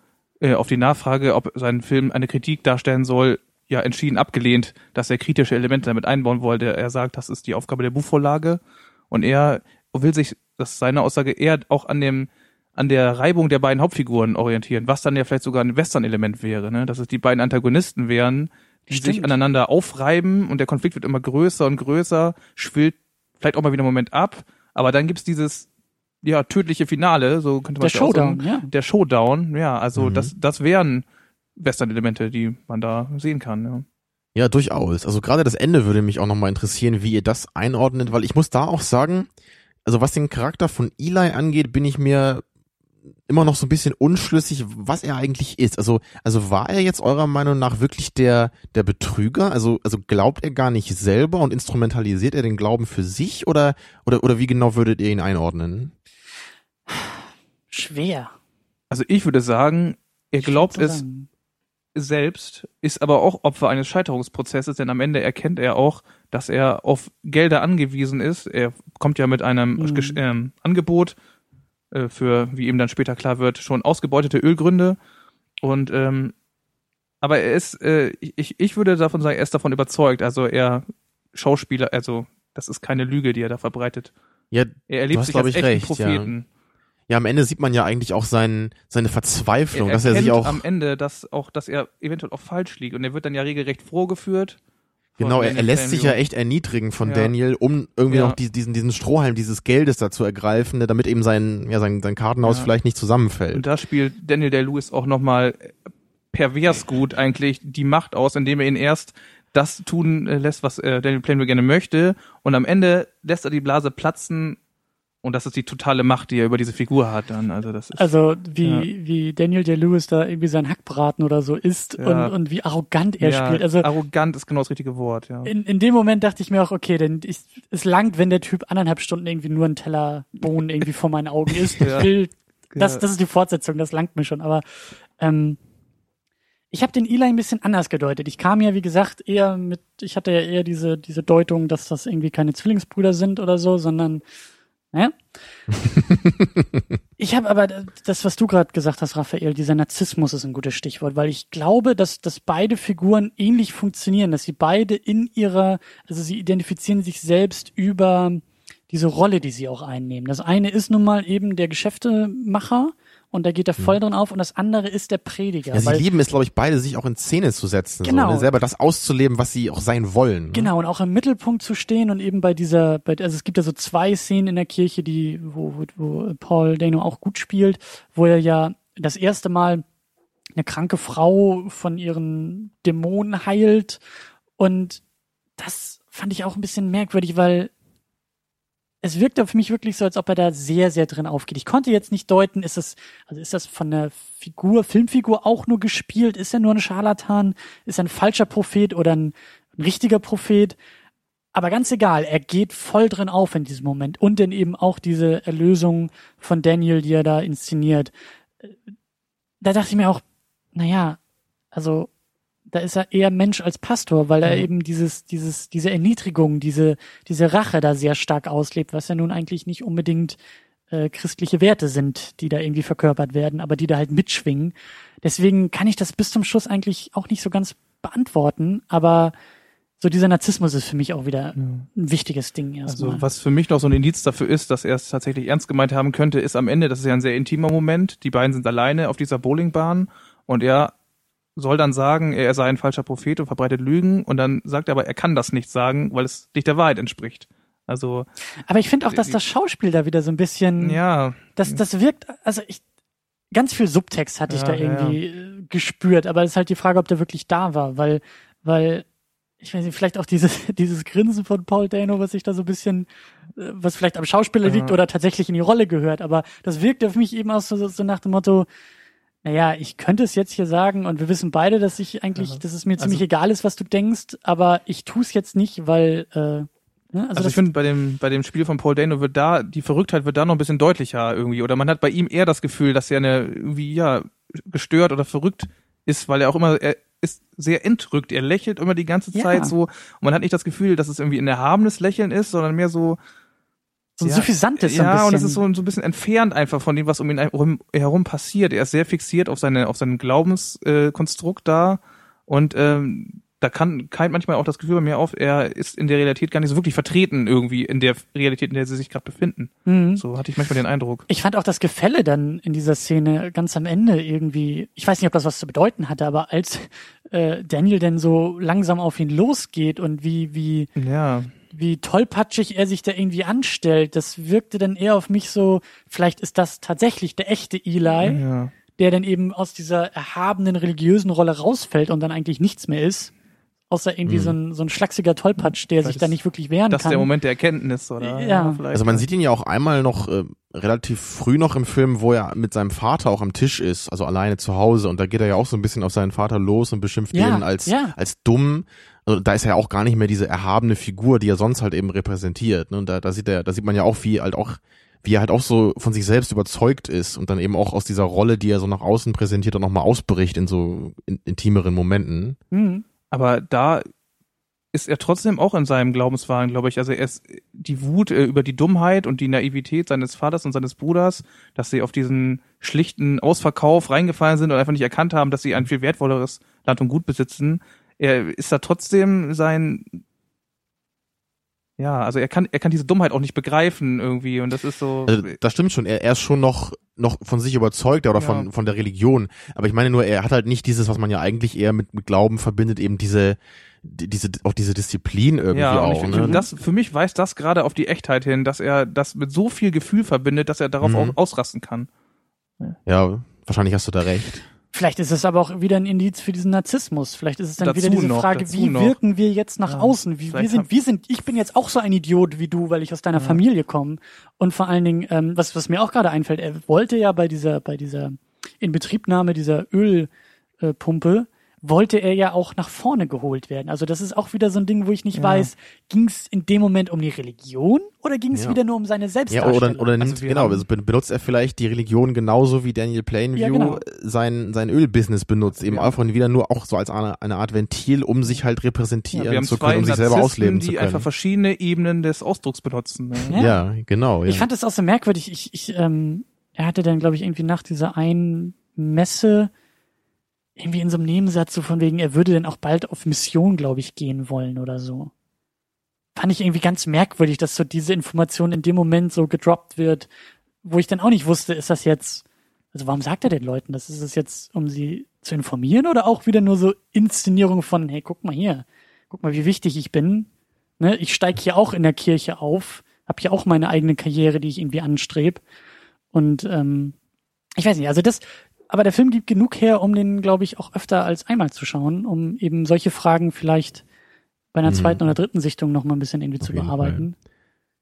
äh, auf die Nachfrage, ob sein Film eine Kritik darstellen soll, ja entschieden abgelehnt, dass er kritische Elemente damit einbauen wollte. Er sagt, das ist die Aufgabe der Buchvorlage und er will sich, das ist seine Aussage, eher auch an dem an der Reibung der beiden Hauptfiguren orientieren, was dann ja vielleicht sogar ein Western-Element wäre, ne? dass es die beiden Antagonisten wären, die Stimmt. sich aneinander aufreiben und der Konflikt wird immer größer und größer, schwillt vielleicht auch mal wieder einen Moment ab, aber dann gibt's dieses ja tödliche Finale, so könnte man Der es ja auch sagen. Showdown, ja. Der Showdown, ja, also Mhm. das das wären Western-Elemente, die man da sehen kann. Ja. Ja, durchaus. Also gerade das Ende würde mich auch nochmal interessieren, wie ihr das einordnet, weil ich muss da auch sagen, also was den Charakter von Eli angeht, bin ich mir immer noch so ein bisschen unschlüssig, was er eigentlich ist. Also, also war er jetzt eurer Meinung nach wirklich der, der Betrüger? Also, also glaubt er gar nicht selber und instrumentalisiert er den Glauben für sich oder, oder, oder wie genau würdet ihr ihn einordnen? Schwer. Also ich würde sagen, er glaubt es sagen. selbst, ist aber auch Opfer eines Scheiterungsprozesses, denn am Ende erkennt er auch, dass er auf Gelder angewiesen ist. Er kommt ja mit einem Mhm. Ähm, Angebot äh, für, wie ihm dann später klar wird, schon ausgebeutete Ölgründe. Und ähm, aber er ist, äh, ich, ich würde davon sagen, er ist davon überzeugt. Also er Schauspieler, also das ist keine Lüge, die er da verbreitet. Ja, Er erlebt hast, sich als ich, echten recht. Propheten. ja, am Ende sieht man ja eigentlich auch sein, seine Verzweiflung, er dass er sich auch, am Ende, dass auch, dass er eventuell auch falsch liegt und er wird dann ja regelrecht vorgeführt. Genau, er, er Daniel lässt sich ja echt erniedrigen von Ja. Daniel, um irgendwie Ja. noch die, diesen, diesen Strohhalm dieses Geldes da zu ergreifen, ne, damit eben sein, ja, sein, sein Kartenhaus Ja. vielleicht nicht zusammenfällt. Und da spielt Daniel Day-Lewis auch nochmal pervers gut eigentlich die Macht aus, indem er ihn erst das tun äh, lässt, was äh, Daniel Plainview gerne möchte und am Ende lässt er die Blase platzen und das ist die totale Macht, die er über diese Figur hat dann. Also das ist Also wie, wie Daniel Day-Lewis da irgendwie sein Hackbraten oder so isst Ja. und, und wie arrogant er ja, spielt. Also arrogant ist genau das richtige Wort, ja. in, in dem Moment dachte ich mir auch, okay, denn ich, es langt, wenn der Typ anderthalb Stunden irgendwie nur einen Teller Bohnen irgendwie vor meinen Augen isst. Ja. Ich will, das, Ja. das ist die Fortsetzung, das langt mir schon. Aber ähm, ich habe den Eli ein bisschen anders gedeutet. Ich kam ja, wie gesagt, eher mit, ich hatte ja eher diese, diese Deutung, dass das irgendwie keine Zwillingsbrüder sind oder so, sondern ja. ich habe aber das, was du gerade gesagt hast, Raphael, dieser Narzissmus ist ein gutes Stichwort, weil ich glaube, dass, dass beide Figuren ähnlich funktionieren, dass sie beide in ihrer, also sie identifizieren sich selbst über diese Rolle, die sie auch einnehmen. Das eine ist nun mal eben der Geschäftemacher und da geht er voll drin auf und das andere ist der Prediger. ja, sie lieben es, glaube ich, beide, sich auch in Szene zu setzen, Genau. so, ne? selber das auszuleben, was sie auch sein wollen. Ne? Genau, und auch im Mittelpunkt zu stehen und eben bei dieser, bei, also es gibt ja so zwei Szenen in der Kirche, die, wo, wo, wo Paul Dano auch gut spielt, wo er ja das erste Mal eine kranke Frau von ihren Dämonen heilt und das fand ich auch ein bisschen merkwürdig, weil es wirkt auf mich wirklich so, als ob er da sehr, sehr drin aufgeht. Ich konnte jetzt nicht deuten, ist das, also ist das von der Figur, Filmfigur auch nur gespielt? Ist er nur ein Scharlatan? Ist er ein falscher Prophet oder ein, ein richtiger Prophet? Aber ganz egal, er geht voll drin auf in diesem Moment. Und dann eben auch diese Erlösung von Daniel, die er da inszeniert. Da dachte ich mir auch, naja, also da ist er eher Mensch als Pastor, weil er Mhm. eben dieses, dieses, diese Erniedrigung, diese, diese Rache da sehr stark auslebt, was ja nun eigentlich nicht unbedingt äh, christliche Werte sind, die da irgendwie verkörpert werden, aber die da halt mitschwingen. Deswegen kann ich das bis zum Schluss eigentlich auch nicht so ganz beantworten, aber so dieser Narzissmus ist für mich auch wieder ein wichtiges Ding erstmal. Also was für mich noch so ein Indiz dafür ist, dass er es tatsächlich ernst gemeint haben könnte, ist am Ende, das ist ja ein sehr intimer Moment, die beiden sind alleine auf dieser Bowlingbahn und er soll dann sagen, er sei ein falscher Prophet und verbreitet Lügen. Und dann sagt er aber, er kann das nicht sagen, weil es nicht der Wahrheit entspricht. Also, aber ich finde auch, dass das Schauspiel da wieder so ein bisschen, ja, das, das wirkt, also ich, ganz viel Subtext hatte ich Ja, da ja, irgendwie äh, gespürt, aber es ist halt die Frage, ob der wirklich da war, weil, weil, ich weiß nicht, vielleicht auch dieses, dieses Grinsen von Paul Dano, was sich da so ein bisschen, äh, was vielleicht am Schauspieler liegt Ja. oder tatsächlich in die Rolle gehört, aber das wirkt auf mich eben auch so, so nach dem Motto, naja, ich könnte es jetzt hier sagen und wir wissen beide, dass ich eigentlich, Ja. dass es mir ziemlich Also- egal ist, was du denkst, aber ich tue es jetzt nicht, weil, äh, ne? also, Also, ich finde, bei dem, bei dem Spiel von Paul Dano wird da, die Verrücktheit wird da noch ein bisschen deutlicher irgendwie. Oder man hat bei ihm eher das Gefühl, dass er eine, irgendwie, ja, gestört oder verrückt ist, weil er auch immer, er ist sehr entrückt. Er lächelt immer die ganze Ja. Zeit so. Und man hat nicht das Gefühl, dass es irgendwie ein erhabenes Lächeln ist, sondern mehr so, so ein ja, suffisantes so ein ja, bisschen. und es ist so, so ein bisschen entfernt einfach von dem, was um ihn herum, passiert. Er ist sehr fixiert auf seine, auf sein Glaubenskonstrukt äh, da. Und ähm, da kann keimt manchmal auch das Gefühl bei mir auf, er ist in der Realität gar nicht so wirklich vertreten irgendwie in der Realität, in der sie sich gerade befinden. Mhm. So hatte ich manchmal den Eindruck. Ich fand auch das Gefälle dann in dieser Szene ganz am Ende irgendwie, ich weiß nicht, ob das was zu bedeuten hatte, aber als äh, Daniel denn so langsam auf ihn losgeht und wie, wie, Ja, wie tollpatschig er sich da irgendwie anstellt, das wirkte dann eher auf mich so, vielleicht ist das tatsächlich der echte Eli, ja. der dann eben aus dieser erhabenen religiösen Rolle rausfällt und dann eigentlich nichts mehr ist. Außer irgendwie Mhm. so, ein, so ein schlachsiger Tollpatsch, der Vielleicht sich da nicht wirklich wehren Das ist kann. der Moment der Erkenntnis, oder? Ja. vielleicht. Also man sieht ihn ja auch einmal noch äh, relativ früh noch im Film, wo er mit seinem Vater auch am Tisch ist, also alleine zu Hause und da geht er ja auch so ein bisschen auf seinen Vater los und beschimpft Ja, ihn als ja. als dumm. Also da ist er ja auch gar nicht mehr diese erhabene Figur, die er sonst halt eben repräsentiert. Ne? Und da, da sieht er, da sieht man ja auch, wie halt auch wie er halt auch so von sich selbst überzeugt ist und dann eben auch aus dieser Rolle, die er so nach außen präsentiert, dann nochmal ausbricht in so in, intimeren Momenten. Mhm. Aber da ist er trotzdem auch in seinem Glaubenswahn, glaube ich. Also er ist die Wut äh, über die Dummheit und die Naivität seines Vaters und seines Bruders, dass sie auf diesen schlichten Ausverkauf reingefallen sind und einfach nicht erkannt haben, dass sie ein viel wertvolleres Land und Gut besitzen. Er ist da trotzdem sein ja, also er kann er kann diese Dummheit auch nicht begreifen irgendwie und das ist so Also, das stimmt schon. Er, er ist schon noch noch von sich überzeugt oder Ja. von von der Religion. Aber ich meine nur, er hat halt nicht dieses, was man ja eigentlich eher mit, mit Glauben verbindet, eben diese die- diese auch diese Disziplin irgendwie ja, auch. ich ne? das für mich weist das gerade auf die Echtheit hin, dass er das mit so viel Gefühl verbindet, dass er darauf Mhm. auch ausrasten kann. ja, wahrscheinlich hast du da recht. Vielleicht ist es aber auch wieder ein Indiz für diesen Narzissmus. Vielleicht ist es dann Dazu wieder diese noch, Frage, wie noch. wirken wir jetzt nach Ja, außen? Wie, wir vielleicht sind, wir sind, ich bin jetzt auch so ein Idiot wie du, weil ich aus deiner Ja. Familie komme. Und vor allen Dingen, ähm, was, was mir auch gerade einfällt, er wollte ja bei dieser, bei dieser Inbetriebnahme dieser Ölpumpe, äh, wollte er ja auch nach vorne geholt werden. Also das ist auch wieder so ein Ding, wo ich nicht Ja. weiß, ging es in dem Moment um die Religion oder ging es Ja. wieder nur um seine Ja, Selbstdarstellung? oder, oder nimmt, Also genau, haben- also ben- benutzt er vielleicht die Religion genauso wie Daniel Plainview Ja, genau. sein, sein Ölbusiness benutzt, eben Ja. einfach wieder nur auch so als eine, eine Art Ventil, um sich halt repräsentieren Ja, zu können, um sich selber ausleben zu die können. einfach verschiedene Ebenen des Ausdrucks benutzen. Ne? Ja. Ja, genau. Ja. Ich fand das auch so merkwürdig. Ich, ich, ähm, er hatte dann, glaube ich, irgendwie nach dieser einen Messe irgendwie in so einem Nebensatz so von wegen, er würde dann auch bald auf Mission, glaube ich, gehen wollen oder so. Fand ich irgendwie ganz merkwürdig, dass so diese Information in dem Moment so gedroppt wird, wo ich dann auch nicht wusste, ist das jetzt, also warum sagt er den Leuten das? Ist es jetzt, um sie zu informieren oder auch wieder nur so Inszenierung von, hey, guck mal hier, guck mal, wie wichtig ich bin. Ne, ich steig hier auch in der Kirche auf, habe hier auch meine eigene Karriere, die ich irgendwie anstrebe. Und ähm, ich weiß nicht, also das, aber der Film gibt genug her, um den, glaube ich, auch öfter als einmal zu schauen, um eben solche Fragen vielleicht bei einer Mhm. zweiten oder dritten Sichtung noch mal ein bisschen irgendwie Auf zu bearbeiten.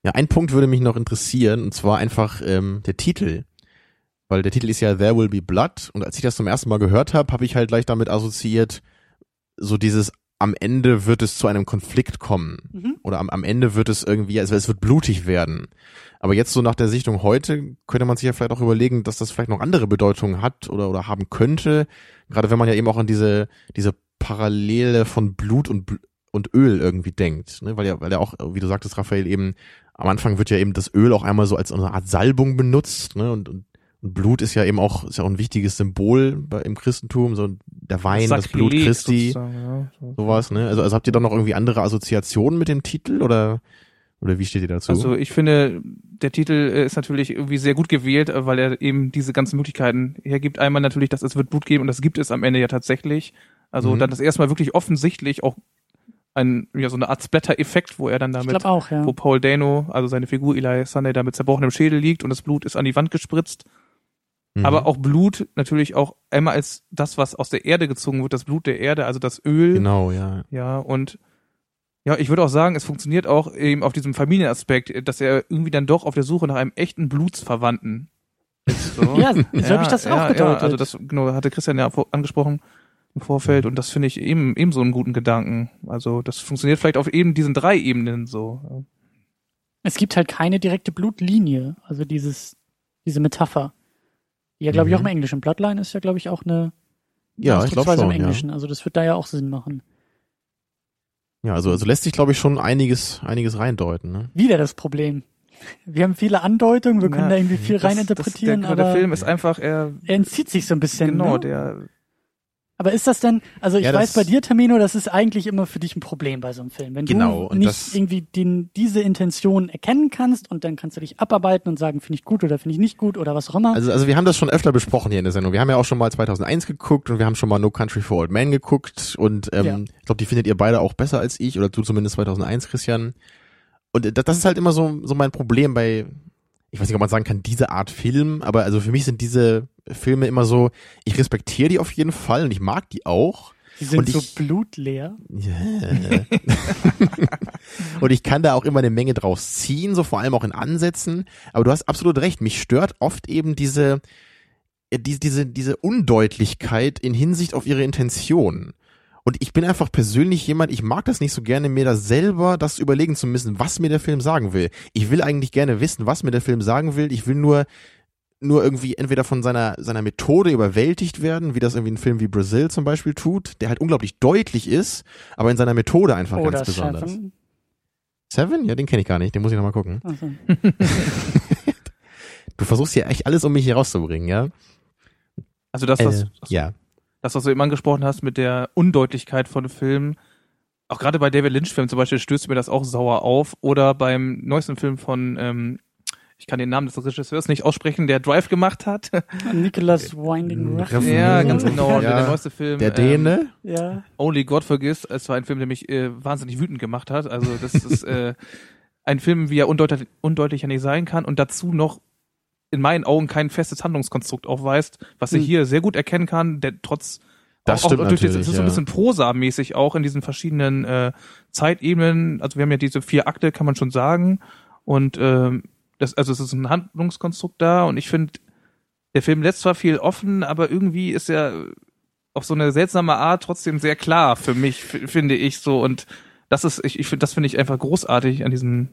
Ja, ein Punkt würde mich noch interessieren, und zwar einfach ähm, der Titel. Weil der Titel ist ja There Will Be Blood. Und als ich das zum ersten Mal gehört habe, habe ich halt gleich damit assoziiert, so dieses am Ende wird es zu einem Konflikt kommen. Mhm. Oder am, am Ende wird es irgendwie, also es wird blutig werden. Aber jetzt so nach der Sichtung heute könnte man sich ja vielleicht auch überlegen, dass das vielleicht noch andere Bedeutungen hat oder, oder haben könnte. Gerade wenn man ja eben auch an diese, diese Parallele von Blut und, und Öl irgendwie denkt. Ne? Weil ja, weil ja auch, wie du sagtest, Raphael, eben, am Anfang wird ja eben das Öl auch einmal so als eine Art Salbung benutzt, ne? Und, und Blut ist ja eben auch, ist ja auch ein wichtiges Symbol bei, im Christentum, so der Wein, das Blut Sakrileg Christi, Ja, so. sowas, ne? Also, also habt ihr dann noch irgendwie andere Assoziationen mit dem Titel oder, oder wie steht ihr dazu? Also ich finde, der Titel äh, ist natürlich irgendwie sehr gut gewählt, äh, weil er eben diese ganzen Möglichkeiten hergibt. Einmal natürlich, dass es wird Blut geben und das gibt es am Ende ja tatsächlich. Also Mhm. dann ist erstmal wirklich offensichtlich auch ein, ja, so eine Art Splatter-Effekt, wo er dann Ich damit, glaube auch, ja. wo Paul Dano, also seine Figur Eli Sunday, da mit zerbrochenem Schädel liegt und das Blut ist an die Wand gespritzt. Mhm. Aber auch Blut natürlich auch einmal als das, was aus der Erde gezogen wird, das Blut der Erde, also das Öl. Genau, ja. Ja, und ja, ich würde auch sagen, es funktioniert auch eben auf diesem Familienaspekt, dass er irgendwie dann doch auf der Suche nach einem echten Blutsverwandten ist. So. Ja, so habe ich das auch ja, gedeutet. Ja, also das genau, hatte Christian ja vor- angesprochen im Vorfeld und das finde ich eben, eben so einen guten Gedanken. Also das funktioniert vielleicht auf eben diesen drei Ebenen so. Es gibt halt keine direkte Blutlinie, also dieses, diese Metapher. Die ja, glaube ich, Mhm. auch im Englischen. Bloodline ist ja, glaube ich, auch eine Ja, ich glaube schon, im ja. Englischen. Also das wird da ja auch Sinn machen. Ja, also, also lässt sich, glaube ich, schon einiges, einiges reindeuten, ne? Wieder das Problem. Wir haben viele Andeutungen, wir können Ja, da irgendwie viel Das- reininterpretieren, das, der, der aber Film ist einfach, er, er entzieht sich so ein bisschen. genau, ne? der, Aber ist das denn, also ich Ja, weiß bei dir, Tamino, das ist eigentlich immer für dich ein Problem bei so einem Film. Wenn Genau, du nicht irgendwie den, diese Intention erkennen kannst und dann kannst du dich abarbeiten und sagen, finde ich gut oder finde ich nicht gut oder was auch immer. Also, also wir haben das schon öfter besprochen hier in der Sendung. Wir haben ja auch schon mal 2001 geguckt und wir haben schon mal No Country for Old Men geguckt und ähm, Ja. ich glaube, die findet ihr beide auch besser als ich oder du zumindest 2001, Christian. Und das, das ist halt immer so, so mein Problem bei, ich weiß nicht, ob man sagen kann, diese Art Film, aber also für mich sind diese Filme immer so, ich respektiere die auf jeden Fall und ich mag die auch. Die sind und so ich- blutleer. Ja. und ich kann da auch immer eine Menge draus ziehen, so vor allem auch in Ansätzen. Aber du hast absolut recht. Mich stört oft eben diese, äh, diese, diese, diese Undeutlichkeit in Hinsicht auf ihre Intention. Und ich bin einfach persönlich jemand, ich mag das nicht so gerne, mir da selber das überlegen zu müssen, was mir der Film sagen will. Ich will eigentlich gerne wissen, was mir der Film sagen will. Ich will nur, nur irgendwie entweder von seiner, seiner Methode überwältigt werden, wie das irgendwie ein Film wie Brazil zum Beispiel tut, der halt unglaublich deutlich ist, aber in seiner Methode einfach Oder ganz besonders. Seven. Seven? Ja, den kenne ich gar nicht, den muss ich nochmal gucken. Also, Du versuchst ja echt alles, um mich hier rauszubringen, ja? also das, was, Äh, ja. Das, was du eben angesprochen hast mit der Undeutlichkeit von Filmen, auch gerade bei David Lynch-Filmen zum Beispiel stößt mir das auch sauer auf. Oder beim neuesten Film von, ähm, ich kann den Namen des Regisseurs nicht aussprechen, der Drive gemacht hat. Nicholas Winding Refn- ja, Mhm. ganz genau. Ja. Der neueste Film. Der ähm, Däne? Ja. Only God Forgives. Es war ein Film, der mich äh, wahnsinnig wütend gemacht hat. Also das ist äh, ein Film, wie er undeutlich, undeutlicher nicht sein kann und dazu noch in meinen Augen kein festes Handlungskonstrukt aufweist, was ich Hm. hier sehr gut erkennen kann, der trotz Das auch, stimmt auch natürlich, es ist so ein ja. bisschen prosamäßig auch in diesen verschiedenen äh, Zeitebenen. Also wir haben ja diese vier Akte, kann man schon sagen. Und ähm, das, also es ist ein Handlungskonstrukt da und ich finde, der Film lässt zwar viel offen, aber irgendwie ist er auf so eine seltsame Art trotzdem sehr klar für mich, finde ich so. Und das ist, ich, ich finde, das finde ich einfach großartig an diesem,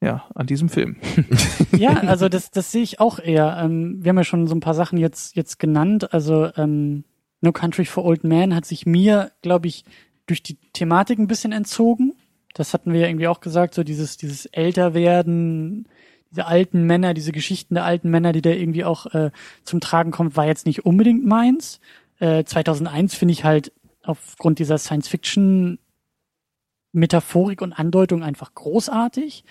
ja, an diesem Film. Ja, also das, das sehe ich auch eher. Ähm, wir haben ja schon so ein paar Sachen jetzt, jetzt genannt. Also ähm, No Country for Old Men hat sich mir, glaube ich, durch die Thematik ein bisschen entzogen. Das hatten wir ja irgendwie auch gesagt, so dieses, dieses Älterwerden, diese alten Männer, diese Geschichten der alten Männer, die da irgendwie auch äh, zum Tragen kommt, war jetzt nicht unbedingt meins. Äh, 2001 finde ich halt aufgrund dieser Science-Fiction Metaphorik und Andeutung einfach großartig.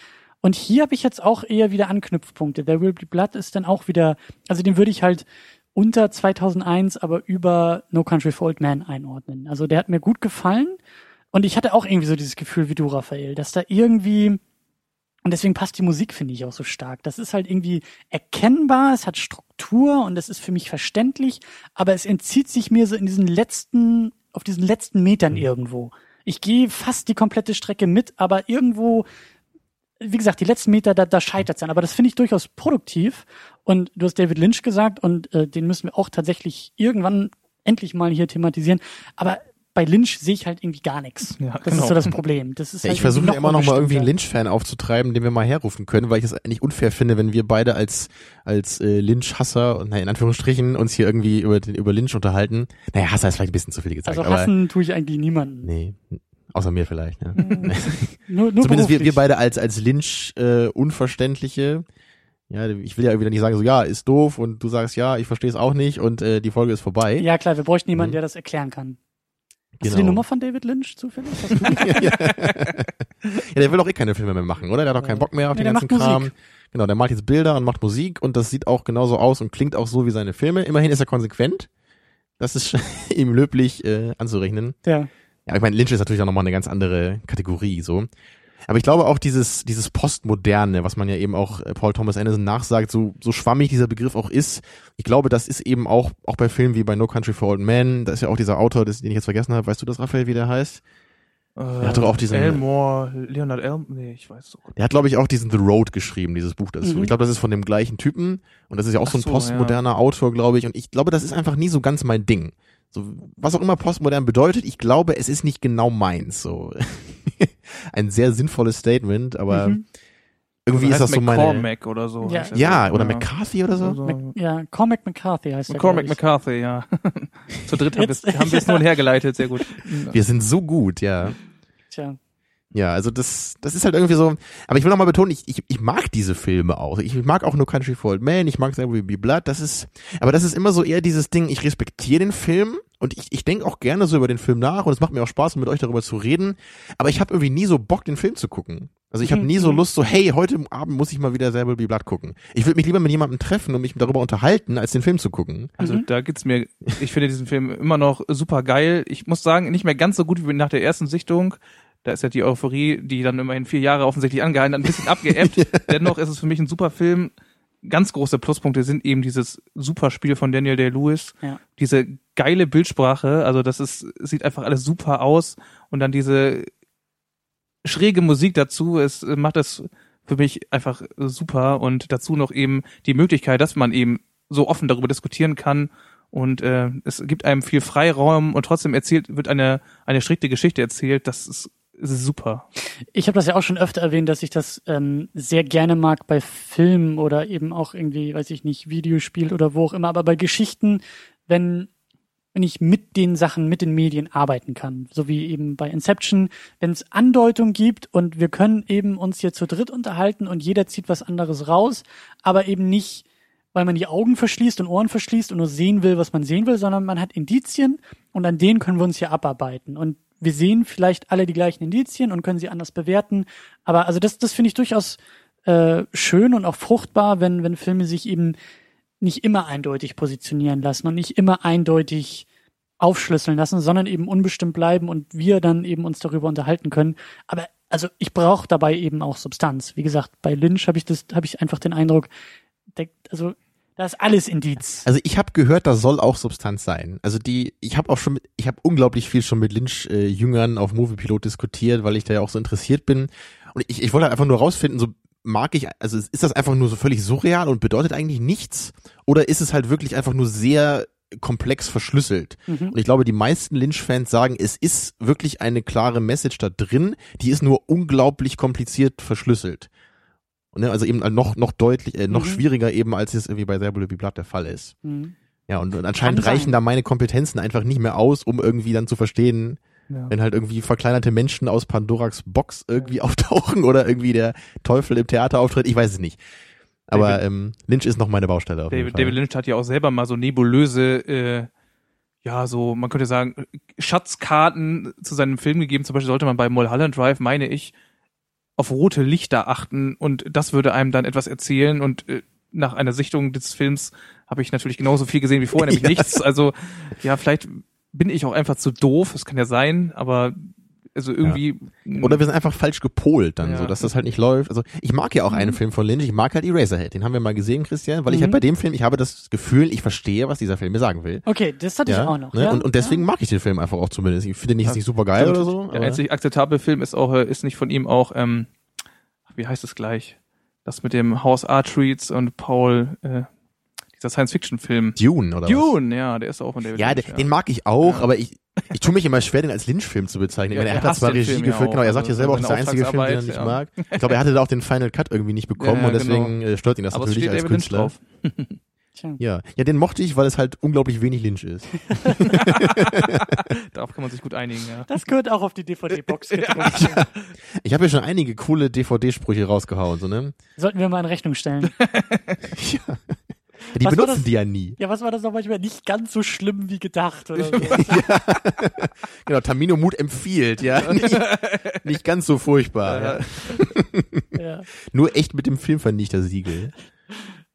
Und hier habe ich jetzt auch eher wieder Anknüpfpunkte. There Will Be Blood ist dann auch wieder, also den würde ich halt unter 2001, aber über No Country for Old Men einordnen. Also der hat mir gut gefallen. Und ich hatte auch irgendwie so dieses Gefühl wie du, Raphael, dass da irgendwie, und deswegen passt die Musik, finde ich, auch so stark. Das ist halt irgendwie erkennbar, es hat Struktur und es ist für mich verständlich, aber es entzieht sich mir so in diesen letzten, auf diesen letzten Metern irgendwo. Ich gehe fast die komplette Strecke mit, aber irgendwo, wie gesagt, die letzten Meter, da, da scheitert es dann. Aber das finde ich durchaus produktiv. Und du hast David Lynch gesagt und äh, den müssen wir auch tatsächlich irgendwann endlich mal hier thematisieren. Aber bei Lynch sehe ich halt irgendwie gar nichts. Ja, das genau. ist so das Problem. Das ist Ja, halt ich versuche immer noch mal irgendwie einen. Lynch-Fan aufzutreiben, den wir mal herrufen können, weil ich es eigentlich unfair finde, wenn wir beide als als äh, Lynch-Hasser und naja, in Anführungsstrichen uns hier irgendwie über den, über Lynch unterhalten. Naja, Hasser ist vielleicht ein bisschen zu viel gesagt, Also aber hassen tue ich eigentlich niemanden. nee, außer mir vielleicht. Ja. Nur, nur Zumindest wir, wir beide als als Lynch äh, unverständliche. Ja, ich will ja wieder nicht sagen so ja ist doof und du sagst ja, ich verstehe es auch nicht und äh, die Folge ist vorbei. Ja klar, wir bräuchten jemanden, Mhm. der das erklären kann. Hast Genau. du die Nummer von David Lynch zufällig? Hast du die? ja, der will auch eh keine Filme mehr machen, oder? Der hat auch keinen Bock mehr auf Nee, den der ganzen macht Kram. Musik. Genau, der malt jetzt Bilder und macht Musik und das sieht auch genauso aus und klingt auch so wie seine Filme. Immerhin ist er konsequent. Das ist ihm löblich äh, anzurechnen. ja. Ja, ich meine, Lynch ist natürlich auch nochmal eine ganz andere Kategorie, so. Aber ich glaube auch dieses, dieses Postmoderne, was man ja eben auch äh, Paul Thomas Anderson nachsagt, so, so schwammig dieser Begriff auch ist, ich glaube, das ist eben auch, auch bei Filmen wie bei No Country for Old Men, da ist ja auch dieser Autor, den ich jetzt vergessen habe, weißt du das, Raphael, wie der heißt? Äh, hat doch auch diesen- Elmore, Leonard Elmore, nee, ich weiß so. Der hat, glaube ich, auch diesen The Road geschrieben, dieses Buch dazu. Mhm. Ich glaube, das ist von dem gleichen Typen und das ist ja auch Ach so ein postmoderner Autor, glaube ich. Und ich glaube, das ist einfach nie so ganz mein Ding. So, was auch immer postmodern bedeutet, ich glaube, es ist nicht genau meins. So ein sehr sinnvolles Statement, aber Mhm. irgendwie ist heißt das so meine. McCormack oder so. Ja. Ja, oder McCarthy oder so. Also, Mac, ja, Cormac McCarthy heißt er. Ich. McCarthy, ja. Zu dritt haben wir es haben wir es nun hergeleitet, sehr gut. Wir sind so gut, ja. Tja. Ja, also das, das ist halt irgendwie so. Aber ich will noch mal betonen, ich, ich, ich mag diese Filme auch. Ich mag auch No Country for Old Men, ich mag Will Be Blood. Das ist, aber das ist immer so eher dieses Ding, ich respektiere den Film und ich, ich denke auch gerne so über den Film nach und es macht mir auch Spaß, mit euch darüber zu reden. Aber ich habe irgendwie nie so Bock, den Film zu gucken. Also ich habe nie so mhm. Lust, so, hey, heute Abend muss ich mal wieder Be Blood gucken. Ich würde mich lieber mit jemandem treffen und mich darüber unterhalten, als den Film zu gucken. Also Mhm. da geht's mir, ich finde diesen Film immer noch super geil. Ich muss sagen, nicht mehr ganz so gut wie nach der ersten Sichtung. Da ist ja die Euphorie, die dann immerhin vier Jahre offensichtlich angehalten hat, ein bisschen abgeebbt. Dennoch ist es für mich ein super Film. Ganz große Pluspunkte sind eben dieses super Spiel von Daniel Day-Lewis. Ja. Diese geile Bildsprache, also das ist, sieht einfach alles super aus. Und dann diese schräge Musik dazu, es macht das für mich einfach super. Und dazu noch eben die Möglichkeit, dass man eben so offen darüber diskutieren kann. Und äh, es gibt einem viel Freiraum und trotzdem erzählt, wird eine, eine strikte Geschichte erzählt. Das ist super. Ich habe das ja auch schon öfter erwähnt, dass ich das ähm, sehr gerne mag bei Filmen oder eben auch irgendwie, weiß ich nicht, Videospiel oder wo auch immer, aber bei Geschichten, wenn wenn ich mit den Sachen, mit den Medien arbeiten kann, so wie eben bei Inception, wenn es Andeutung gibt und wir können eben uns hier zu dritt unterhalten und jeder zieht was anderes raus, aber eben nicht, weil man die Augen verschließt und Ohren verschließt und nur sehen will, was man sehen will, sondern man hat Indizien und an denen können wir uns hier abarbeiten und wir sehen vielleicht alle die gleichen Indizien und können sie anders bewerten, aber also das, das finde ich durchaus äh, schön und auch fruchtbar, wenn, wenn Filme sich eben nicht immer eindeutig positionieren lassen und nicht immer eindeutig aufschlüsseln lassen, sondern eben unbestimmt bleiben und wir dann eben uns darüber unterhalten können. Aber also ich brauche dabei eben auch Substanz. Wie gesagt, bei Lynch habe ich das, habe ich einfach den Eindruck, der, also da ist alles Indiz. Also ich habe gehört, da soll auch Substanz sein. Also die, ich habe auch schon, mit, ich habe unglaublich viel schon mit Lynch-Jüngern auf Moviepilot diskutiert, weil ich da ja auch so interessiert bin. Und ich, ich wollte halt einfach nur rausfinden, so mag ich, also ist das einfach nur so völlig surreal und bedeutet eigentlich nichts? Oder ist es halt wirklich einfach nur sehr komplex verschlüsselt? Mhm. Und ich glaube, die meisten Lynch-Fans sagen, es ist wirklich eine klare Message da drin, die ist nur unglaublich kompliziert verschlüsselt. Und, ne, also eben noch, noch deutlich, äh, noch Mhm. schwieriger eben, als es irgendwie bei Be Blood der Fall ist. Mhm. Ja, und, und anscheinend Kann sein. reichen da meine Kompetenzen einfach nicht mehr aus, um irgendwie dann zu verstehen, Ja. wenn halt irgendwie verkleinerte Menschen aus Pandoras Box irgendwie auftauchen oder irgendwie der Teufel im Theater auftritt. Ich weiß es nicht. Aber David- ähm, Lynch ist noch meine Baustelle auf jeden David, Fall. David Lynch hat ja auch selber mal so nebulöse, äh, ja, so, man könnte sagen, Schatzkarten zu seinem Film gegeben. Zum Beispiel sollte man bei Mulholland Drive, meine ich, auf rote Lichter achten und das würde einem dann etwas erzählen und äh, nach einer Sichtung des Films habe ich natürlich genauso viel gesehen wie vorher, nämlich Ja. nichts. Also, ja, vielleicht bin ich auch einfach zu doof, das kann ja sein, aber also irgendwie. Oder wir sind einfach falsch gepolt dann, Ja. so dass das halt nicht läuft. Also ich mag ja auch einen Mhm. Film von Lynch, ich mag halt Eraserhead. Den haben wir mal gesehen, Christian, weil ich Mhm. halt bei dem Film, ich habe das Gefühl, ich verstehe, was dieser Film mir sagen will. Okay, das hatte ich auch noch. ne? Ja? und, und deswegen ja. mag ich den Film einfach auch zumindest. Ich finde den nicht, nicht super geil oder so. Der einzig akzeptable Film ist auch, äh, ist nicht von ihm auch, ähm, wie heißt es gleich? Das mit dem House Artreats und Paul, äh, dieser Science-Fiction-Film. Dune oder was? Dune, ja, der ist auch von David Ja, Lynch, den, den mag ich auch, Ja. aber ich, Ich tue mich immer schwer, den als Lynch-Film zu bezeichnen. Ich Ja, meine, er hat da zwar Regie Film ja geführt, genau, er sagt ja Also selber auch, das ist der einzige Film, den er nicht ja. mag. Ich glaube, er hatte da auch den Final Cut irgendwie nicht bekommen Ja, und deswegen äh, stört ihn das Aber natürlich steht als David Lynch Künstler. Ja. ja, den mochte ich, weil es halt unglaublich wenig Lynch ist. Darauf kann man sich gut einigen, ja. Das gehört auch auf die DVD-Box. Ich habe ja schon einige coole DVD-Sprüche rausgehauen, so, ne? Sollten wir mal in Rechnung stellen. Ja. Die Was benutzen das? die ja nie. Ja, was war das noch manchmal? Nicht ganz so schlimm wie gedacht oder so. Genau, Tamino Mut empfiehlt, ja. Nicht, nicht ganz so furchtbar. Ja. ja, Nur echt mit dem Filmvernichter-Siegel.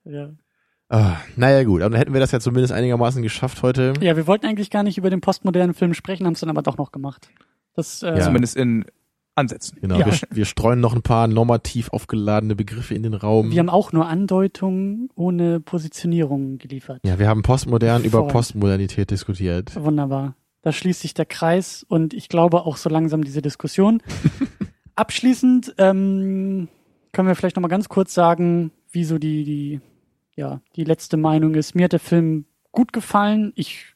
ja. Ah, naja, gut, aber dann hätten wir das ja zumindest einigermaßen geschafft heute. ja, wir wollten eigentlich gar nicht über den postmodernen Film sprechen, haben es dann aber doch noch gemacht. Das, äh, Ja. Zumindest in Ansätzen. Genau, Ja. wir, wir streuen noch ein paar normativ aufgeladene Begriffe in den Raum. wir haben auch nur Andeutungen ohne Positionierung geliefert. ja, wir haben postmodern über Voll. Postmodernität diskutiert. Wunderbar. Da schließt sich der Kreis und ich glaube auch so langsam diese Diskussion. Abschließend ähm, können wir vielleicht noch mal ganz kurz sagen, wie so die, die, ja, die letzte Meinung ist. Mir hat der Film gut gefallen. Ich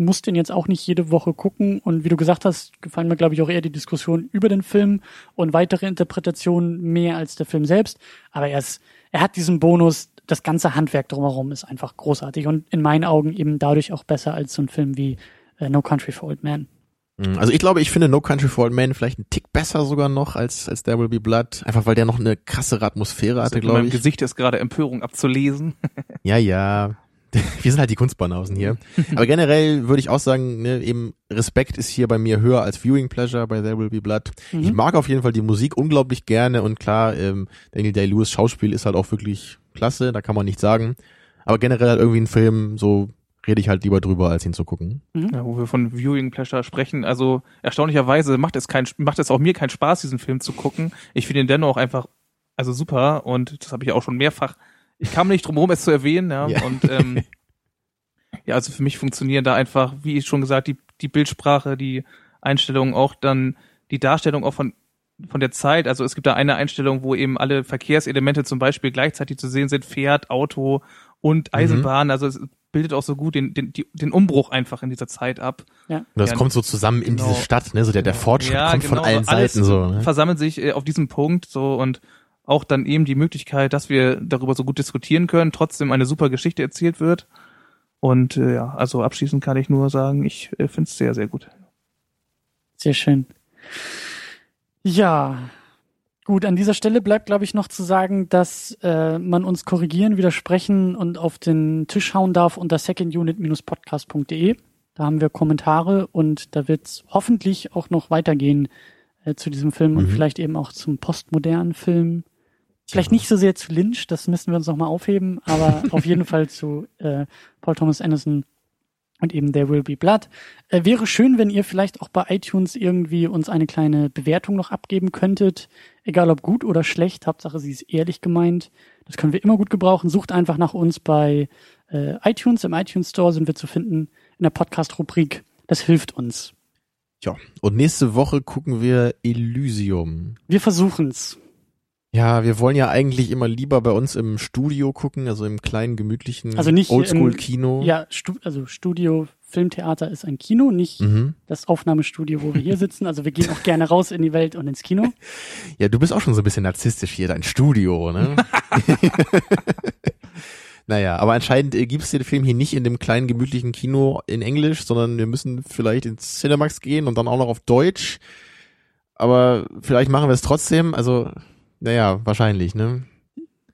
muss den jetzt auch nicht jede Woche gucken. Und wie du gesagt hast, gefallen mir, glaube ich, auch eher die Diskussion über den Film und weitere Interpretationen mehr als der Film selbst. Aber er ist, er hat diesen Bonus, das ganze Handwerk drumherum ist einfach großartig und in meinen Augen eben dadurch auch besser als so ein Film wie äh, No Country for Old Men. Mhm, Also ich glaube, ich finde No Country for Old Men vielleicht einen Tick besser sogar noch als, als There Will Be Blood. Einfach weil der noch eine krassere Atmosphäre hatte, in glaube meinem ich. Gesicht ist gerade Empörung abzulesen. Ja, ja. Wir sind halt die Kunstbanausen hier. Aber generell würde ich auch sagen, ne, eben Respekt ist hier bei mir höher als Viewing Pleasure bei There Will Be Blood. Mhm. Ich mag auf jeden Fall die Musik unglaublich gerne und klar, ähm, Daniel Day-Lewis Schauspiel ist halt auch wirklich klasse, da kann man nichts sagen. Aber generell halt irgendwie ein Film, so rede ich halt lieber drüber, als ihn zu gucken. Ja, wo wir von Viewing Pleasure sprechen. Also erstaunlicherweise macht es kein, macht es auch mir keinen Spaß, diesen Film zu gucken. Ich finde ihn dennoch einfach, also super und das habe ich auch schon mehrfach. Ich kam nicht drum herum, es zu erwähnen, ja. Ja. Und ähm, ja, also für mich funktionieren da einfach, wie ich schon gesagt, die, die Bildsprache, die Einstellungen, auch dann die Darstellung auch von von der Zeit. Also es gibt da eine Einstellung, wo eben alle Verkehrselemente zum Beispiel gleichzeitig zu sehen sind, Pferd, Auto und Eisenbahn. Also es bildet auch so gut den, den, die, den Umbruch einfach in dieser Zeit ab. Und das Ja, kommt so zusammen in genau. diese Stadt, ne? So der, der Fortschritt kommt von allen alles Seiten so. Ne? versammelt sich äh, auf diesem Punkt so und auch dann eben die Möglichkeit, dass wir darüber so gut diskutieren können, trotzdem eine super Geschichte erzählt wird. Und äh, ja, also abschließend kann ich nur sagen, ich äh, finde es sehr, sehr gut. Sehr schön. Ja, gut, an dieser Stelle bleibt, glaube ich, noch zu sagen, dass äh, man uns korrigieren, widersprechen und auf den Tisch hauen darf unter secondunit-podcast.de. Da haben wir Kommentare und da wird es hoffentlich auch noch weitergehen äh, zu diesem Film und Mhm. vielleicht eben auch zum postmodernen Film. Vielleicht nicht so sehr zu Lynch, das müssen wir uns noch mal aufheben, aber auf jeden Fall zu äh, Paul Thomas Anderson und eben There Will Be Blood. Äh, wäre schön, wenn ihr vielleicht auch bei iTunes irgendwie uns eine kleine Bewertung noch abgeben könntet. Egal ob gut oder schlecht, Hauptsache sie ist ehrlich gemeint. Das können wir immer gut gebrauchen. Sucht einfach nach uns bei äh, iTunes. Im iTunes Store sind wir zu finden in der Podcast-Rubrik. Das hilft uns. Tja, und nächste Woche gucken wir Elysium. Wir versuchen's. Ja, wir wollen ja eigentlich immer lieber bei uns im Studio gucken, also im kleinen, gemütlichen Also Oldschool-Kino. Ja, Stu also Studio Filmtheater ist ein Kino, nicht Mhm. das Aufnahmestudio, wo wir hier sitzen. Also wir gehen auch gerne raus in die Welt und ins Kino. Ja, du bist auch schon so ein bisschen narzisstisch hier, dein Studio, ne? naja, aber anscheinend äh, gibt's den Film hier nicht in dem kleinen, gemütlichen Kino in Englisch, sondern wir müssen vielleicht ins Cinemax gehen und dann auch noch auf Deutsch. Aber vielleicht machen wir es trotzdem, also, naja, wahrscheinlich, ne?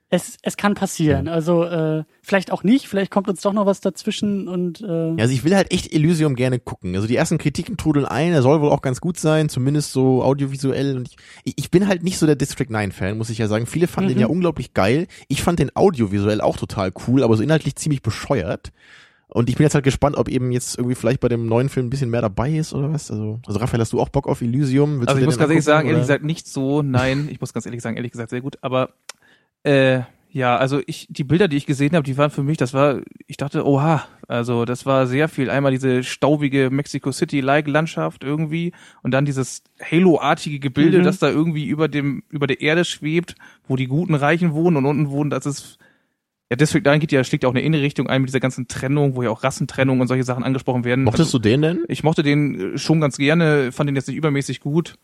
Es, es kann passieren. Also äh, vielleicht auch nicht, vielleicht kommt uns doch noch was dazwischen und äh, Ja, also ich will halt echt Elysium gerne gucken. Also die ersten Kritiken trudeln ein, er soll wohl auch ganz gut sein, zumindest so audiovisuell. Und ich, ich- bin halt nicht so der District 9 Fan, muss ich ja sagen. Viele fanden den Mhm. ja unglaublich geil. Ich fand den audiovisuell auch total cool, aber so inhaltlich ziemlich bescheuert. Und ich bin jetzt halt gespannt, ob eben jetzt irgendwie vielleicht bei dem neuen Film ein bisschen mehr dabei ist oder was. Also, also Raphael, hast du auch Bock auf Elysium? Willst Also ich muss ganz ehrlich sagen, ehrlich oder? gesagt nicht so, nein, ich muss ganz ehrlich sagen, ehrlich gesagt sehr gut, aber äh, ja, also ich, die Bilder, die ich gesehen habe, die waren für mich, das war, ich dachte, oha, also das war sehr viel. Einmal diese staubige Mexico City-like Landschaft irgendwie und dann dieses Halo-artige Gebilde, Mhm. das da irgendwie über dem, über der Erde schwebt, wo die guten Reichen wohnen und unten wohnen, das ist Ja, District 9 geht ja, schlägt ja auch eine innere Richtung ein mit dieser ganzen Trennung, wo ja auch Rassentrennung und solche Sachen angesprochen werden. Mochtest du den denn? Ich mochte den äh, schon ganz gerne, fand den jetzt nicht übermäßig gut.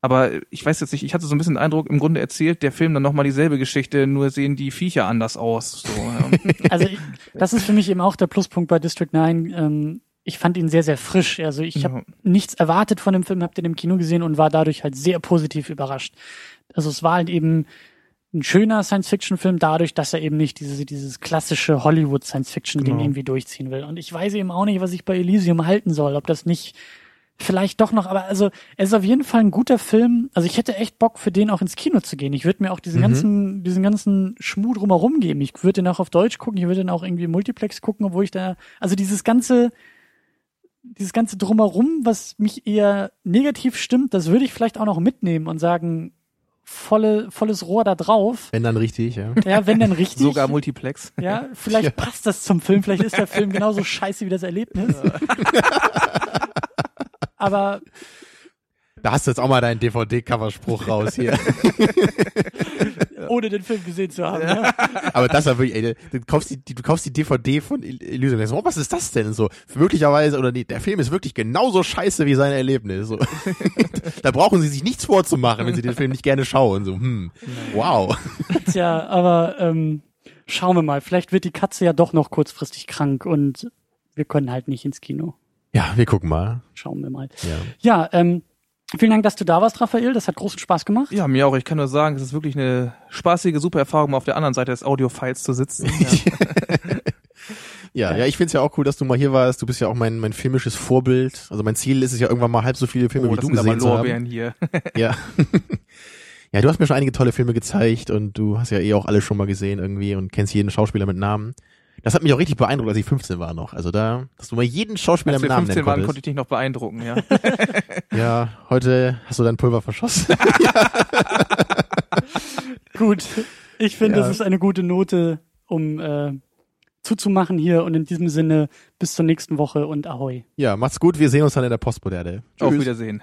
Aber ich weiß jetzt nicht, ich hatte so ein bisschen den Eindruck, im Grunde erzählt der Film dann nochmal dieselbe Geschichte, nur sehen die Viecher anders aus. So, ja. Also ich, das ist für mich eben auch der Pluspunkt bei District 9. Ähm, ich fand ihn sehr, sehr frisch. Also ich Ja. habe nichts erwartet von dem Film, hab den im Kino gesehen und war dadurch halt sehr positiv überrascht. Also es war halt eben ein schöner Science-Fiction-Film dadurch, dass er eben nicht diese, dieses klassische Hollywood-Science-Fiction-Ding Genau. irgendwie durchziehen will. Und ich weiß eben auch nicht, was ich bei Elysium halten soll. Ob das nicht vielleicht doch noch, aber also es ist auf jeden Fall ein guter Film. Also ich hätte echt Bock für den auch ins Kino zu gehen. Ich würde mir auch diesen Mhm. ganzen, diesen ganzen Schmuh drumherum geben. Ich würde den auch auf Deutsch gucken, ich würde den auch irgendwie im Multiplex gucken, obwohl ich da, also dieses ganze, dieses ganze drumherum, was mich eher negativ stimmt, das würde ich vielleicht auch noch mitnehmen und sagen, volle, volles Rohr da drauf. Wenn dann richtig, ja. Ja, wenn dann richtig. Sogar Multiplex. ja, vielleicht passt das zum Film, vielleicht ist der Film genauso scheiße wie das Erlebnis. Aber Da hast du jetzt auch mal deinen DVD-Coverspruch raus hier. ohne den Film gesehen zu haben. Ja. Aber das war wirklich, ey, du kaufst die, du kaufst die DVD von El- Elysium. denkst, Oh, was ist das denn? So, möglicherweise, oder nee, der Film ist wirklich genauso scheiße wie sein Erlebnis. So. da brauchen sie sich nichts vorzumachen, wenn sie den Film nicht gerne schauen. So, hm, wow. Tja, aber ähm, schauen wir mal. Vielleicht wird die Katze ja doch noch kurzfristig krank und wir können halt nicht ins Kino. Ja, wir gucken mal. Schauen wir mal. Ja. Ja, ähm, vielen Dank, dass du da warst, Raphael. Das hat großen Spaß gemacht. Ja, mir auch. Ich kann nur sagen, es ist wirklich eine spaßige, super Erfahrung, mal auf der anderen Seite des Audiofiles zu sitzen. Ja. Ja, ja, ich find's ja auch cool, dass du mal hier warst. Du bist ja auch mein, mein filmisches Vorbild. Also mein Ziel ist es ja irgendwann mal halb so viele Filme oh, wie du sind aber gesehen zu haben. Lorbeeren hier. Ja. ja, du hast mir schon einige tolle Filme gezeigt und du hast ja eh auch alle schon mal gesehen irgendwie und kennst jeden Schauspieler mit Namen. Das hat mich auch richtig beeindruckt, als ich 15 war noch. Also da, dass du mal jeden Schauspieler Als mit wir Namen 15 nennen waren, konnte konntest. ich dich noch beeindrucken, ja. Ja, heute hast du dein Pulver verschossen. Gut. Ich finde, Ja. das ist eine gute Note, um äh, zuzumachen hier. Und in diesem Sinne, bis zur nächsten Woche und Ahoi. ja, macht's gut. Wir sehen uns dann in der Postmoderne. Auf. Wiedersehen.